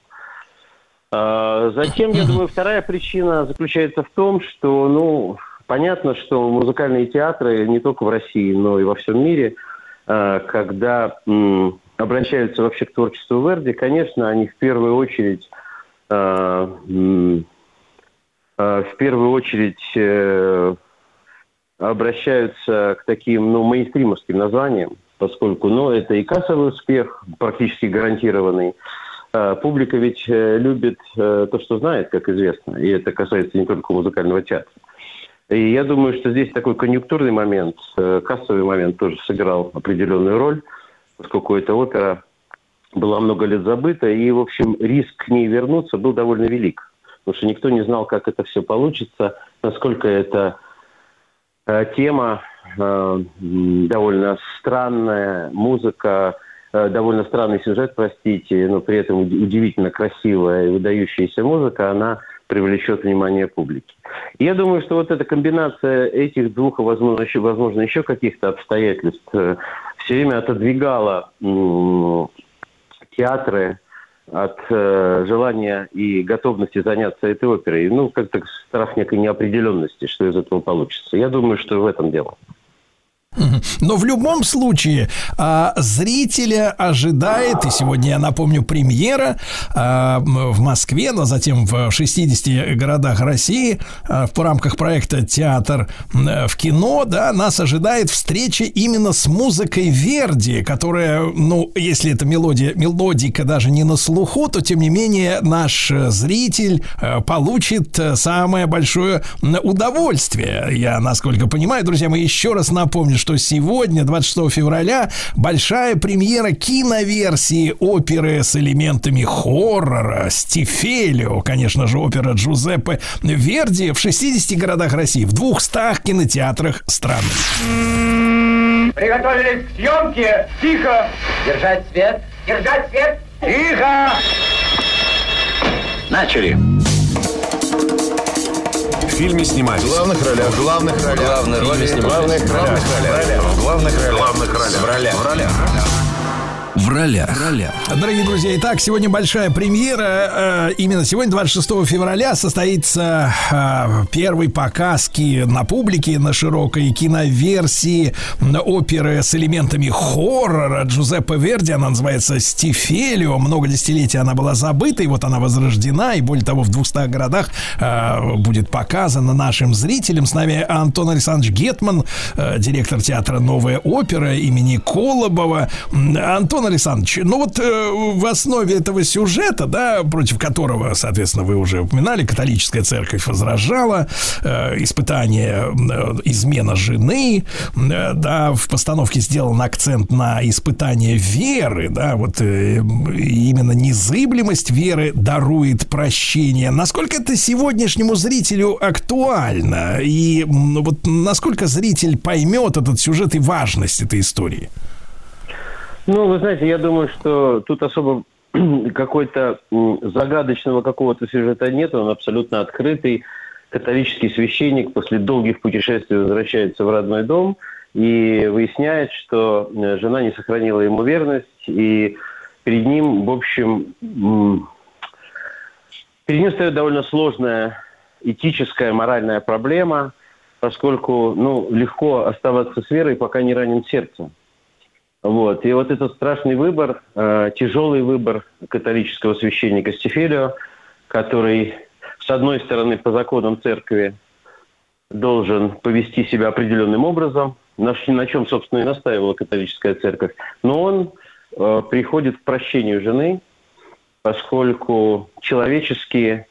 А, Затем, я думаю, вторая причина заключается в том, что, ну, понятно, что музыкальные театры не только в России, но и во всем мире, э, когда обращаются вообще к творчеству Верди, конечно, они в первую очередь э, в первую очередь э, обращаются к таким, ну, мейнстримовским названиям, поскольку, ну, это и кассовый успех, практически гарантированный. Э, Публика ведь э, любит э, то, что знает, как известно, и это касается не только музыкального театра. И я думаю, что здесь такой конъюнктурный момент, э, кассовый момент тоже сыграл определенную роль, поскольку эта опера была много лет забыта, и, в общем, риск к ней вернуться был довольно велик. Потому что никто не знал, как это все получится, насколько эта э, тема э, довольно странная, музыка, э, довольно странный сюжет, простите, но при этом уд- удивительно красивая и выдающаяся музыка, она привлечет внимание публики. Я думаю, что вот эта комбинация этих двух, возможно, еще, возможно, еще каких-то обстоятельств все время отодвигала м, театры от э, желания и готовности заняться этой оперой. Ну, как-то страх некой неопределенности, что из этого получится. Я думаю, что в этом дело. Но в любом случае а, зрителя ожидает, и сегодня, я напомню, премьера а, в Москве, но затем в 60 городах России а, в рамках проекта «Театр в кино», да, нас ожидает встреча именно с музыкой Верди, которая, ну, если эта мелодия, мелодика даже не на слуху, то, тем не менее, наш э, зритель э, получит э, самое большое удовольствие. Я, насколько понимаю, друзья, мы еще раз напомню, что сегодня, 26 февраля, большая премьера киноверсии оперы с элементами хоррора «Стифелио», конечно же, опера Джузеппе Верди в 60 городах России, в 200 кинотеатрах страны. Приготовились к съемке. Тихо. Держать свет. Держать свет. Тихо. Начали. В фильме снимались. В главных ролях. В главных ролях. Главные роли снимались. В главных ролях. В главных ролях. В главных ролях. В ролях. В ролях. В ролях. Дорогие друзья, итак, сегодня большая премьера. Э, Именно сегодня, 26 февраля, состоится э, первый показ на публике, на широкой киноверсии оперы с элементами хоррора Джузеппе Верди. Она называется «Стифелио». Много десятилетий она была забыта, и вот она возрождена. И более того, в 200 городах э, будет показана нашим зрителям. С нами Антон Александрович Гетман, директор театра «Новая опера» имени Колобова. Антон Александрович, Александрович, ну вот э, в основе этого сюжета, да, против которого, соответственно, вы уже упоминали, католическая церковь возражала, э, испытание э, измена жены, э, да, в постановке сделан акцент на испытание веры, да, вот э, именно незыблемость веры дарует прощение. Насколько это сегодняшнему зрителю актуально? И м, вот насколько зритель поймет этот сюжет и важность этой истории? Ну, вы знаете, я думаю, что тут особо какой-то загадочного какого-то сюжета нет, он абсолютно открытый. Католический священник после долгих путешествий возвращается в родной дом и выясняет, что э, жена не сохранила ему верность, и перед ним, в общем, перед ним стоит довольно сложная этическая, моральная проблема, поскольку ну, легко оставаться с верой, пока не ранен сердце. Вот. И вот этот страшный выбор, э, тяжелый выбор католического священника Стефелио, который, с одной стороны, по законам церкви должен повести себя определенным образом, на, на чем, собственно, и настаивала католическая церковь, но он э, приходит к прощению жены, поскольку человеческие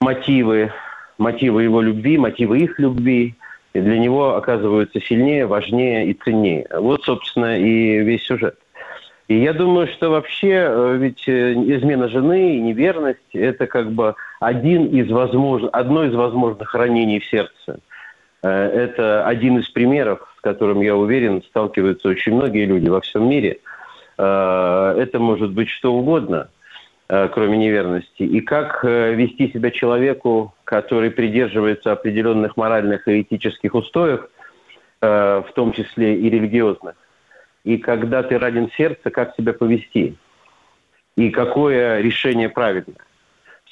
мотивы, мотивы его любви, мотивы их любви и для него оказываются сильнее, важнее и ценнее. Вот, собственно, и весь сюжет. И я думаю, что вообще э, ведь э, измена жены и неверность – это как бы один из возможных, одно из возможных ранений в сердце. Э, Это один из примеров, с которым, я уверен, сталкиваются очень многие люди во всем мире. Это может быть что угодно, кроме неверности. И как э, вести себя человеку, который придерживается определенных моральных и этических устоев, э, в том числе и религиозных. И когда ты ранен сердце, как себя повести? И какое решение правильное?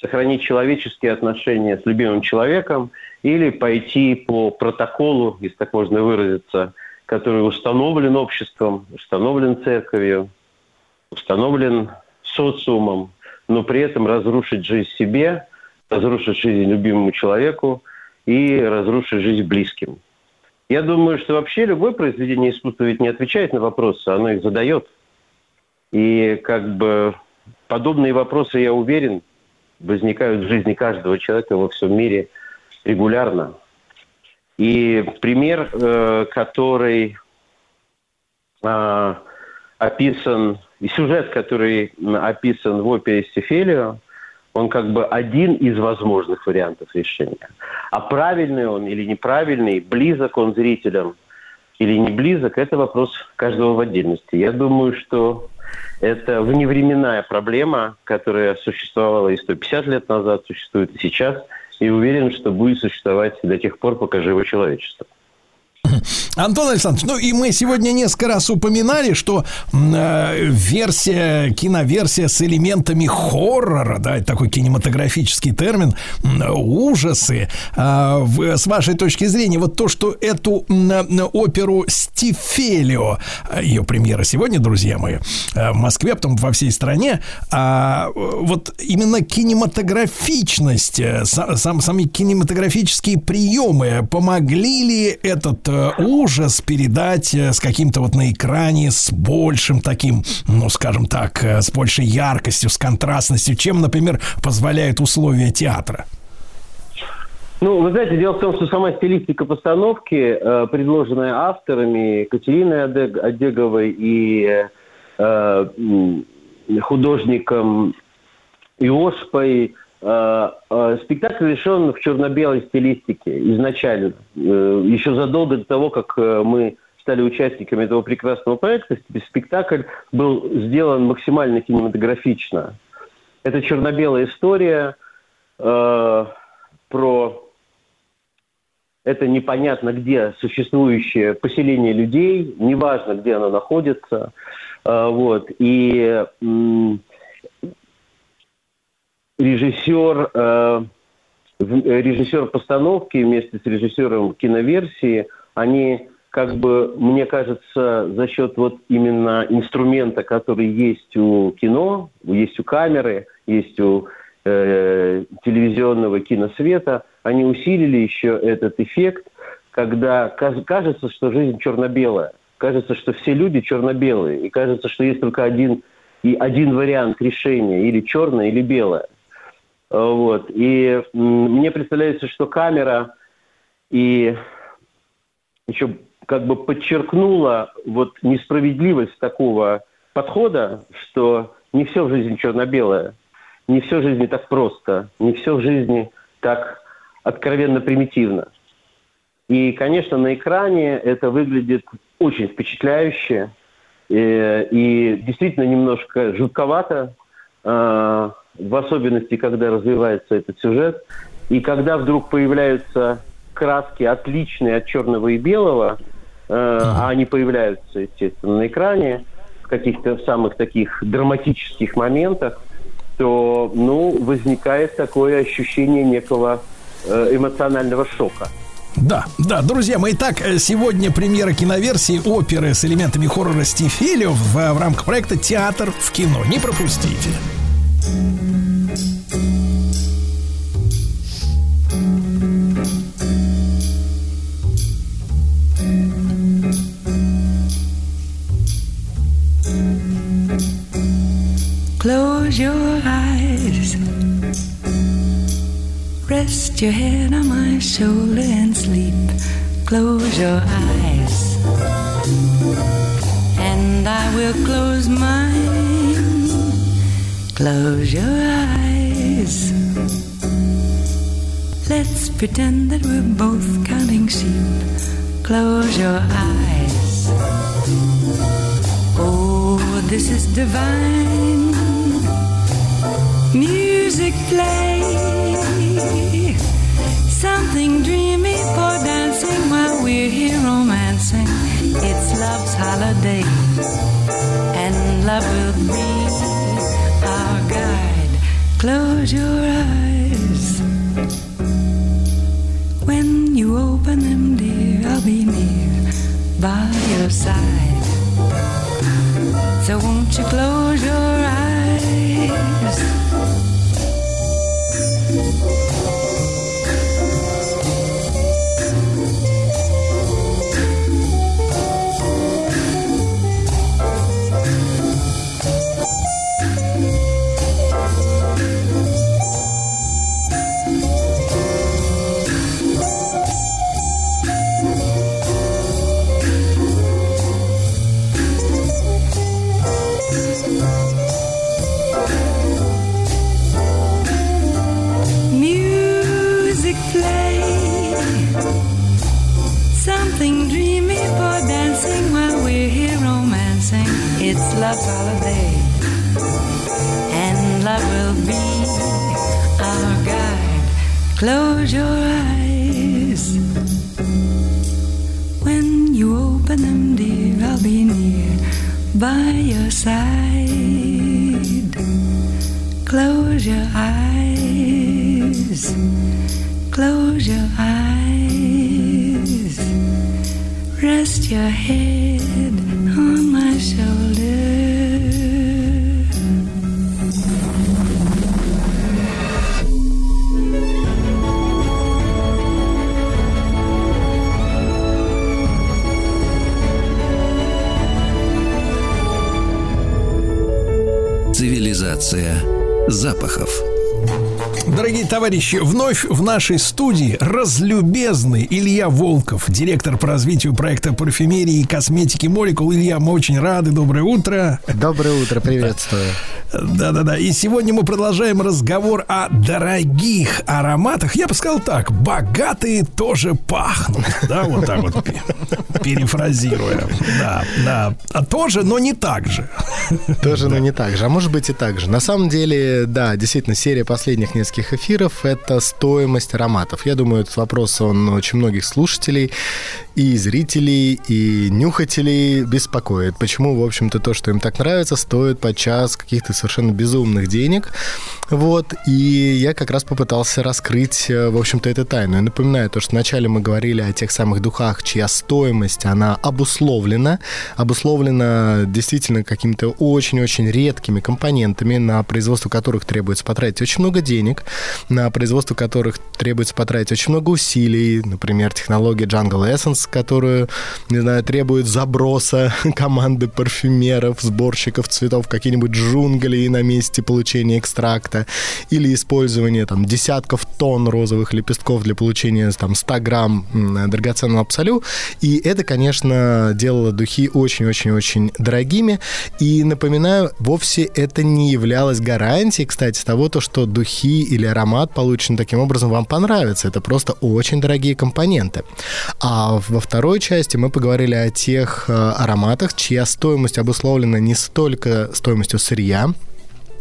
Сохранить человеческие отношения с любимым человеком или пойти по протоколу, если так можно выразиться, который установлен обществом, установлен церковью, установлен социумом, но при этом разрушить жизнь себе, разрушить жизнь любимому человеку и разрушить жизнь близким. Я думаю, что вообще любое произведение искусства ведь не отвечает на вопросы, оно их задает. И как бы подобные вопросы, я уверен, возникают в жизни каждого человека во всем мире регулярно. И пример, э, который а, описан, и сюжет, который описан в опере Стефелио, он как бы один из возможных вариантов решения. А правильный он или неправильный, близок он зрителям или не близок, это вопрос каждого в отдельности. Я думаю, что это вневременная проблема, которая существовала и 150 лет назад, существует и сейчас, и уверен, что будет существовать до тех пор, пока живо человечество. Антон Александрович, ну и мы сегодня несколько раз упоминали, что э, версия, киноверсия с элементами хоррора, да, это такой кинематографический термин, м, ужасы. А, в- с вашей точки зрения, вот то, что эту э, оперу Стифелио, э, ее премьера сегодня, друзья мои, э, в Москве, а потом во всей стране, э, вот именно кинематографичность, э, са- сам, сами кинематографические приемы помогли ли этот э, ужас передать э, с каким-то вот на экране, с большим таким, ну, скажем так, э, с большей яркостью, с контрастностью, чем, например, позволяют условия театра? Ну, вы знаете, дело в том, что сама стилистика постановки, э, предложенная авторами Катериной Одег- Одеговой и э, художником Иошпой, э, э, спектакль решен в черно-белой стилистике изначально. Э, еще задолго до того, как э, мы стали участниками этого прекрасного проекта, спектакль был сделан максимально кинематографично. Это черно-белая история э, про это непонятно где существующее поселение людей, неважно, где оно находится. Э, Вот. И м, режиссер, э, э, режиссер постановки вместе с режиссером киноверсии, они как бы, мне кажется, за счет вот именно инструмента, который есть у кино, есть у камеры, есть у э, телевизионного киносвета, они усилили еще этот эффект, когда кажется, что жизнь черно-белая. кажется, что все люди черно-белые. И кажется, что есть только один, и один вариант решения, или черное, или белое. Вот. И мне представляется, что камера и еще как бы подчеркнула вот несправедливость такого подхода, что не все в жизни черно-белое, не все в жизни так просто, не все в жизни так откровенно примитивно. И, конечно, на экране это выглядит очень впечатляюще и, э, и действительно немножко жутковато, э, в особенности, когда развивается этот сюжет. И когда вдруг появляются краски, отличные от черного и белого, э, а они появляются, естественно, на экране в каких-то самых таких драматических моментах, то, ну, возникает такое ощущение некого э, эмоционального шока. Да, да, друзья мои, так, э, сегодня премьера киноверсии оперы с элементами хоррора Стифелев в, в рамках проекта «Театр в кино». Не пропустите. Close your eyes. Rest your head on my shoulder and sleep. Close your eyes. And I will close mine. Close your eyes. Let's pretend that we're both counting sheep. Close your eyes. Oh, this is divine. Music play. Something dreamy for dancing while we're here romancing. It's love's holiday. And love will be. Close your eyes. When you open them, dear, I'll be near by your side. So won't you close your eyes? Holiday. And love will be our guide. Close your eyes. When you open them, dear, I'll be near by your side. Close your eyes. Close your eyes. Rest your head товарищи, вновь в нашей студии разлюбезный Илья Волков, директор по развитию проекта парфюмерии и косметики Молекул. Илья, мы очень рады. Доброе утро. Доброе утро, приветствую. Да-да-да. И сегодня мы продолжаем разговор о дорогих ароматах. Я бы сказал так, богатые тоже пахнут. Да, вот так вот перефразируя. Да, да. А тоже, но не так же. Тоже, но не так же. А может быть и так же. На самом деле, да, действительно, серия последних нескольких эфиров – это стоимость ароматов. Я думаю, этот вопрос, он очень многих слушателей и зрителей, и нюхателей беспокоит. Почему, в общем-то, то, что им так нравится, стоит подчас каких-то совершенно безумных денег. Вот, и я как раз попытался раскрыть, э, в общем-то, эту тайну. Я напоминаю то, что вначале мы говорили о тех самых духах, чья стоимость, она обусловлена, обусловлена действительно какими-то очень-очень редкими компонентами, на производство которых требуется потратить очень много денег, на производство которых требуется потратить очень много усилий, например, технология Jungle Essence, которую, не знаю, требует заброса команды парфюмеров, сборщиков цветов, какие-нибудь джунгли на месте получения экстракта, или использование там десятков тонн розовых лепестков для получения там 100 грамм драгоценного абсолю. И это, конечно, делало духи очень-очень-очень дорогими. И напоминаю, вовсе это не являлось гарантией, кстати, того, то, что духи или аромат, полученный таким образом, вам понравится. Это просто очень дорогие компоненты. А во второй части мы поговорили о тех э, ароматах, чья стоимость обусловлена не столько стоимостью сырья,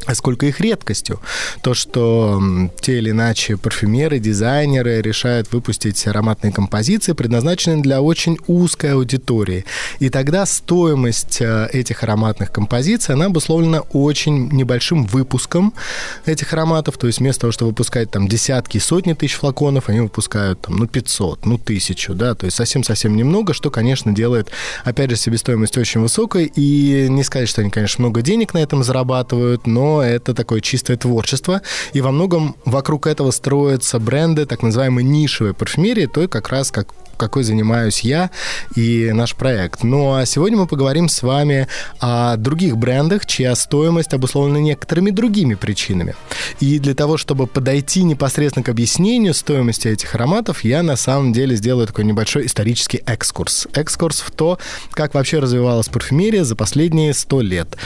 а сколько их редкостью. То, что те или иначе парфюмеры, дизайнеры решают выпустить ароматные композиции, предназначенные для очень узкой аудитории. И тогда стоимость э, этих ароматных композиций, она обусловлена очень небольшим выпуском этих ароматов. То есть вместо того, чтобы выпускать там десятки, сотни тысяч флаконов, они выпускают там, ну, 500, ну, тысячу, да, то есть совсем-совсем немного, что, конечно, делает, опять же, себестоимость очень высокой. И не сказать, что они, конечно, много денег на этом зарабатывают, но это такое чистое творчество. И во многом вокруг этого строятся бренды так называемой нишевой парфюмерии, той как раз как какой занимаюсь я и наш проект. Ну а сегодня мы поговорим с вами о других брендах, чья стоимость обусловлена некоторыми другими причинами. И для того, чтобы подойти непосредственно к объяснению стоимости этих ароматов, я на самом деле сделаю такой небольшой исторический экскурс. Экскурс в то, как вообще развивалась парфюмерия за последние сто лет.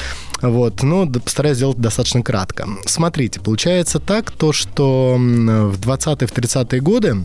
Вот, ну, да, постараюсь сделать достаточно кратко. Смотрите, получается так, то, что в 20-е, в 30-е годы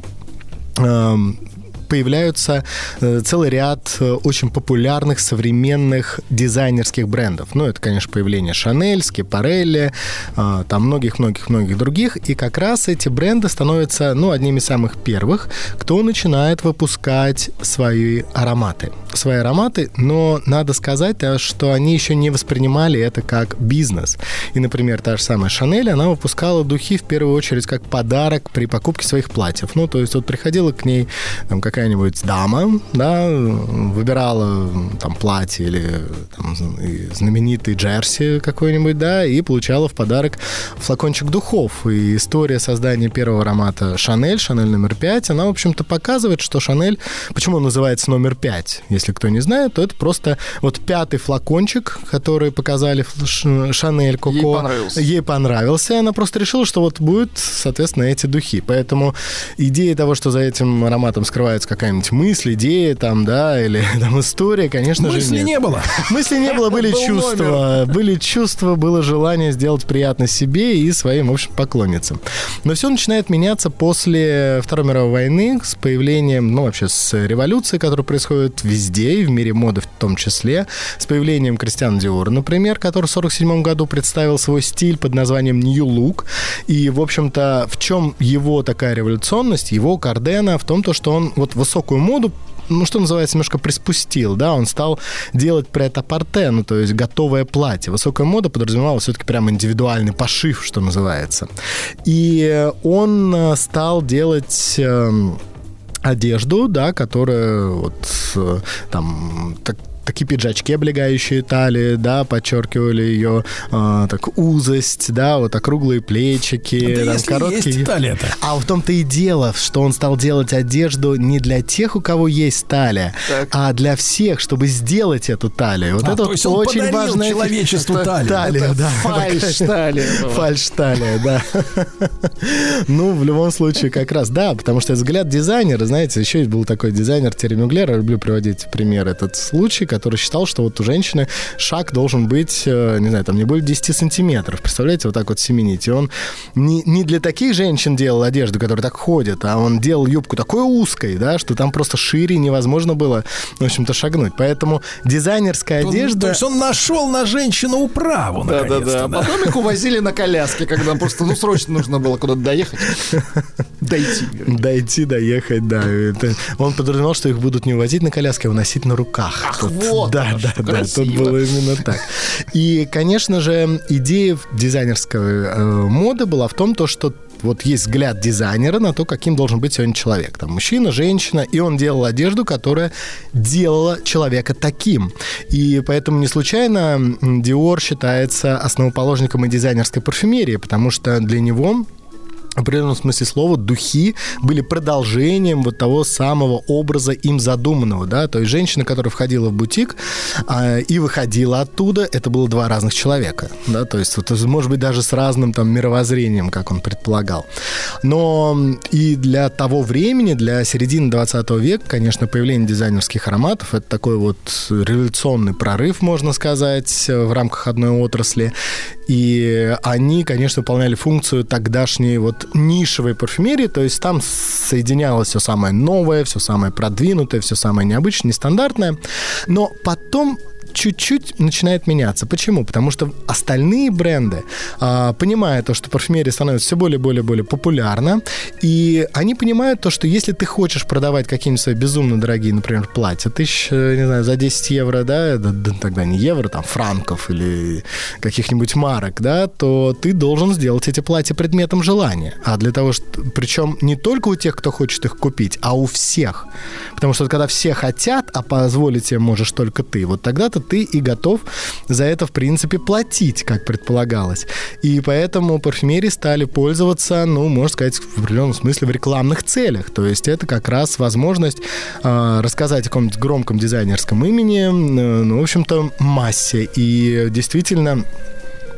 эм, появляются э, целый ряд э, очень популярных современных дизайнерских брендов. Ну, это, конечно, появление Шанель, Скипарелли, э, там многих-многих-многих других. И как раз эти бренды становятся, ну, одними из самых первых, кто начинает выпускать свои ароматы. Свои ароматы, но надо сказать, что они еще не воспринимали это как бизнес. И, например, та же самая Шанель, она выпускала духи в первую очередь как подарок при покупке своих платьев. Ну, то есть вот приходила к ней там, какая-нибудь дама, да, выбирала там платье или там, знаменитый джерси какой-нибудь, да, и получала в подарок флакончик духов. И история создания первого аромата Шанель, Шанель номер 5, она, в общем-то, показывает, что Шанель, почему он называется номер 5, если кто не знает, то это просто вот пятый флакончик, который показали Шанель Коко. Ей понравился. Ей понравился, и она просто решила, что вот будут, соответственно, эти духи. Поэтому идея того, что за этим ароматом скрывается какая-нибудь мысль, идея там, да, или там история, конечно же, Мысли не было. Мысли не было, были Был чувства. Были чувства, было желание сделать приятно себе и своим, в общем, поклонницам. Но все начинает меняться после Второй мировой войны с появлением, ну, вообще с революцией, которая происходит везде, и в мире моды в том числе, с появлением Кристиана Диора, например, который в 1947 году представил свой стиль под названием New Look. И, в общем-то, в чем его такая революционность, его Кардена, в том, то, что он вот высокую моду ну, что называется, немножко приспустил, да, он стал делать прет-а-порте, ну, то есть готовое платье. Высокая мода подразумевала все-таки прям индивидуальный пошив, что называется. И он э, стал делать... эм, одежду, да, которая вот э, там так, такие пиджачки, облегающие талии, да, подчеркивали ее э, так узость, да, вот округлые плечики, Да там, если короткие. есть талия-то. А в том-то и дело, что он стал делать одежду не для тех, у кого есть талия, а для всех, чтобы сделать эту талию. Вот А, это то вот есть он очень важно. человечеству талию. Талия, Это да. фальш-талия была. Фальш-талия, да. Ну, в любом случае, как раз, да, потому что взгляд дизайнера, знаете, еще был такой дизайнер Терри Мюглер, я люблю приводить пример этот случай, который считал, что вот у женщины шаг должен быть, э, не знаю, там не более 10 сантиметров. Представляете, вот так вот семенить. И он не, не для таких женщин делал одежду, которые так ходят, а он делал юбку такой узкой, да, что там просто шире невозможно было, в общем-то, шагнуть. Поэтому дизайнерская Он- одежда... То есть он нашел на женщину управу, Да-да-да. наконец-то. А потом их увозили на коляске, когда просто, ну, срочно нужно было куда-то доехать. Дойти. Дойти, доехать, да. Это- Он подразумевал, что их будут не увозить на коляске, а уносить на руках. Ах, Вот. Вот да, да, да, красиво. тут было именно так. И, конечно же, идея дизайнерской э, моды была в том, то, что вот есть взгляд дизайнера на то, каким должен быть сегодня человек. Там мужчина, женщина, и он делал одежду, которая делала человека таким. И поэтому не случайно Dior считается основоположником и дизайнерской парфюмерии, потому что для него определенном смысле слова духи были продолжением вот того самого образа им задуманного, да, то есть женщина, которая входила в бутик а, и выходила оттуда, это было два разных человека, да, то есть вот, может быть даже с разным там мировоззрением, как он предполагал. Но и для того времени, для середины 20 века, конечно, появление дизайнерских ароматов это такой вот революционный прорыв, можно сказать, э, в рамках одной отрасли. И они, конечно, выполняли функцию тогдашней вот нишевой парфюмерии, то есть там соединялось все самое новое, все самое продвинутое, все самое необычное, нестандартное. Но потом чуть-чуть начинает меняться. Почему? Потому что остальные бренды, а, понимая то, что парфюмерия становится все более, более, более популярна, и они понимают то, что если ты хочешь продавать какие-нибудь свои безумно дорогие, например, платья, тысяч, э, не знаю, за 10 евро, да, да, да, тогда не евро, там, франков или каких-нибудь марок, да, то ты должен сделать эти платья предметом желания. А для того, что, причем не только у тех, кто хочет их купить, а у всех. Потому что когда все хотят, а позволить себе можешь только ты, вот тогда-то ты и готов за это, в принципе, платить, как предполагалось. И поэтому парфюмерии стали пользоваться, ну, можно сказать, в определенном смысле в рекламных целях. То есть это как раз возможность э, рассказать о каком-нибудь громком дизайнерском имени, э, ну, в общем-то, массе. И действительно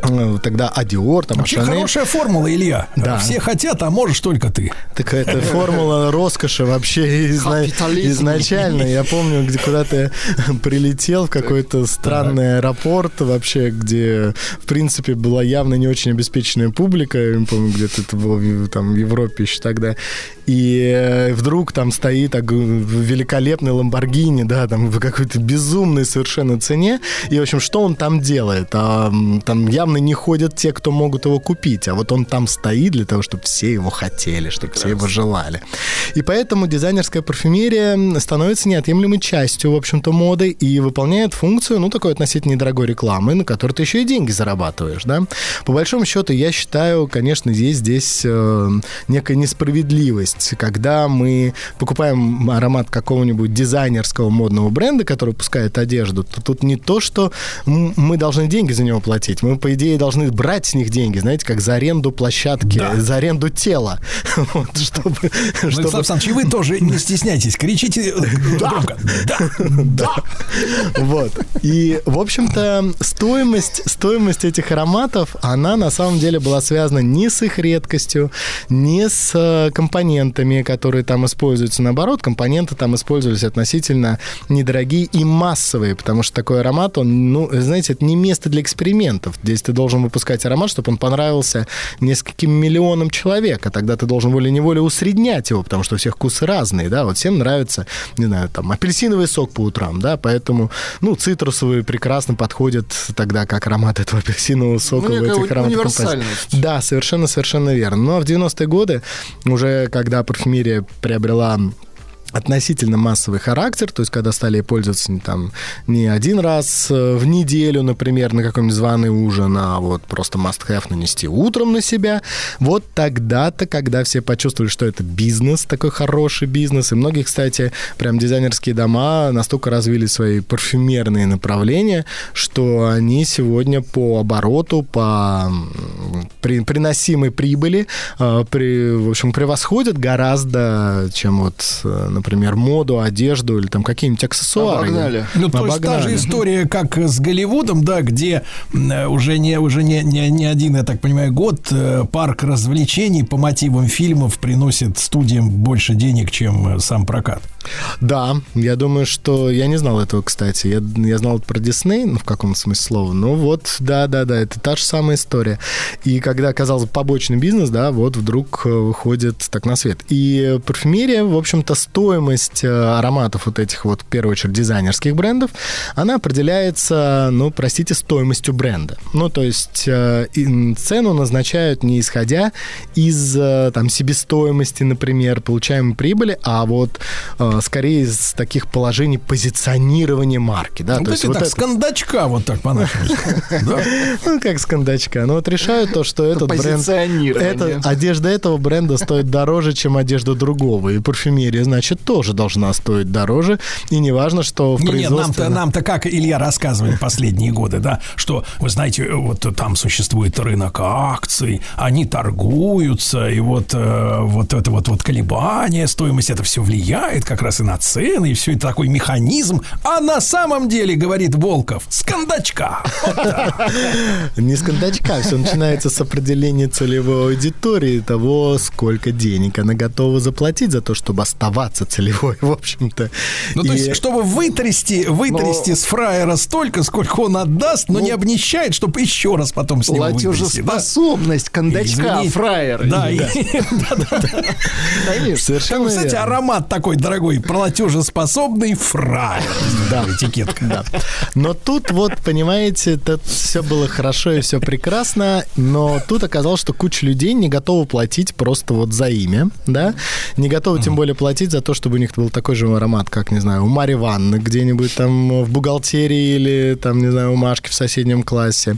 тогда Адиор, там, Вообще Шанель. хорошая формула, Илья. Да. Все хотят, а можешь только ты. Так это формула роскоши вообще изна- изначально. Я помню, где куда-то прилетел в какой-то странный аэропорт вообще, где, в принципе, была явно не очень обеспеченная публика. Я помню, где-то это было там в Европе еще тогда. И э, вдруг там стоит великолепный Ламборгини, да, там в какой-то безумной совершенно цене. И, в общем, что он там делает? А, там явно не ходят те, кто могут его купить, а вот он там стоит для того, чтобы все его хотели, чтобы все его желали. И поэтому дизайнерская парфюмерия становится неотъемлемой частью, в общем-то, моды и выполняет функцию, ну, такой относительно недорогой рекламы, на которой ты еще и деньги зарабатываешь, да. По большому счету, я считаю, конечно, есть здесь э, некая несправедливость, когда мы покупаем аромат какого-нибудь дизайнерского модного бренда, который выпускает одежду, то тут не то, что мы должны деньги за него платить, мы, по идее, должны брать с них деньги, знаете, как за аренду площадки, за аренду тела, Вот, чтобы... Ну, чтобы- Александр Александрович, и вы тоже не стесняйтесь, кричите э, громко. Да, да. Вот. И, в общем-то, стоимость, стоимость этих ароматов, она на самом деле была связана не с их редкостью, не с э, компонентами, которые там используются. Наоборот, компоненты там использовались относительно недорогие и массовые, потому что такой аромат, он, ну, знаете, это не место для экспериментов. Здесь ты должен выпускать аромат, чтобы он понравился нескольким миллионам человек, а тогда ты должен волей-неволей усреднять его, потому что у всех вкусы разные, да, вот всем нравится, не знаю, там, апельсиновый сок по утрам, да, поэтому, ну, цитрусовые прекрасно подходят тогда как аромат этого апельсинового сока Ну, в этих ароматах. Да, совершенно, совершенно верно. Ну, а в 90-е годы, уже когда парфюмерия приобрела относительно массовый характер, то есть когда стали пользоваться не, там, не один раз э, в неделю, например, на какой-нибудь званый ужин, а вот просто must-have нанести утром на себя, вот тогда-то, когда все почувствовали, что это бизнес, такой хороший бизнес, и многие, кстати, прям дизайнерские дома настолько развили свои парфюмерные направления, что они сегодня по обороту, по при- приносимой прибыли, э, при, в общем, превосходят гораздо, чем вот, э, например, моду, одежду или там какие-нибудь аксессуары. Обогнали. Ну, то есть та же Обогнали. история, как с Голливудом, да, где уже не, уже не, не, не один, я так понимаю, год э, парк развлечений по мотивам фильмов приносит студиям больше денег, чем э, сам прокат. Да, я думаю, что... Я не знал этого, кстати. Я, я знал про Дисней, ну, в каком смысле слова. Ну, вот, да-да-да, это та же самая история. И когда оказался побочный бизнес, да, вот вдруг э, выходит так на свет. И парфюмерия, в общем-то, стоимость э, ароматов вот этих вот, в первую очередь, дизайнерских брендов, она определяется, ну, простите, стоимостью бренда. Ну, то есть э, цену назначают не исходя из, э, там, себестоимости, например, получаемой прибыли, а вот скорее из таких положений позиционирования марки. Да? Ну, То есть так, вот так, это- с кондачка вот так по-нашему. Да. Ну, как с кондачка. Ну, вот решают то, что этот бренд... одежда этого бренда стоит дороже, чем одежда другого. И парфюмерия, значит, тоже должна стоить дороже. И не важно, что в Не, производстве... нам-то, нам-то как Илья рассказывали последние годы, да, что, вы знаете, вот там существует рынок акций, они торгуются, и вот, э, вот это вот, вот колебание, стоимость, это все влияет как раз и на цены, и все это такой механизм. А на самом деле, говорит Волков, с кондачка. Вот так. Не с кондачка, все начинается с определения целевой аудитории, того, сколько денег она готова заплатить за то, чтобы оставаться целевой, в общем-то. Ну, то И- есть, чтобы вытрясти, вытрясти с фраера столько, сколько он отдаст, но не обнищает, чтобы еще раз потом с него вытрясти, да? Платежеспособность кондачка Извини. фраера. Да. Совершенно Кстати, верно. аромат такой дорогой, платежеспособный фраер. Да. Этикетка. Да. Но тут вот, понимаете, это все было хорошо и все прекрасно, но тут оказалось, что куча людей не готова платить просто вот за имя, да, не готовы тем более платить за то, чтобы у них был такой же аромат, как, не знаю, у Марьи Ванны где-нибудь там в бухгалтерии или там, не знаю, у Машки в соседнем классе.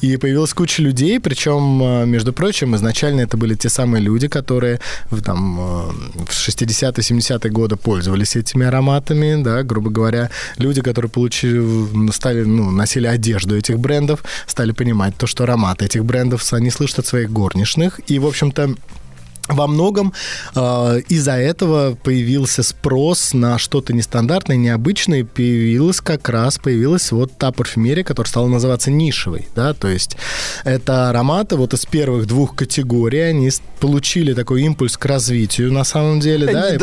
И появилась куча людей, причем, э, между прочим, изначально это были те самые люди, которые в, там, э, в 60-е, 70-е годы пользовались этими ароматами, да, грубо говоря, люди, которые получили, стали, ну, носили одежду этих брендов, стали понимать то, что ароматы этих брендов они слышат от своих горничных, и, в общем-то, во многом э, из-за этого появился спрос на что-то нестандартное, необычное, появилась как раз появилась вот та парфюмерия, которая стала называться нишевой, да, то есть это ароматы вот из первых двух категорий, они получили такой импульс к развитию на самом деле, да, и получ-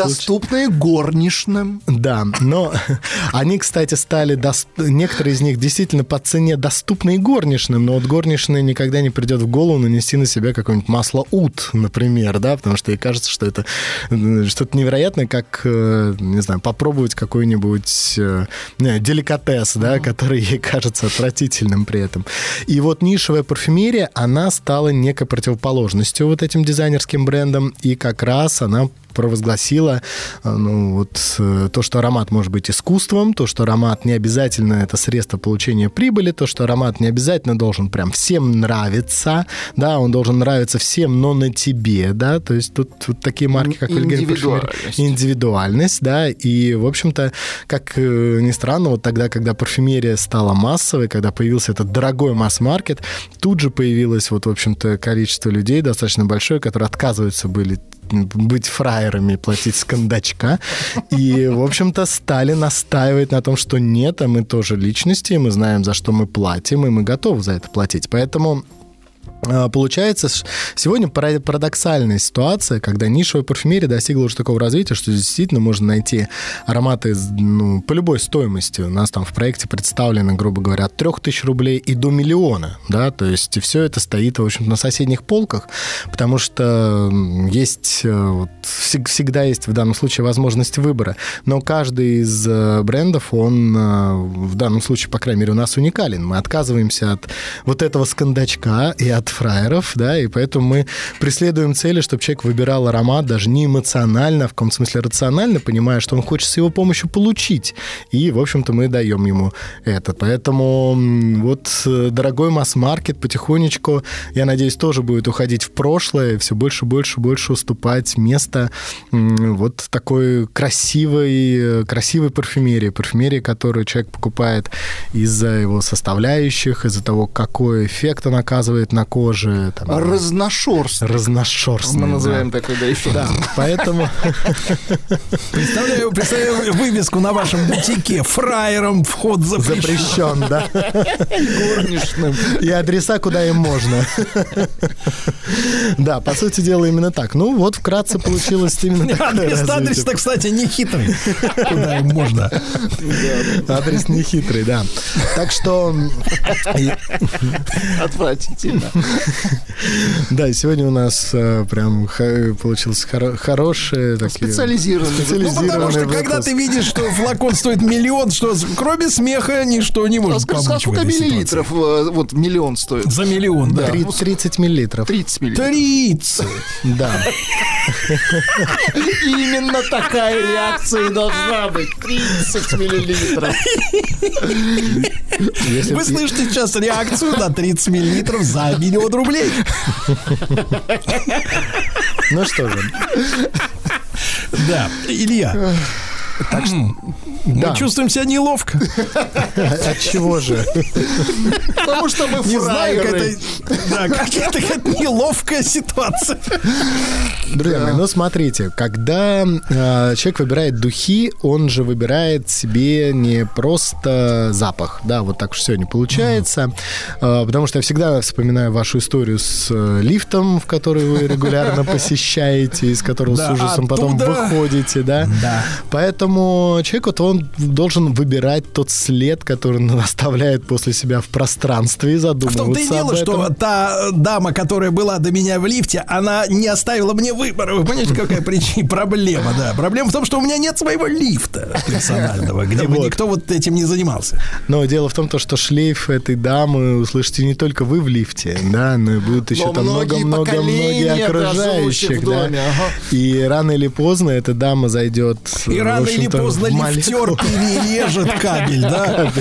горничным. да, но они, кстати, стали, дос- некоторые из них действительно по цене доступны и горничным, но вот горничной никогда не придет в голову нанести на себя какое-нибудь масло ут, например, да, потому что ей кажется, что это э, что-то невероятное, как, э, не знаю, попробовать какой-нибудь э, не деликатес, да, который ей кажется отвратительным при этом. И вот нишевая парфюмерия, она стала некой противоположностью вот этим дизайнерским брендам, и как раз она провозгласила э, ну, вот, э, то, что аромат может быть искусством, то, что аромат не обязательно это средство получения прибыли, то, что аромат не обязательно должен прям всем нравиться, да, он должен нравиться всем, но на тебе, да, то есть тут, тут такие марки, как Индивидуальность. индивидуальность, да, и, в общем-то, как э, ни странно, вот тогда, когда парфюмерия стала массовой, когда появился этот дорогой масс-маркет, тут же появилось, вот, в общем-то, количество людей достаточно большое, которые отказываются были быть фраерами, платить с кондачка. И, в общем-то, стали настаивать на том, что нет, а мы тоже личности, и мы знаем, за что мы платим, и мы готовы за это платить. Поэтому Получается, ш- сегодня пара- парадоксальная ситуация, когда нишевая парфюмерия достигла уже такого развития, что действительно можно найти ароматы ну, по любой стоимости. У нас там в проекте представлено, грубо говоря, от 3000 рублей и до миллиона, да, то есть все это стоит, в общем на соседних полках, потому что есть, э, вот, всег- всегда есть в данном случае возможность выбора, но каждый из э, брендов, он э, в данном случае, по крайней мере, у нас уникален. Мы отказываемся от вот этого скандачка и от фраеров, да, и поэтому мы преследуем цели, чтобы человек выбирал аромат даже не эмоционально, а в каком смысле рационально, понимая, что он хочет с его помощью получить. И, в общем-то, мы даем ему это. Поэтому вот э, дорогой масс-маркет потихонечку, я надеюсь, тоже будет уходить в прошлое, все больше, больше, больше уступать место вот такой красивой, красивой парфюмерии. Парфюмерии, которую человек покупает из-за его составляющих, из-за того, какой эффект он оказывает на коже. Там, Разношерстный. Разношерстный. Мы да. называем такой, да, эффект. Да, поэтому... Представляю, представляю вывеску на вашем бутике. Фраером вход запрещен. Запрещен, да. Горничным. И адреса, куда им можно. Да, по сути дела, именно так. Ну, вот вкратце получилось именно Адрес, адрес-то, кстати, не хитрый. Куда им можно. Адрес не хитрый, да. Так что... Отвратительно. Да, сегодня у нас э, прям получился хоро- хороший... такие- Специализированный. Ну, потому что когда ты видишь, что флакон стоит миллион, что кроме смеха ничто не может помочь сколько миллилитров э, вот миллион стоит? За миллион, да. Три- 30 миллилитров. 30 миллилитров. 30. Да. Именно такая реакция и должна быть. 30 миллилитров. Вы слышите сейчас реакцию на 30 миллилитров за миллион рублей. Ну что же, Да, Илья. Мы Да. чувствуем себя неловко. от чего же? Потому что мы Не знаю, какая-то да, какая-то какая-то неловкая ситуация. Друзья мои, ну смотрите, когда э, человек выбирает духи, он же выбирает себе не просто запах, да, вот так уж сегодня получается, Э, потому что я всегда вспоминаю вашу историю с э, лифтом, в который вы регулярно посещаете, из которого с ужасом потом выходите, да. Да. Поэтому человек вот он должен выбирать тот след, который он оставляет после себя в пространстве и В том-то задумываться и дело, что та дама, которая была до меня в лифте, она не оставила мне выбора. Вы понимаете, какая причина? Проблема, да. Проблема в том, что у меня нет своего лифта персонального, где бы никто вот этим не занимался. Но дело в том, то, что шлейф этой дамы услышите не только вы в лифте, да, но и будут еще там многие много-много-многие окружающих, да. И рано или поздно эта дама зайдет. И рано или поздно лифтер перережет кабель, да?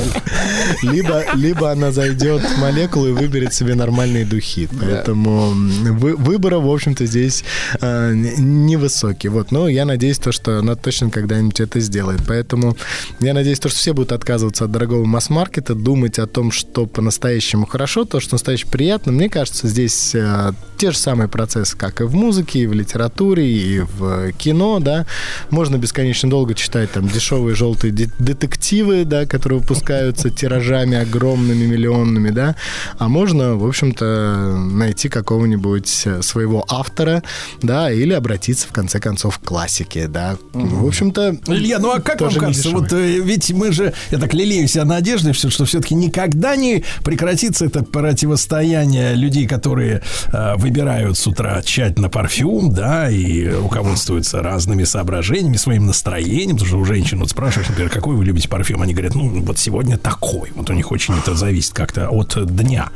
Либо, либо она зайдет в молекулу и выберет себе нормальные духи. Поэтому вы- выбора, в общем-то, здесь э, н- невысокий. Вот. Но я надеюсь, то, что она точно когда-нибудь это сделает. Поэтому я надеюсь, то, что все будут отказываться от дорогого масс-маркета, думать о том, что по-настоящему хорошо, то, что настоящему приятно. Мне кажется, здесь э, те же самые процессы, как и в музыке, и в литературе, и в кино, да. Можно бесконечно долго читать там дешевые желтые де- детективы, да, которые выпускаются тиражами огромными, миллионными, да. А можно, в общем-то, найти какого-нибудь э, своего автора, да, или обратиться, в конце концов, к классике, да. В общем-то, Илья, ну а как вам кажется, вот э, ведь мы же, я так лелею себя надеждой, все, что все-таки никогда не прекратится это противостояние людей, которые э, выбирают с утра тщательно парфюм, да, и руководствуются разными соображениями, своим настроением, потому что у женщин вот спрашиваешь, например, какой вы любите парфюм, они говорят, ну вот сегодня такой, вот у них очень это зависит как-то от дня.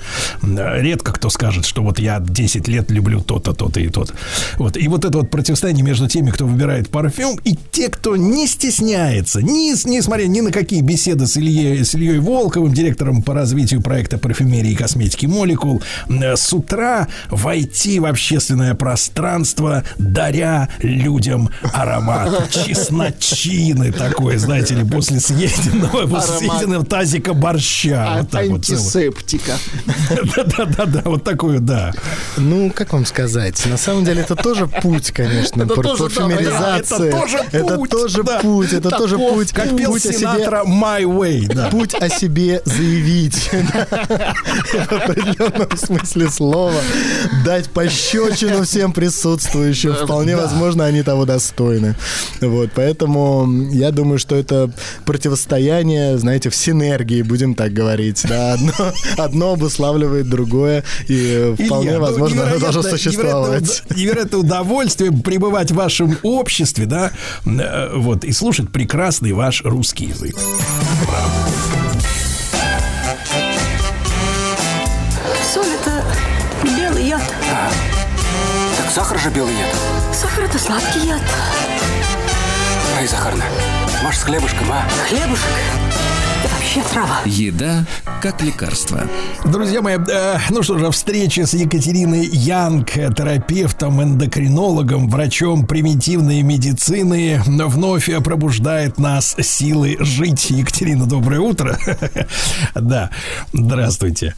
Редко кто скажет, что вот я 10 лет люблю то-то, то-то и то-то. Вот. И вот это вот противостояние между теми, кто выбирает парфюм, и те, кто не стесняется, ни, несмотря ни на какие беседы с Ильей, с Ильей Волковым, директором по развитию проекта парфюмерии и косметики «Молекул», э, с утра войти в общественное пространство, даря людям аромат чесночины такой, знаете ли, после съеденного, после съеденного тазика борща. А- Вот так вот целый. Антисептика. Да-да-да, вот такой, да. Ну, как вам сказать? На самом деле это тоже путь, конечно, парфюмеризация. это тоже путь, это тоже путь. Как пел Синатра «My Way», да. Путь о себе заявить. В определенном смысле слова. Дать пощечину всем присутствующим. Вполне возможно, они того достойны. Вот, поэтому я думаю, что это противостояние, знаете, в синергии, будем так говорить. Да, одно, одно обуславливает другое, и вполне Илья, ну, возможно, оно должно невероятно- существовать. Невероятное, невероятное удовольствие пребывать в вашем обществе, да, э, вот, и слушать прекрасный ваш русский язык. Соль — это белый яд. Так сахар же белый яд. Сахар — это сладкий яд. Ай, Захарна, может, с хлебушком, а? Хлебушек — вообще трава. Еда как лекарство. Друзья мои, э, ну что же, встреча с Екатериной Янг, э, терапевтом, эндокринологом, врачом примитивной медицины, вновь пробуждает нас силы жить. Екатерина, доброе утро. Да, здравствуйте.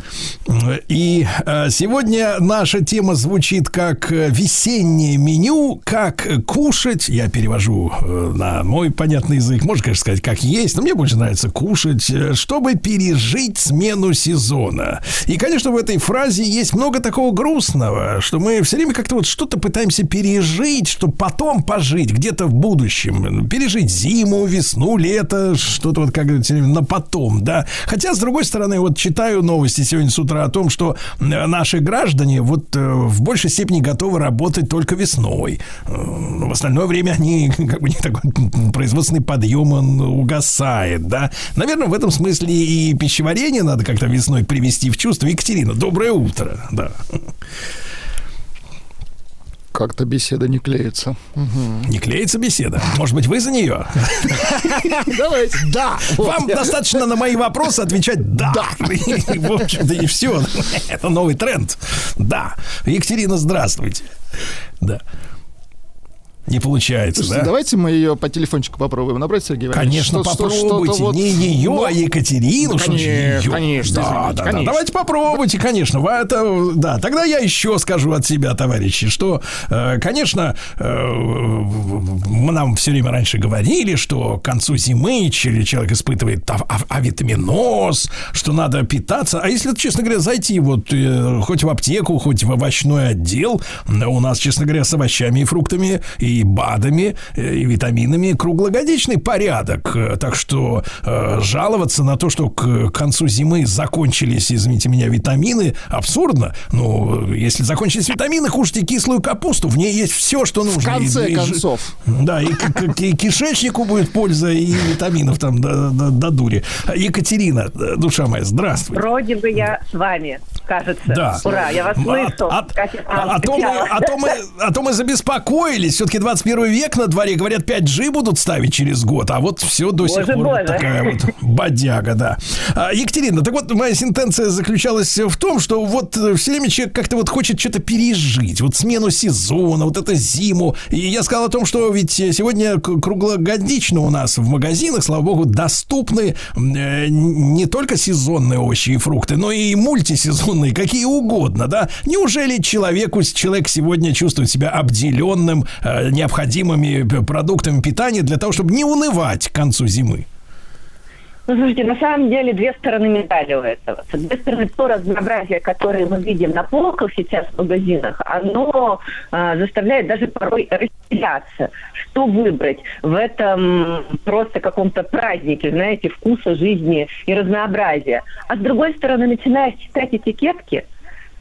И э, сегодня наша тема звучит как э, весеннее меню, как кушать. Я перевожу э, на мой понятный язык. Можно, конечно, сказать, как есть, но мне больше нравится кушать. Чтобы пережить смену сезона. И, конечно, в этой фразе есть много такого грустного, что мы все время как-то вот что-то пытаемся пережить, чтобы потом пожить где-то в будущем. Пережить зиму, весну, лето, что-то вот как говорится, на потом, да. Хотя, с другой стороны, вот читаю новости сегодня с утра о том, что э, наши граждане вот э, в большей степени готовы работать только весной. Э, В остальное время они, как бы, не такой производственный подъем он угасает, да. Наверное, в этом смысле и пищеварение надо как-то весной привести в чувство. Екатерина, доброе утро, да. Как-то беседа не клеится. Не клеится беседа. Может быть, вы за нее? Давайте. Да. Вам достаточно на мои вопросы отвечать «да». В общем-то, и все. Это новый тренд. Да. Екатерина, здравствуйте. Да. Не получается, Слушайте, да? давайте мы ее по телефончику попробуем набрать, Сергей Иванович. Конечно, Что- что- попробуйте. что-то вот- Не ее, Ну, а Екатерину. да, что же конечно, её? конечно, Да, извините, да, да. конечно. Давайте попробуйте, конечно. Вы Это, да, тогда я еще скажу от себя, товарищи, что, э, конечно, э, мы нам все время раньше говорили, что к концу зимы че- человек испытывает ав- ав- авитаминоз, что надо питаться. А если, честно говоря, зайти вот э, хоть в аптеку, хоть в овощной отдел, э, у нас, честно говоря, с овощами и фруктами, и БАДами, э, и витаминами круглогодичный порядок. Э, Так что э, жаловаться на то, что к концу зимы закончились, извините меня, витамины, абсурдно. Ну, если закончились витамины, кушайте кислую капусту. В ней есть все, что нужно. В конце И- и концов. Да, и, к- к- и кишечнику будет польза, и витаминов там до, до- до дури. Екатерина, душа моя, здравствуй. Вроде бы я с вами, кажется. Да. Ура, я вас А- слышу. а- А, вам а то мы, а, то мы, а то мы забеспокоились. Все-таки 21 век на дворе. Говорят, 5G будут ставить через год. А вот все до сих Боже, пор вот боже. такая вот бодяга, да. А, Екатерина, так вот, моя сентенция заключалась в том, что вот все время человек как-то вот хочет что-то пережить. Вот смену сезона, вот это зиму. И я сказал о том, что ведь сегодня круглогодично у нас в магазинах, слава богу, доступны э, не только сезонные овощи и фрукты, но и мультисезонные, какие угодно, да? Неужели человеку, человек сегодня чувствует себя обделенным э, необходимыми продуктами питания для того, чтобы не унывать к концу зимы? Ну, слушайте, на самом деле две стороны медали у этого. С одной стороны, то разнообразие, которое мы видим на полках сейчас в магазинах, оно а, заставляет даже порой растеряться. Что выбрать в этом просто каком-то празднике, знаете, вкуса жизни и разнообразия. А с другой стороны, начинаешь читать этикетки,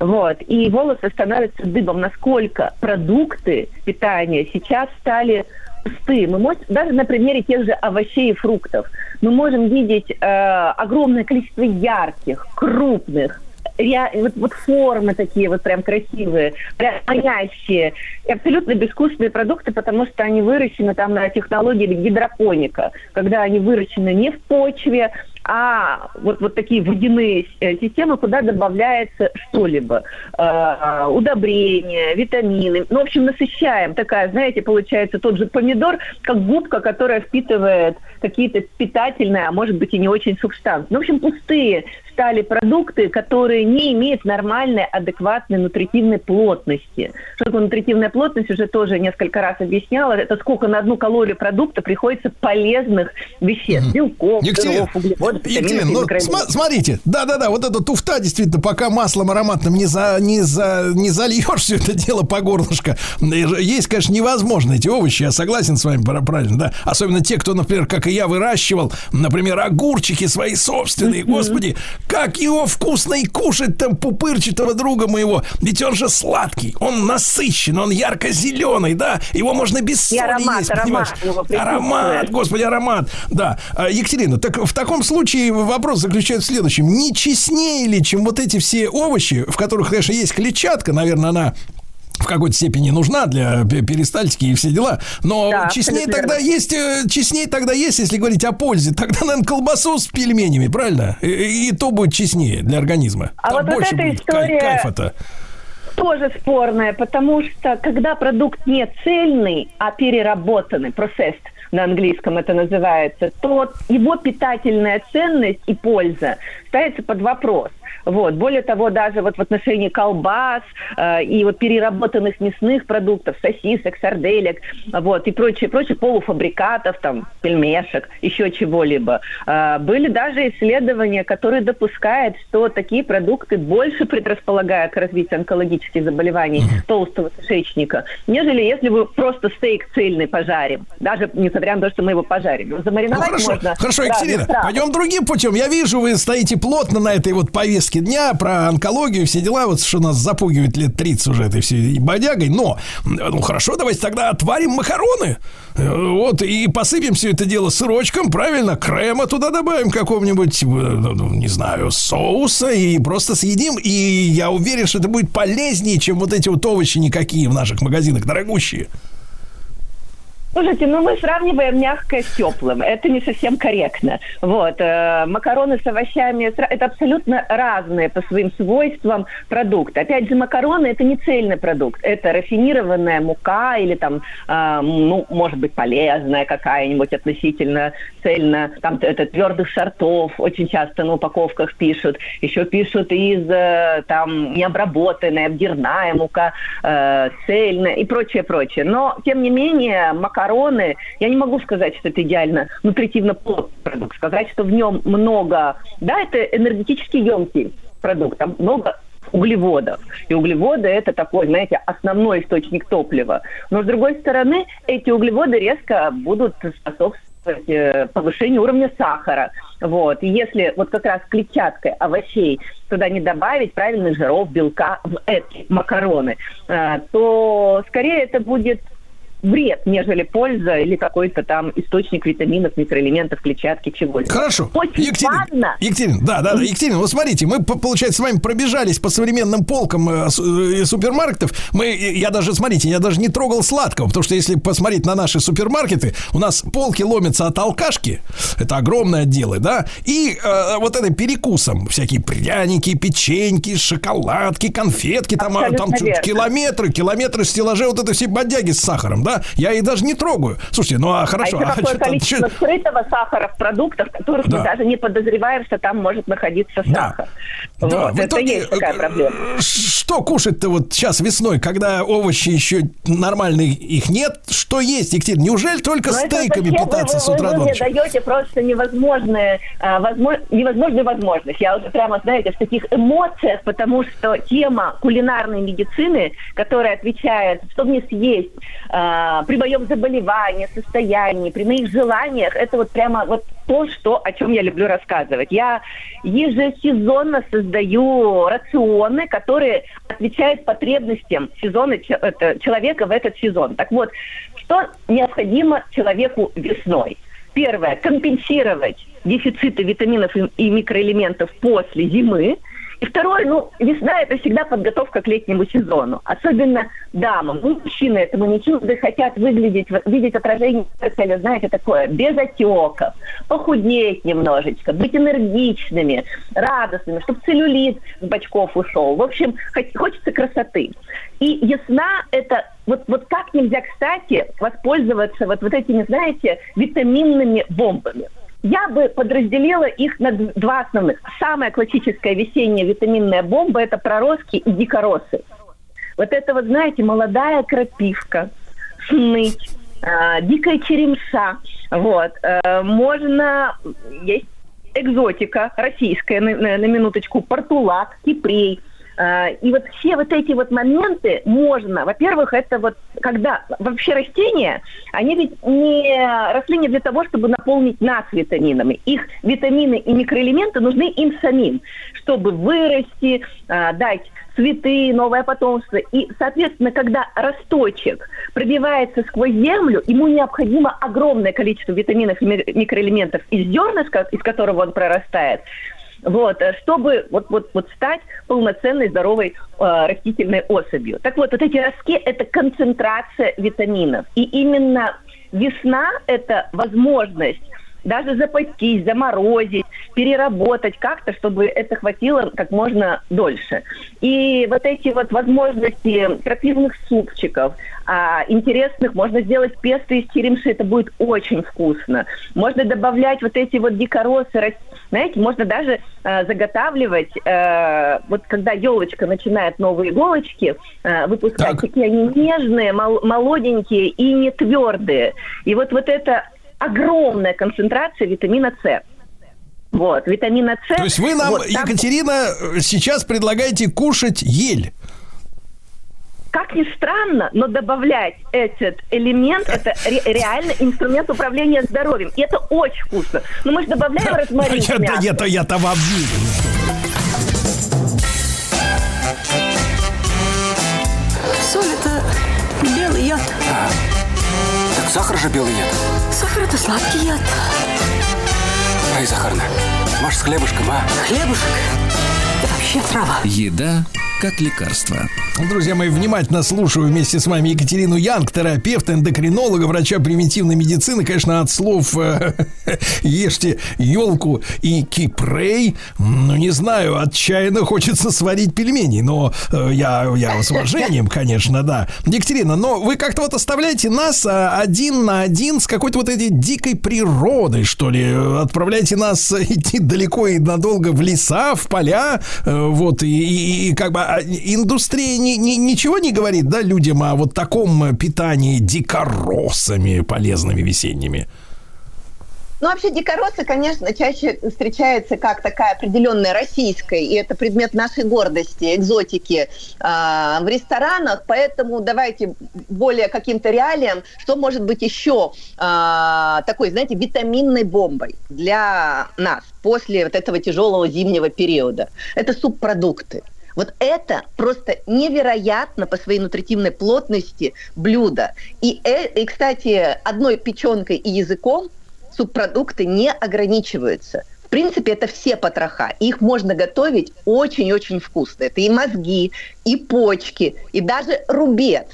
вот, и волосы становятся дыбом, насколько продукты питания сейчас стали пустые. Мы можем, даже на примере тех же овощей и фруктов, мы можем видеть э, огромное количество ярких, крупных, ре- вот, вот формы такие вот прям красивые, прям манящие, и абсолютно безвкусные продукты, потому что они выращены там на технологии гидропоника, когда они выращены не в почве, а вот, вот такие водяные э, системы, куда добавляется что-либо. Э, удобрения, витамины. Ну, в общем, насыщаем. Такая, знаете, получается тот же помидор, как губка, которая впитывает какие-то питательные, а может быть и не очень субстанции. Ну, в общем, пустые стали продукты, которые не имеют нормальной, адекватной нутритивной плотности. Что такое нутритивная плотность, уже тоже несколько раз объясняла. Это сколько на одну калорию продукта приходится полезных веществ. Белков, Екатерина, жиров, углеводов, Екатерина, ну, сма- смотрите, да-да-да, вот эта туфта, действительно, пока маслом ароматным не, за, не, за, не зальешь все это дело по горлышко, есть, конечно, невозможно эти овощи, я согласен с вами, пра- правильно, да, особенно те, кто, например, как и я, выращивал, например, огурчики свои собственные, господи, как его вкусно и кушать там пупырчатого друга моего, ведь он же сладкий, он насыщен, он ярко-зеленый, да, его можно без соли аромат, есть, аромат. Аромат, господи, аромат. Да. А, Екатерина, так в таком случае вопрос заключается в следующем. Не честнее ли, чем вот эти все овощи, в которых, конечно, есть клетчатка, наверное, она в какой-то степени нужна для пе- перистальтики и все дела. Но Да, честнее тогда верно. есть, э, честнее тогда есть, если говорить о пользе, тогда, наверное, колбасу с пельменями, правильно? И, и то будет честнее для организма. А Там вот, вот больше эта будет кай- история... кайфа-то. тоже спорная, потому что когда продукт не цельный, а переработанный, processed на английском это называется, то его питательная ценность и польза ставится под вопрос. Вот. Более того, даже вот в отношении колбас э, и вот переработанных мясных продуктов, сосисок, сарделек, вот, и прочее, прочее, полуфабрикатов, там, пельмешек, еще чего-либо. Э, были даже исследования, которые допускают, что такие продукты больше предрасполагают к развитию онкологических заболеваний толстого кишечника, нежели если вы просто стейк цельный пожарим, даже несмотря на то, что мы его пожарим. Ну, Замариновать хорошо, можно хорошо, Екатерина, пойдем другим путем. Я вижу, вы стоите плотно на этой вот повестке дня про онкологию, все дела, вот что нас запугивает лет 30 уже этой всей бодягой. Но, ну хорошо, давайте тогда отварим макароны. Э, Вот, и посыпем все это дело сырочком, правильно, крема туда добавим какого-нибудь, э, ну, не знаю, соуса и просто съедим. И я уверен, что это будет полезнее, чем вот эти вот овощи никакие в наших магазинах, дорогущие. Слушайте, ну мы сравниваем мягкое с теплым. Это не совсем корректно. Вот. э, макароны с овощами это абсолютно разные по своим свойствам продукты. Опять же, макароны это не цельный продукт. Это рафинированная мука или там, э, ну, может быть, полезная какая-нибудь относительно цельно. Там это твердых сортов очень часто на упаковках пишут. Еще пишут из э, там необработанная, обдирная мука, э, цельная и прочее, прочее. Но, тем не менее, макароны, я не могу сказать, что это идеально нутритивно плотный продукт. Сказать, что в нем много... Да, это энергетически емкий продукт, там много углеводов. И углеводы это такой, знаете, основной источник топлива. Но с другой стороны, эти углеводы резко будут способствовать э, повышению уровня сахара. Вот. И если вот как раз клетчаткой овощей туда не добавить правильных жиров, белка в эти макароны, э, то скорее это будет вред, нежели польза или какой-то там источник витаминов, микроэлементов, клетчатки, чего-либо. Хорошо. Очень Екатерина, важно. Екатерина, да, да, да, Екатерина, вот смотрите, мы, по- получается, с вами пробежались по современным полкам э, э, супермаркетов. Мы, э, я даже, смотрите, я даже не трогал сладкого, потому что если посмотреть на наши супермаркеты, у нас полки ломятся от алкашки, это огромные отделы, да, и э, вот это перекусом, всякие пряники, печеньки, шоколадки, конфетки, там, а, Абсолютно там верно. километры, километры стеллажей, вот это все бодяги с сахаром, да, я их даже не трогаю. Слушайте, ну а хорошо, а еще а такое что там- количество чё- скрытого сахара в продуктах, которых Да. мы даже не подозреваем, что там может находиться сахар. Да, Вот, в это итоге, есть такая проблема. Что кушать-то вот сейчас весной, когда овощи еще нормальные их нет? Что есть, Екатерина? Неужели только Но это стейками зачем питаться вы, с утра вы, вы мне даете просто невозможное, а, возможно, невозможную возможность. Я уже прямо, знаете, в таких эмоциях, потому что тема кулинарной медицины, которая отвечает, что мне съесть а, при моем заболевании, состоянии, при моих желаниях, это вот прямо вот то, что, о чем я люблю рассказывать. Я ежесезонно создаю рационы, которые отвечают потребностям сезона это, человека в этот сезон. Так вот, что необходимо человеку весной? Первое, компенсировать дефициты витаминов и микроэлементов после зимы. И второе, ну, весна – это всегда подготовка к летнему сезону. Особенно дамам. Ну, мужчины этому не чужды, хотят выглядеть, видеть отражение зеркале, знаете, такое, без отеков, похудеть немножечко, быть энергичными, радостными, чтобы целлюлит с бочков ушел. В общем, хочется красоты. И весна – это вот, вот как нельзя, кстати, воспользоваться вот, вот этими, знаете, витаминными бомбами. Я бы подразделила их на два основных. Самая классическая весенняя витаминная бомба – это проростки и дикоросы. Вот это вот, знаете, молодая крапивка, сныть, а, дикая черемша. Вот. Э, можно... Есть экзотика российская, на, на- на минуточку, портулак, кипрей. А, И вот все вот эти вот моменты можно, во-первых, это вот когда вообще растения, они ведь не росли не для того, чтобы наполнить нас витаминами. Их витамины и микроэлементы нужны им самим, чтобы вырасти, а, дать цветы, новое потомство. И, соответственно, когда росточек пробивается сквозь землю, ему необходимо огромное количество витаминов и ми- микроэлементов из ко- из которого он прорастает, вот, э, чтобы вот, вот, вот стать полноценной здоровой э, растительной особью. Так вот, вот эти ростки – это концентрация витаминов. И именно весна – это возможность даже запастись, заморозить, переработать как-то, чтобы это хватило как можно дольше. И вот эти вот возможности крапивных супчиков, а, интересных, можно сделать песто из черемши, это будет очень вкусно. Можно добавлять вот эти вот дикоросы, знаете, можно даже э, заготавливать, э, вот когда елочка начинает новые иголочки э, выпускать, такие они нежные, мол- молоденькие и не твердые. И вот, вот это огромная концентрация витамина С. Вот, витамина С. То есть вы нам, вот там- Екатерина, сейчас предлагаете кушать ель. как ни странно, но добавлять этот элемент, это ре- реально инструмент управления здоровьем. И это очень вкусно. Но мы же добавляем розмарин Я- мясо. Я-то я-то вам. Соль – это белый яд. Так сахар же белый нет. Сахар – это сладкий яд. Ай, Захарна, может, с хлебушком, а? Хлебушек – это вообще трава. Еда как лекарство. Друзья мои, внимательно слушаю вместе с вами Екатерину Янг, терапевта, эндокринолога, врача примитивной медицины. Конечно, от слов э, ешьте елку и кипрей. Ну, не знаю, отчаянно хочется сварить пельмени, но э, я, я с уважением, конечно, да. Екатерина, но вы как-то вот оставляете нас а, один на один с какой-то вот этой дикой природой, что ли. Отправляете нас идти далеко и надолго в леса, в поля, э, вот, и, и- и как бы индустрия ни- ни- ничего не говорит, да, людям о вот таком питании дикоросами полезными весенними. Ну, вообще дикоросы, конечно, чаще встречаются как такая определенная российская, и это предмет нашей гордости, экзотики а, в ресторанах, поэтому давайте более каким-то реалиям, что может быть еще а, такой, знаете, витаминной бомбой для нас после вот этого тяжелого зимнего периода. Это субпродукты. Вот это просто невероятно по своей нутритивной плотности блюдо. И, э- и, кстати, одной печенкой и языком субпродукты не ограничиваются. В принципе, это все потроха. Их можно готовить очень-очень вкусно. Это и мозги, и почки, и даже рубец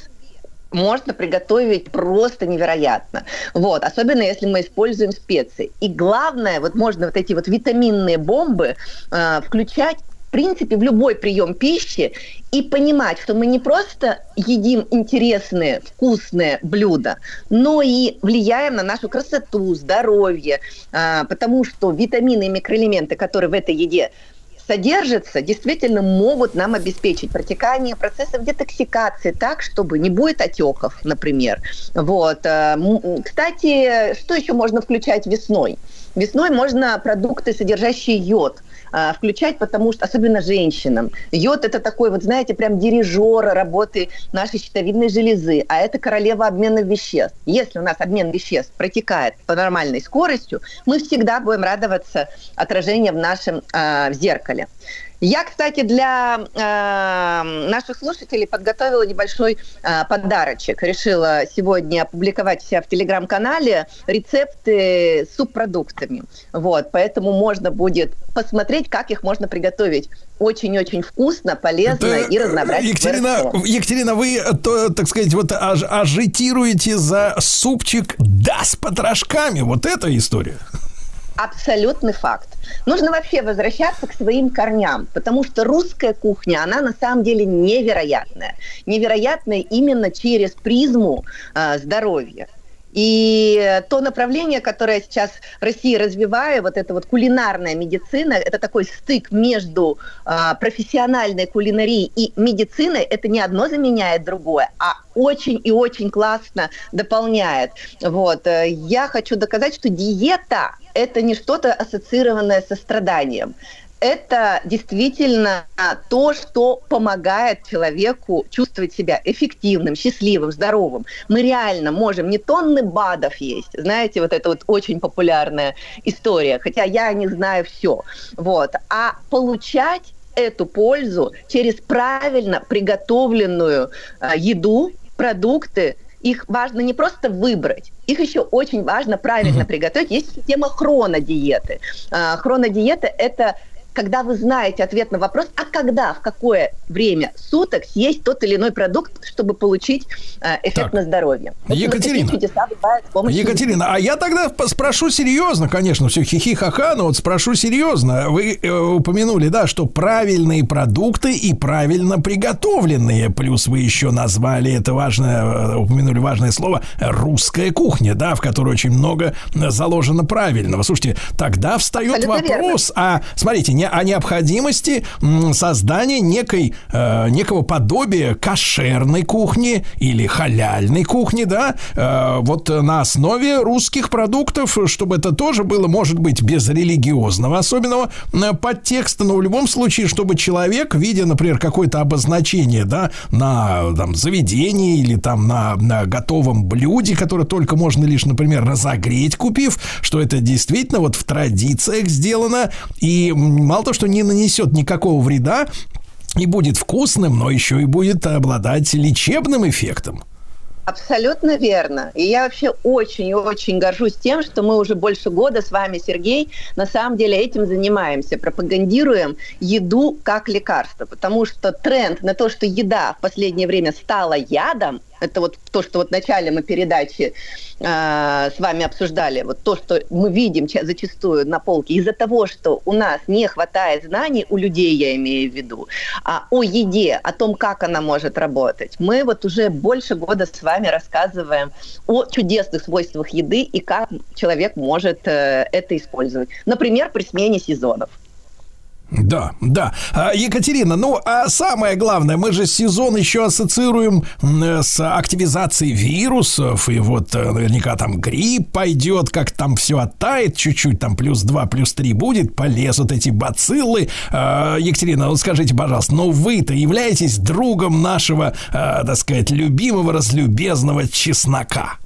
можно приготовить просто невероятно. Вот, особенно если мы используем специи. И главное, вот можно вот эти вот витаминные бомбы э, включать в принципе, в любой прием пищи и понимать, что мы не просто едим интересные, вкусные блюда, но и влияем на нашу красоту, здоровье, а, потому что витамины и микроэлементы, которые в этой еде содержатся, действительно могут нам обеспечить протекание процессов детоксикации так, чтобы не будет отеков, например. Вот. м, Кстати, что еще можно включать весной? Весной можно продукты, содержащие йод, а, включать, потому что, особенно женщинам, йод это такой, вот знаете, прям дирижер работы нашей щитовидной железы, а это королева обмена веществ. Если у нас обмен веществ протекает по нормальной скоростью, мы всегда будем радоваться отражению в нашем а, в зеркале. Я, кстати, для э, наших слушателей подготовила небольшой э, подарочек. Решила сегодня опубликовать себя в телеграм-канале рецепты с субпродуктами. Вот, поэтому можно будет посмотреть, как их можно приготовить очень-очень вкусно, полезно Это, и разнообразить. Екатерина. Екатерина, вы, э, то, так сказать, вот аж- ажитируете за супчик да с потрошками. Вот эта история. Абсолютный факт. Нужно вообще возвращаться к своим корням, потому что русская кухня, она на самом деле невероятная. Невероятная именно через призму э, здоровья. И то направление, которое сейчас Россия развивает, вот эта вот кулинарная медицина, это такой стык между а, профессиональной кулинарией и медициной, это не одно заменяет другое, а очень и очень классно дополняет. Вот. э, Я хочу доказать, что диета – это не что-то ассоциированное со страданием это действительно то, что помогает человеку чувствовать себя эффективным, счастливым, здоровым. Мы реально можем не тонны БАДов есть, знаете, вот это вот очень популярная история, хотя я не знаю все, вот, а получать эту пользу через правильно приготовленную э, еду, продукты, их важно не просто выбрать, их еще очень важно правильно приготовить. Есть система хронодиеты. А, Хронодиета – это когда вы знаете ответ на вопрос, а когда, в какое время суток съесть тот или иной продукт, чтобы получить э, эффект Так. на здоровье. Екатерина. такие чудеса бывают с помощью Екатерина, а я тогда спрошу серьезно, конечно, все хихи-ха-ха, но вот спрошу серьезно. Вы э, упомянули, да, что правильные продукты и правильно приготовленные, плюс вы еще назвали это важное, э, упомянули важное слово русская кухня, да, в которой очень много заложено правильного. Слушайте, тогда встает Абсолютно вопрос о, смотрите, не, о необходимости создания некой, э, некого подобия кошерной кухни или халяльной кухни, да, э, вот на основе русских продуктов, чтобы это тоже было, может быть, без религиозного особенного подтекста, но в любом случае, чтобы человек, видя, например, какое-то обозначение, да, на там, заведении или там на, на готовом блюде, которое только можно лишь, например, разогреть, купив, что это действительно вот в традициях сделано, и мало того, что не нанесет никакого вреда, и будет вкусным, но еще и будет обладать лечебным эффектом. Абсолютно верно. И я вообще очень и очень горжусь тем, что мы уже больше года с вами, Сергей, на самом деле этим занимаемся, пропагандируем еду как лекарство, потому что тренд на то, что еда в последнее время стала ядом, это вот то, что вот в начале мы передачи э, с вами обсуждали, вот то, что мы видим ча- зачастую на полке, из-за того, что у нас не хватает знаний, у людей я имею в виду, а о еде, о том, как она может работать, мы вот уже больше года с вами рассказываем о чудесных свойствах еды и как человек может э, это использовать. Например, при смене сезонов. Да, да. А, Екатерина, ну а самое главное, мы же сезон еще ассоциируем э, с активизацией вирусов, и вот э, наверняка там грипп пойдет, как там все оттает, чуть-чуть там плюс 2, плюс 3 будет, полезут эти бациллы. А, Екатерина, вот скажите, пожалуйста, но вы-то являетесь другом нашего, а, так сказать, любимого, разлюбезного чеснока?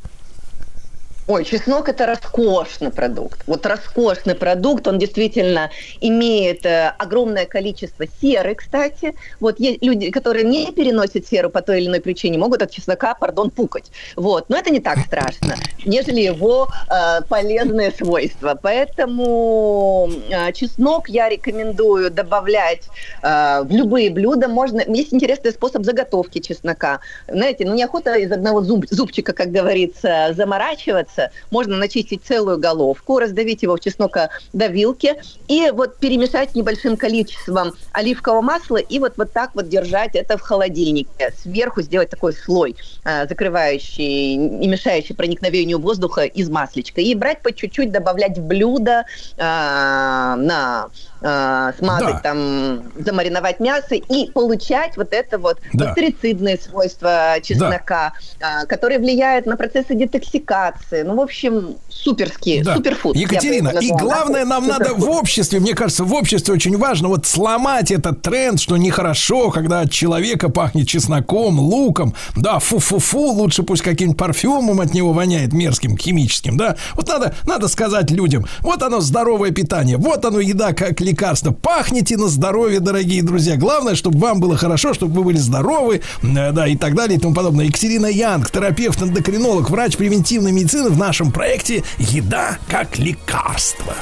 Ой, чеснок это роскошный продукт. Вот роскошный продукт, он действительно имеет э, огромное количество серы, кстати. Вот люди, которые не переносят серу по той или иной причине, могут от чеснока, пардон, пукать. Вот, но это не так страшно, нежели его э, полезные свойства. Поэтому э, чеснок я рекомендую добавлять э, в любые блюда. Можно, есть интересный способ заготовки чеснока. Знаете, ну неохота из одного зуб- зубчика, как говорится, заморачиваться. Можно начистить целую головку, раздавить его в чеснокодавилке и вот перемешать небольшим количеством оливкового масла и вот, вот так вот держать это в холодильнике. Сверху сделать такой слой, э, закрывающий и мешающий проникновению воздуха из маслечка. И брать по чуть-чуть, добавлять в блюдо, э, на э, смазать Да. там, замариновать мясо и получать вот это вот Да. бактерицидные свойства чеснока, а, которые влияют на процессы детоксикации. Ну, в общем, суперские, Да. суперфуд. Екатерина, и главное, нам надо Суперфуд. в обществе, мне кажется, в обществе очень важно вот сломать этот тренд, что нехорошо, когда от человека пахнет чесноком, луком, да, фу-фу-фу, лучше пусть каким-нибудь парфюмом от него воняет мерзким, химическим, да. Вот надо, надо сказать людям, вот оно здоровое питание, вот оно еда как лекарство. Пахните на здоровье, дорогие друзья. Главное, чтобы вам было хорошо, чтобы вы были здоровы, э, да, и так далее, и тому подобное. Екатерина Янг, терапевт, эндокринолог, врач превентивной медицины в нашем проекте «Еда как лекарство».